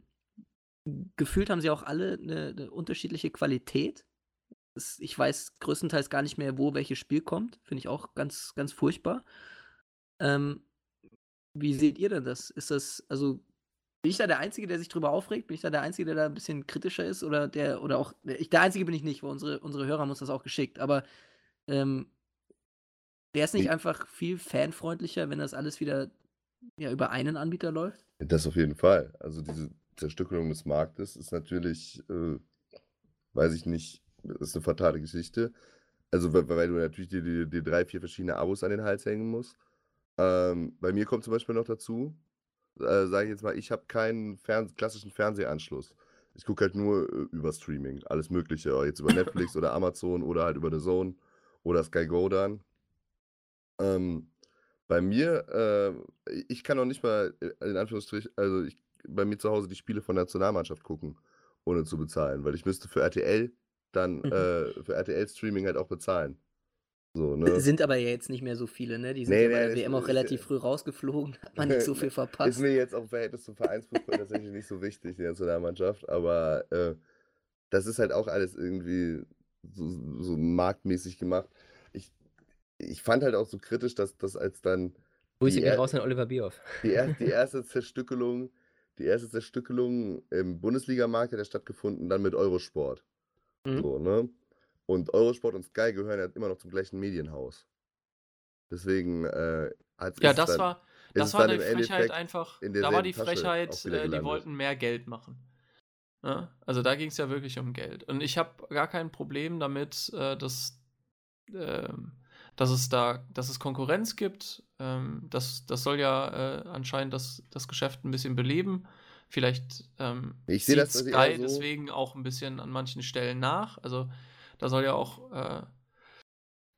gefühlt haben sie auch alle eine, eine unterschiedliche Qualität. Ich weiß größtenteils gar nicht mehr, wo welches Spiel kommt. Finde ich auch ganz, ganz furchtbar. Ähm, wie seht ihr denn das? Ist das, also bin ich da der Einzige, der sich drüber aufregt? Bin ich da der Einzige, der da ein bisschen kritischer ist? Oder der, oder auch, ich, der Einzige bin ich nicht, weil unsere, unsere Hörer haben uns das auch geschickt. Aber ähm, wäre es nicht
Nee.
einfach viel fanfreundlicher, wenn das alles wieder ja, über einen Anbieter läuft?
Das auf jeden Fall. Also diese Zerstückelung des Marktes ist natürlich, äh, weiß ich nicht, das ist eine fatale Geschichte. Also weil, weil du natürlich die, die, die drei, vier verschiedene Abos an den Hals hängen musst. Ähm, bei mir kommt zum Beispiel noch dazu, äh, sage ich jetzt mal, ich habe keinen Fern klassischen Fernsehanschluss. Ich gucke halt nur äh, über Streaming, alles Mögliche, jetzt über Netflix oder Amazon oder halt über The Zone oder Sky Go dann. Ähm, bei mir, äh, ich kann auch nicht mal, äh, in Anführungsstrichen, also ich, bei mir zu Hause die Spiele von der Nationalmannschaft gucken, ohne zu bezahlen, weil ich müsste für RTL dann,
Mhm.
äh, für RTL-Streaming halt auch bezahlen. So, ne?
Sind aber ja jetzt nicht mehr so viele, ne? Die sind
Nee,
ja bei
nee,
der WM auch relativ früh rausgeflogen, hat man nicht so viel verpasst.
Ist mir jetzt auch im Verhältnis zum Vereinsfußball tatsächlich nicht so wichtig, die Nationalmannschaft, aber äh, das ist halt auch alles irgendwie so, so marktmäßig gemacht. Ich, ich fand halt auch so kritisch, dass das als dann
Grüße
die
gehen
er-
raus an Oliver Bierhoff.
die, er, die erste Zerstückelung, die erste Zerstückelung im Bundesligamarkt hat ja stattgefunden, dann mit Eurosport.
Mhm.
So, ne? Und Eurosport und Sky gehören ja immer noch zum gleichen Medienhaus. Deswegen äh, hat
Ja, das
dann,
war, das war
im
Frechheit
Endeffekt
einfach.
in
Da war die
Tasche
Frechheit, äh, die wollten mehr Geld machen. Ja, also da ging es ja wirklich um Geld. Und ich habe gar kein Problem damit, äh, dass, ähm, dass es da, dass es Konkurrenz gibt. Ähm, das, das soll ja äh, anscheinend das, das Geschäft ein bisschen beleben. Vielleicht ähm,
Ich sehe das also
Sky
so-
deswegen auch ein bisschen an manchen Stellen nach. Also da soll ja auch äh,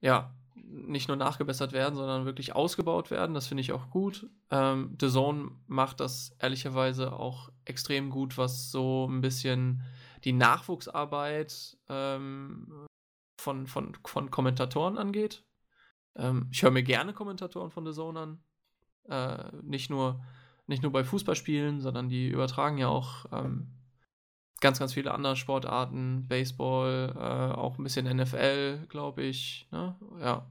ja nicht nur nachgebessert werden, sondern wirklich ausgebaut werden. Das finde ich auch gut. Ähm, The Zone macht das ehrlicherweise auch extrem gut, was so ein bisschen die Nachwuchsarbeit ähm, von, von, von Kommentatoren angeht. Ähm, ich höre mir gerne Kommentatoren von The Zone an. Äh, nicht, nur, nicht nur bei Fußballspielen, sondern die übertragen ja auch ähm, ganz, ganz viele andere Sportarten, Baseball, äh, auch ein bisschen NFL, glaube ich, ne? Ja,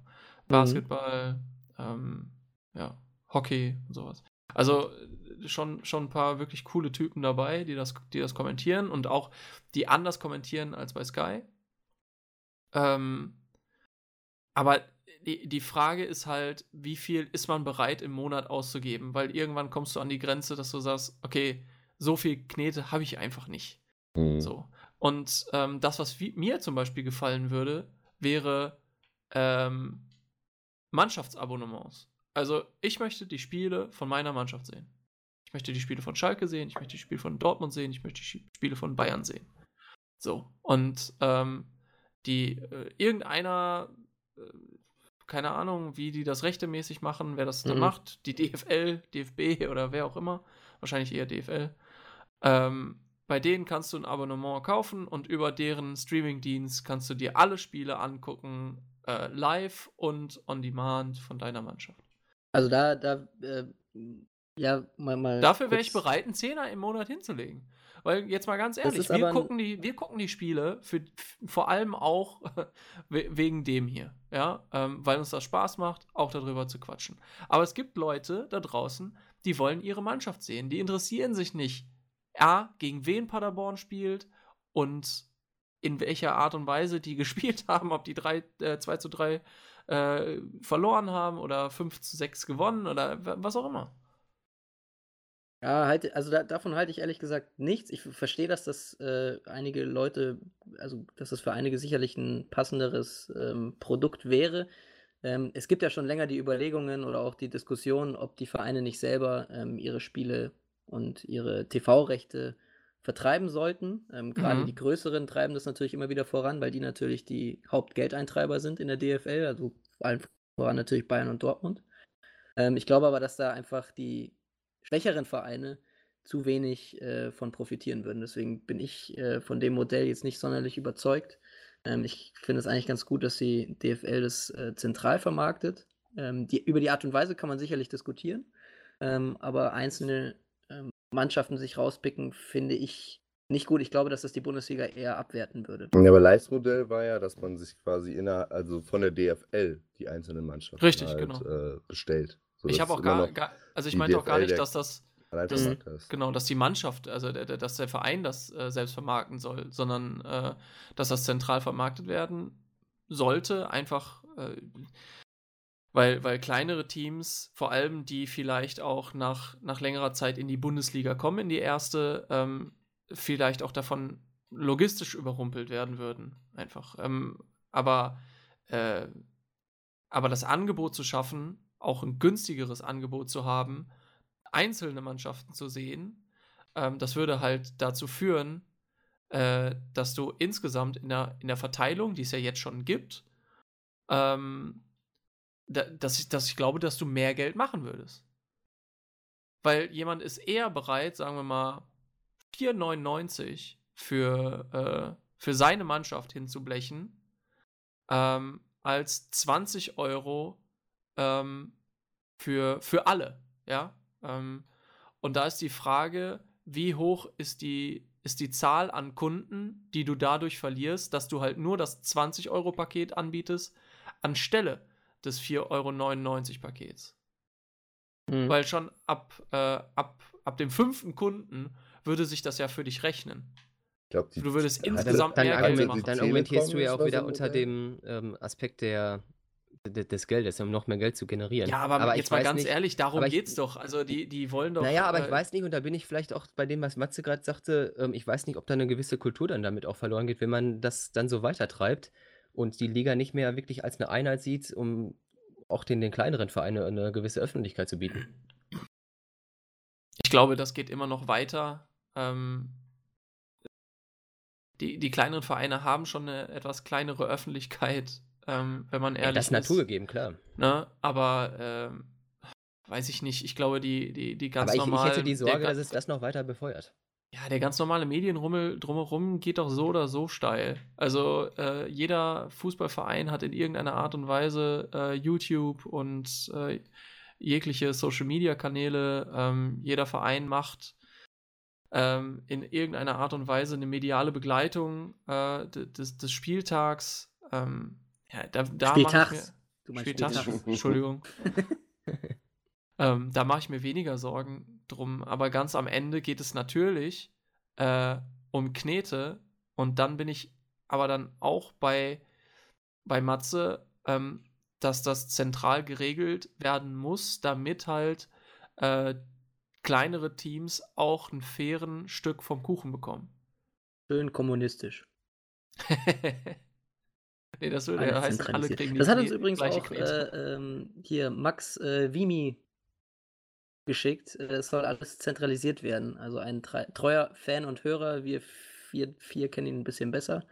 Basketball, ähm, ja, Hockey und sowas. Also schon, schon ein paar wirklich coole Typen dabei, die das, die das kommentieren und auch die anders kommentieren als bei Sky. Ähm, aber die, die Frage ist halt, wie viel ist man bereit im Monat auszugeben? Weil irgendwann kommst du an die Grenze, dass du sagst, okay, so viel Knete habe ich einfach nicht.
Mhm.
So. Und ähm, das, was mir zum Beispiel gefallen würde, wäre ähm, Mannschaftsabonnements. Also ich möchte die Spiele von meiner Mannschaft sehen. Ich möchte die Spiele von Schalke sehen, ich möchte die Spiele von Dortmund sehen, ich möchte die Spiele von Bayern sehen. So. Und ähm, die äh, irgendeiner, äh, keine Ahnung, wie die das rechtemäßig machen, wer das dann
Mhm.
macht, die DFL, DFB oder wer auch immer, wahrscheinlich eher DFL. Ähm, bei denen kannst du ein Abonnement kaufen und über deren Streamingdienst kannst du dir alle Spiele angucken, äh, live und on demand von deiner Mannschaft.
Also da, da, äh, ja, mal, mal.
Dafür wäre ich bereit, einen Zehner im Monat hinzulegen. Weil jetzt mal ganz ehrlich, wir gucken, die, wir gucken die Spiele für, vor allem auch we- wegen dem hier, ja, ähm, weil uns das Spaß macht, auch darüber zu quatschen. Aber es gibt Leute da draußen, die wollen ihre Mannschaft sehen, die interessieren sich nicht, A, gegen wen Paderborn spielt und in welcher Art und Weise die gespielt haben, ob die 3, äh, 2 zu 3 äh, verloren haben oder 5 zu 6 gewonnen oder wa- was auch immer.
Ja, halt, also da, davon halte ich ehrlich gesagt nichts. Ich verstehe, dass das äh, einige Leute, also dass das für einige sicherlich ein passenderes ähm, Produkt wäre. Ähm, es gibt ja schon länger die Überlegungen oder auch die Diskussion, ob die Vereine nicht selber ähm, ihre Spiele und ihre TV-Rechte vertreiben sollten. Ähm, Gerade
Mhm.
die größeren treiben das natürlich immer wieder voran, weil die natürlich die Hauptgeldeintreiber sind in der DFL, also vor allem voran natürlich Bayern und Dortmund. Ähm, ich glaube aber, dass da einfach die schwächeren Vereine zu wenig äh, von profitieren würden. Deswegen bin ich äh, von dem Modell jetzt nicht sonderlich überzeugt. Ähm, ich finde es eigentlich ganz gut, dass die DFL das äh, zentral vermarktet. Ähm, die, über die Art und Weise kann man sicherlich diskutieren, ähm, aber einzelne Mannschaften sich rauspicken, finde ich nicht gut. Ich glaube, dass das die Bundesliga eher abwerten würde.
Ja, aber Leistmodell war ja, dass man sich quasi inner, also von der DFL die einzelnen Mannschaften
Richtig,
halt,
genau.
äh, bestellt. So,
ich
dass
habe auch gar, gar also ich meinte auch gar nicht, dass das,
allein
das-
vermarktet ist.
genau, dass die Mannschaft, also der, der, dass der Verein das äh, selbst vermarkten soll, sondern äh, dass das zentral vermarktet werden sollte, einfach äh, weil, weil kleinere Teams, vor allem die vielleicht auch nach, nach längerer Zeit in die Bundesliga kommen, in die erste, ähm, vielleicht auch davon logistisch überrumpelt werden würden. Einfach. Ähm, aber, äh, aber das Angebot zu schaffen, auch ein günstigeres Angebot zu haben, einzelne Mannschaften zu sehen, ähm, das würde halt dazu führen, äh, dass du insgesamt in der, in der Verteilung, die es ja jetzt schon gibt, ähm, da, dass, ich, dass ich glaube, dass du mehr Geld machen würdest. Weil jemand ist eher bereit, sagen wir mal, 4,99 für, äh, für seine Mannschaft hinzublechen, ähm, als 20 Euro ähm, für, für alle. Ja. Ähm, und da ist die Frage, wie hoch ist die, ist die Zahl an Kunden, die du dadurch verlierst, dass du halt nur das 20-Euro-Paket anbietest, anstelle des 4,99 Euro Pakets.
Mhm.
Weil schon ab, äh, ab, ab dem fünften Kunden würde sich das ja für dich rechnen.
Ich glaub, die
Du würdest
Ja,
insgesamt
dann,
mehr
hatte
Geld machen.
dann argumentierst du ja auch
so
wieder
ein
unter dem ähm, Aspekt der, de- des Geldes, um noch mehr Geld zu generieren.
Ja, aber,
ich
jetzt mal ganz
nicht,
ehrlich, darum
aber ich-
geht's doch. Also die, die wollen doch.
Naja, aber ich
äh,
weiß nicht, und da bin ich vielleicht auch bei dem, was Matze gerade sagte, ähm, ich weiß nicht, ob da eine gewisse Kultur dann damit auch verloren geht, wenn man das dann so weitertreibt und die Liga nicht mehr wirklich als eine Einheit sieht, um auch den, den kleineren Vereinen eine gewisse Öffentlichkeit zu bieten.
Ich glaube, das geht immer noch weiter. Ähm, die, die kleineren Vereine haben schon eine etwas kleinere Öffentlichkeit ähm, wenn man
Ja,
ehrlich
das ist naturgegeben, klar.
Ne? Aber ähm, weiß ich nicht. Ich glaube, die, die, die ganz
Aber ich, ich
normalen.
hätte die Sorge, dass es das noch weiter befeuert.
Ja, der ganz normale Medienrummel drumherum geht doch so oder so steil. Also äh, jeder Fußballverein hat in irgendeiner Art und Weise äh, YouTube und äh, jegliche Social-Media-Kanäle. Ähm, jeder Verein macht ähm, in irgendeiner Art und Weise eine mediale Begleitung äh, de- des, des Spieltags. Ähm, ja, da, da
Spieltags.
mir- Spieltags,
Spieltags.
Entschuldigung. ähm, da mache ich mir weniger Sorgen drum. Aber ganz am Ende geht es natürlich äh, um Knete. Und dann bin ich aber dann auch bei, bei Matze, ähm, dass das zentral geregelt werden muss, damit halt äh, kleinere Teams auch ein fairen Stück vom Kuchen bekommen.
Schön kommunistisch.
nee, das würde ja heißen, alle kriegen die
Das hat uns übrigens auch äh, ähm, hier Max äh, Vimi geschickt. Äh, Es soll alles zentralisiert werden. Also ein tre treuer Fan und Hörer, wir vier, vier kennen ihn ein bisschen besser,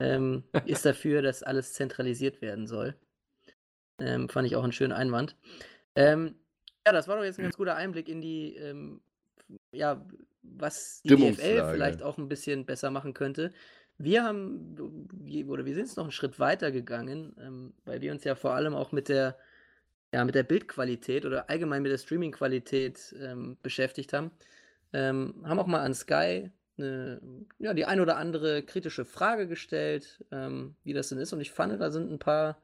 ähm, ist dafür, dass alles zentralisiert werden soll. Ähm, fand ich auch einen schönen Einwand. Ähm, ja, das war doch jetzt ein ganz guter Einblick in die, ähm, ja, was die DFL vielleicht auch ein bisschen besser machen könnte. Wir haben, oder wir sind jetzt noch einen Schritt weiter gegangen, ähm, weil wir uns ja vor allem auch mit der, ja, mit der Bildqualität oder allgemein mit der Streamingqualität ähm, beschäftigt haben. Ähm, haben auch mal an Sky eine, ja, die ein oder andere kritische Frage gestellt, ähm, wie das denn ist. Und ich fand, da sind ein paar,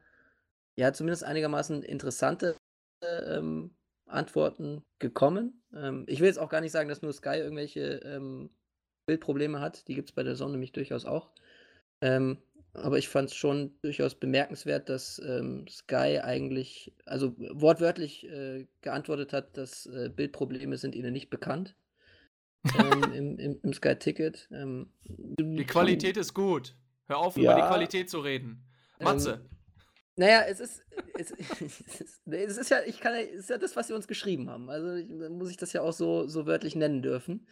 ja, zumindest einigermaßen interessante ähm, Antworten gekommen. Ähm, ich will jetzt auch gar nicht sagen, dass nur Sky irgendwelche ähm, Bildprobleme hat. Die gibt es bei der Sonne nämlich durchaus auch. Ähm, aber ich fand es schon durchaus bemerkenswert, dass ähm, Sky eigentlich, also wortwörtlich äh, geantwortet hat, dass äh, Bildprobleme sind ihnen nicht bekannt. ähm, im, im, Im Sky-Ticket. Ähm,
Die Qualität ist gut. Hör auf, über die
Ja.
Qualität zu reden. Matze.
Ähm, naja, es ist, es, es ist, es ist ja, ich kann ja, es ist ja das, was sie uns geschrieben haben. Also ich, muss ich das ja auch so, so wörtlich nennen dürfen.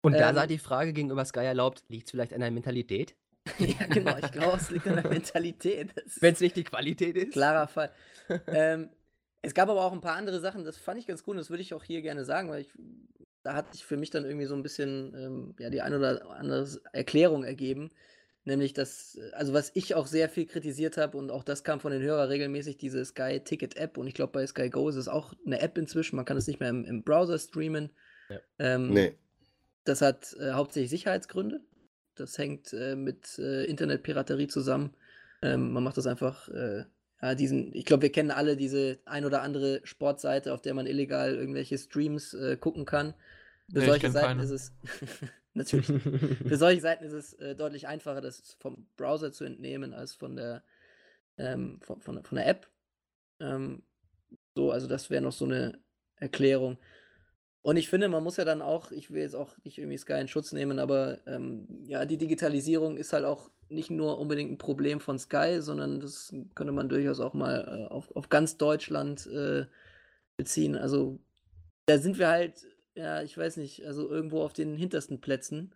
Und da
Ähm,
sei die Frage gegenüber Sky erlaubt, liegt es vielleicht an der Mentalität?
ja, genau, ich glaube, es liegt an der Mentalität. Das
Wenn es nicht die Qualität ist?
klarer Fall. ähm, es gab aber auch ein paar andere Sachen, das fand ich ganz gut und das würde ich auch hier gerne sagen, weil ich, da hat sich für mich dann irgendwie so ein bisschen ähm, ja, die eine oder andere Erklärung ergeben. Nämlich, dass, äh, also was ich auch sehr viel kritisiert habe und auch das kam von den Hörern regelmäßig, diese Sky Ticket App und ich glaube bei Sky Go ist es auch eine App inzwischen, man kann es nicht mehr im, im Browser streamen.
Ja.
Ähm,
Nee.
das hat äh, hauptsächlich Sicherheitsgründe. Das hängt äh, mit äh, Internetpiraterie zusammen. Ähm, man macht das einfach, äh, ja, diesen, ich glaube, wir kennen alle diese ein oder andere Sportseite, auf der man illegal irgendwelche Streams äh, gucken kann. Für
Nee,
solche Seiten
keine.
ist es natürlich. Für solche Seiten ist es äh, deutlich einfacher, das vom Browser zu entnehmen, als von der, ähm, von, von, von der App. Ähm, so, also das wäre noch so eine Erklärung. Und ich finde, man muss ja dann auch, ich will jetzt auch nicht irgendwie Sky in Schutz nehmen, aber ähm, ja, die Digitalisierung ist halt auch nicht nur unbedingt ein Problem von Sky, sondern das könnte man durchaus auch mal äh, auf, auf ganz Deutschland äh, beziehen. Also da sind wir halt, ja, ich weiß nicht, also irgendwo auf den hintersten Plätzen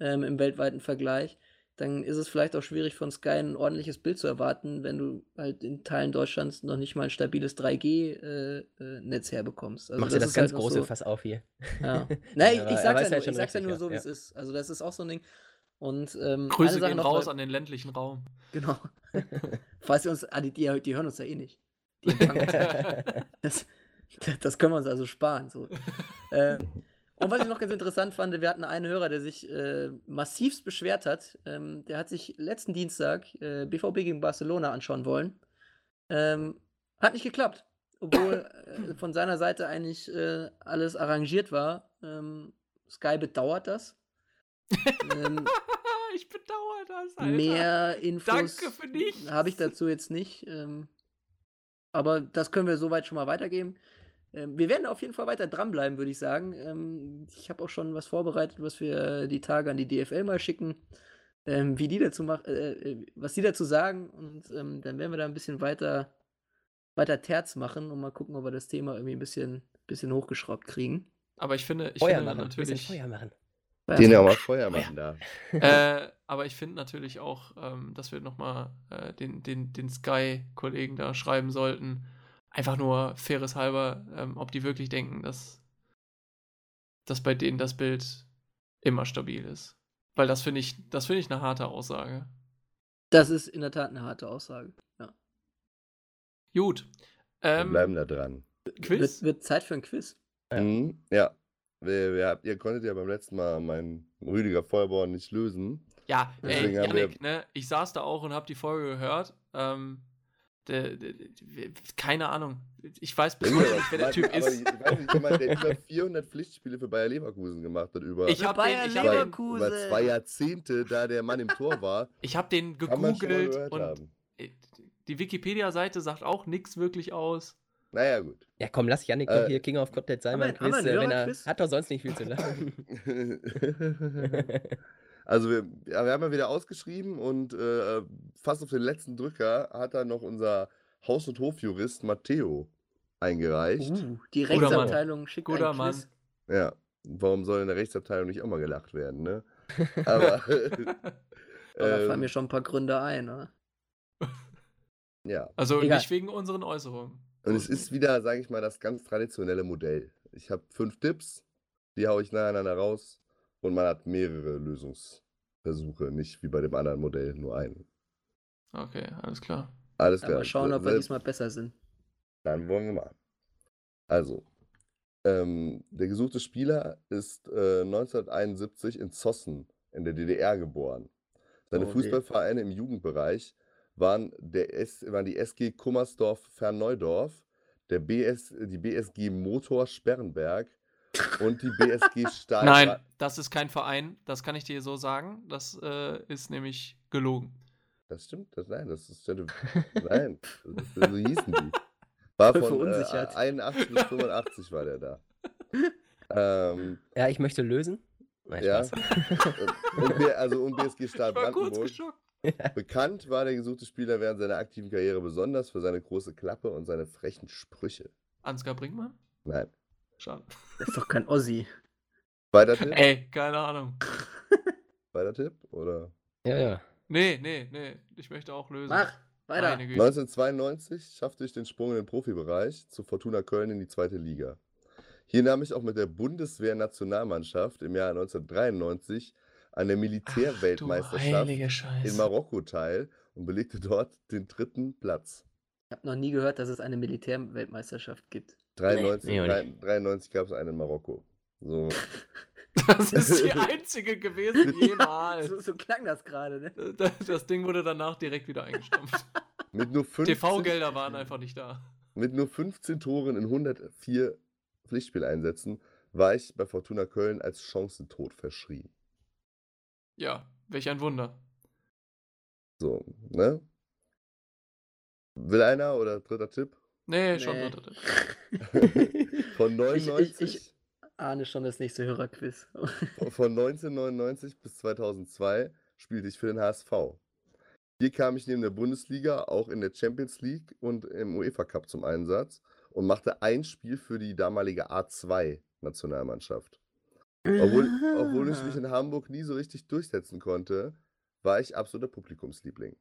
ähm, im weltweiten Vergleich. Dann ist es vielleicht auch schwierig von Sky ein ordentliches Bild zu erwarten, wenn du halt in Teilen Deutschlands noch nicht mal ein stabiles 3G-Netz herbekommst. Also
Macht ja das
ist
ganz
halt
große
so,
Fass auf hier.
ja. Nein, ich,
aber
ich sag's, ja
halt
nur,
schon
ich sag's ja nur so, wie
ja.
es ist. Also das ist auch so ein Ding. Und ähm,
Grüße gehen
noch,
raus
weil-
an den ländlichen Raum.
Genau. Falls wir uns, ah, die, die, die hören uns ja eh nicht. Die empfangen das, das können wir uns also sparen. So. ähm, und was ich noch ganz interessant fand, wir hatten einen Hörer, der sich äh, massivst beschwert hat. Ähm, der hat sich letzten Dienstag äh, BVB gegen Barcelona anschauen wollen. Ähm, hat nicht geklappt. Obwohl äh, von seiner Seite eigentlich äh, alles arrangiert war. Ähm, Sky bedauert das. ähm,
ich bedauere das, Alter.
Mehr Infos habe ich dazu jetzt nicht. Ähm, aber das können wir soweit schon mal weitergeben. Ähm, wir werden auf jeden Fall weiter dranbleiben, würde ich sagen. Ähm, ich habe auch schon was vorbereitet, was wir die Tage an die DFL mal schicken. Ähm, wie die dazu mach, äh, äh, was die dazu sagen. Und ähm, dann werden wir da ein bisschen weiter, weiter Terz machen und mal gucken, ob wir das Thema irgendwie ein bisschen, bisschen hochgeschraubt kriegen.
Aber ich finde, ich
Feuer
finde
machen,
natürlich,
Feuer machen.
Den ja mal Feuer machen da.
äh, aber ich finde natürlich auch, ähm, dass wir nochmal äh, den, den, den Sky-Kollegen da schreiben sollten. Einfach nur faires halber, ähm, ob die wirklich denken, dass, dass bei denen das Bild immer stabil ist. Weil das finde ich, das finde ich eine harte Aussage.
Das ist in der Tat eine harte Aussage. Ja.
Gut.
Wir
Ähm,
bleiben da dran.
Quiz?
Wird, wird Zeit für ein Quiz.
Ja.
Mhm, ja. Wir, wir, ihr konntet ja beim letzten Mal meinen Rüdiger Feuerborn nicht lösen.
Ja, ey,
Deswegen wir-
Janik, ne, ich saß da auch und habe die Folge gehört. Ähm, der, der, der, keine Ahnung. Ich weiß bis heute nicht, wer der Typ ist.
Ich weiß nicht, jemand, der über 400 Pflichtspiele für Bayer Leverkusen gemacht hat, über,
Ich habe den,
Bayer
ich hab
über,
den,
Leverkusen.
über zwei Jahrzehnte, da der Mann im Tor war,
ich hab den gegoogelt und
haben.
äh, die Wikipedia-Seite sagt auch nichts wirklich aus.
Naja, gut.
Ja, komm, lass Yannick
Äh,
doch hier King of Content sein
wir
Quiz, äh, wenn er hat doch sonst nicht viel zu lachen.
also, wir, ja, wir haben ja wieder ausgeschrieben und äh, fast auf den letzten Drücker hat dann noch unser Haus- und Hofjurist Matteo eingereicht.
Uh, die
Guter Mann.
Rechtsabteilung schickt
Guter
Quiz.
Ja, warum soll in der Rechtsabteilung nicht auch mal gelacht werden, ne? Aber,
da fallen mir schon ein paar Gründe ein. Ne?
ja.
Also
Egal.
nicht wegen unseren Äußerungen.
Und es ist wieder, sage ich mal, das ganz traditionelle Modell. Ich habe fünf Tipps, die haue ich nacheinander raus und man hat mehrere Lösungsversuche, nicht wie bei dem anderen Modell nur einen.
Okay, alles klar.
Alles klar.
mal schauen, ob wir
Ne-
diesmal besser sind.
Dann wollen wir mal. Also, ähm, der gesuchte Spieler ist äh, 1971 in Zossen in der DDR geboren. Seine
Oh.
Fußballvereine im Jugendbereich waren, der S, waren die SG Kummersdorf-Ferneudorf, der BS, die BSG Motor Sperrenberg und die BSG Stahl.
Nein, das ist kein Verein, das kann ich dir so sagen. Das äh, ist nämlich gelogen.
Das stimmt, das, nein, das ist. Nein, das, so hießen die. War von äh,
verunsichert.
81 bis 85 war der da. Ähm,
ja, ich möchte lösen. Nein,
Ja. Und, also und BSG Stahl
Ich war kurz
Brandenburg. Bekannt war der gesuchte Spieler während seiner aktiven Karriere besonders für seine große Klappe und seine frechen Sprüche.
Ansgar Brinkmann?
Nein.
Schade.
Das ist doch kein Ossi.
Weiter Tipp?
Ey, keine Ahnung.
Weiter Tipp? Oder?
Ja, ja.
Nee, nee, nee. Ich möchte auch lösen.
Mach, weiter.
Meine Güte.
1992 schaffte ich den Sprung in den Profibereich zu Fortuna Köln in die zweite Liga. Hier nahm ich auch mit der Bundeswehr-Nationalmannschaft im Jahr 1993 an der Militärweltmeisterschaft in. Marokko teil und belegte dort den dritten Platz.
Ich habe noch nie gehört, dass es eine Militärweltmeisterschaft gibt.
93,
Nee, auch
drei-
nicht.
93 gab es einen in Marokko. So.
Das ist die einzige gewesen jemals.
So, so klang das gerade, ne?
Das, das Ding wurde danach direkt wieder eingestampft.
Mit nur 15,
TV-Gelder waren einfach nicht da.
Mit nur 15 Toren in 104 Pflichtspieleinsätzen war ich bei Fortuna Köln als Chancentod verschrien.
Ja, welch ein Wunder.
So, ne? Will einer oder dritter Tipp?
Nee, schon
Nee.
dritte.
Von
Ich-
99,
ich- ich- Ahne schon das nächste Hörerquiz.
von 1999 bis 2002 spielte ich für den HSV. Hier kam ich neben der Bundesliga auch in der Champions League und im UEFA Cup zum Einsatz und machte ein Spiel für die damalige A2-Nationalmannschaft. Obwohl, obwohl ich mich in Hamburg nie so richtig durchsetzen konnte, war ich absoluter Publikumsliebling.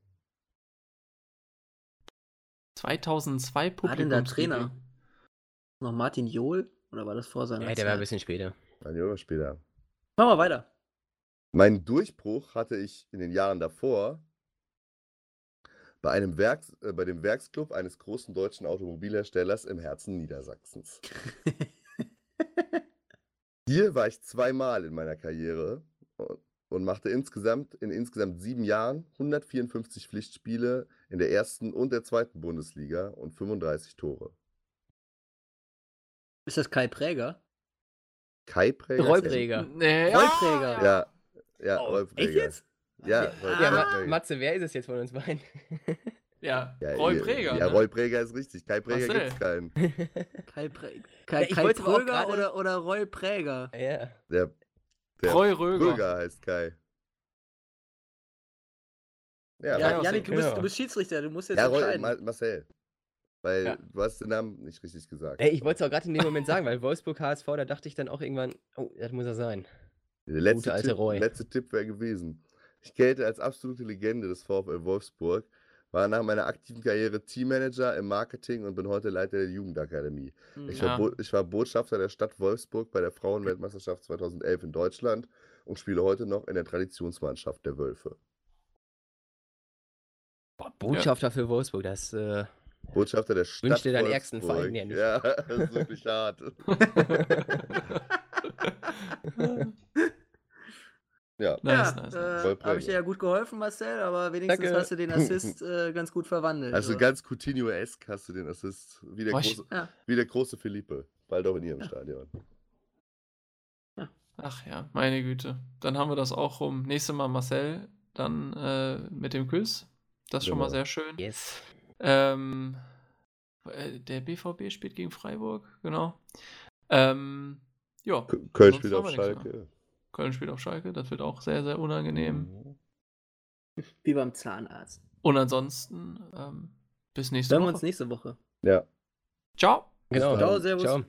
2002 Publikum.
War denn der Trainer? Noch Martin Johl? Oder war das vor seiner
Ja, der war ein bisschen später.
Ein Jahr später.
Machen wir weiter.
Meinen Durchbruch hatte ich in den Jahren davor bei, einem Werks, äh, bei dem Werksclub eines großen deutschen Automobilherstellers im Herzen Niedersachsens. Hier war ich zweimal in meiner Karriere und, machte insgesamt in insgesamt sieben Jahren 154 Pflichtspiele in der ersten und der zweiten Bundesliga und 35 Tore.
Ist das Kai Präger?
Kai Präger.
Rollpräger.
Nee,
Rollträger.
Ja, ja,
Oh,
Rolf
echt
Präger.
jetzt?
Ja,
Ja, Ma
Präger.
Matze, wer ist es jetzt von uns beiden?
Ja,
Ja,
Roy Präger.
Ja,
ne?
Roy Präger ist richtig. Kai Präger
Marcel.
gibt's keinen.
Kai, Prä Kai,
Ja,
Kai Pröger oder, oder Roy Präger?
ja.
Der, der
Roy Röger.
Pröger heißt Kai. Ja,
Ja, Janik, du bist, du bist Schiedsrichter, du musst jetzt
ja Roy,
entscheiden.
Ma Marcel. Weil
Ja.
du hast den Namen nicht richtig gesagt.
Ey, ich wollte es auch gerade in dem Moment sagen, weil Wolfsburg HSV, da dachte ich dann auch irgendwann, oh, das muss er sein.
Der letzte
alte
Tipp,
Roy.
letzte Tipp wäre gewesen. Ich gelte als absolute Legende des VfL Wolfsburg, war nach meiner aktiven Karriere Teammanager im Marketing und bin heute Leiter der Jugendakademie. Ich,
Ja.
war, Bo ich war Botschafter der Stadt Wolfsburg bei der Frauenweltmeisterschaft 2011 in Deutschland und spiele heute noch in der Traditionsmannschaft der Wölfe.
Boah, Botschafter für Wolfsburg, das äh,
Botschafter der Stadt
Wünsch dir deinen ärgsten. Feind, ja, nicht.
Ja, das ist wirklich hart. ja,
Nice,
ja,
nice, nice.
äh, habe ich dir ja gut geholfen, Marcel, aber wenigstens
Danke.
hast du den Assist äh, ganz gut verwandelt.
also
so.
ganz Coutinho-esque hast du den Assist. Wie der,
Boah,
große,
Ja.
wie der große Philippe. Bald auch in ihrem
Ja.
Stadion.
Ach ja, meine Güte. Dann haben wir das auch rum. Nächstes Mal Marcel, dann äh, mit dem Quiz. Das ist schon mal
Genau.
sehr schön.
yes.
Ähm, äh, der BVB spielt gegen Freiburg, genau. Ähm, ja,
Köln spielt auf Schalke.
Köln spielt auf Schalke, das wird auch sehr, sehr unangenehm.
Wie beim Zahnarzt.
Und ansonsten, ähm, bis nächste
Hören wir
Woche.
uns nächste Woche.
Ja.
Ciao.
Genau.
dann.
Ciao, servus.
Ciao.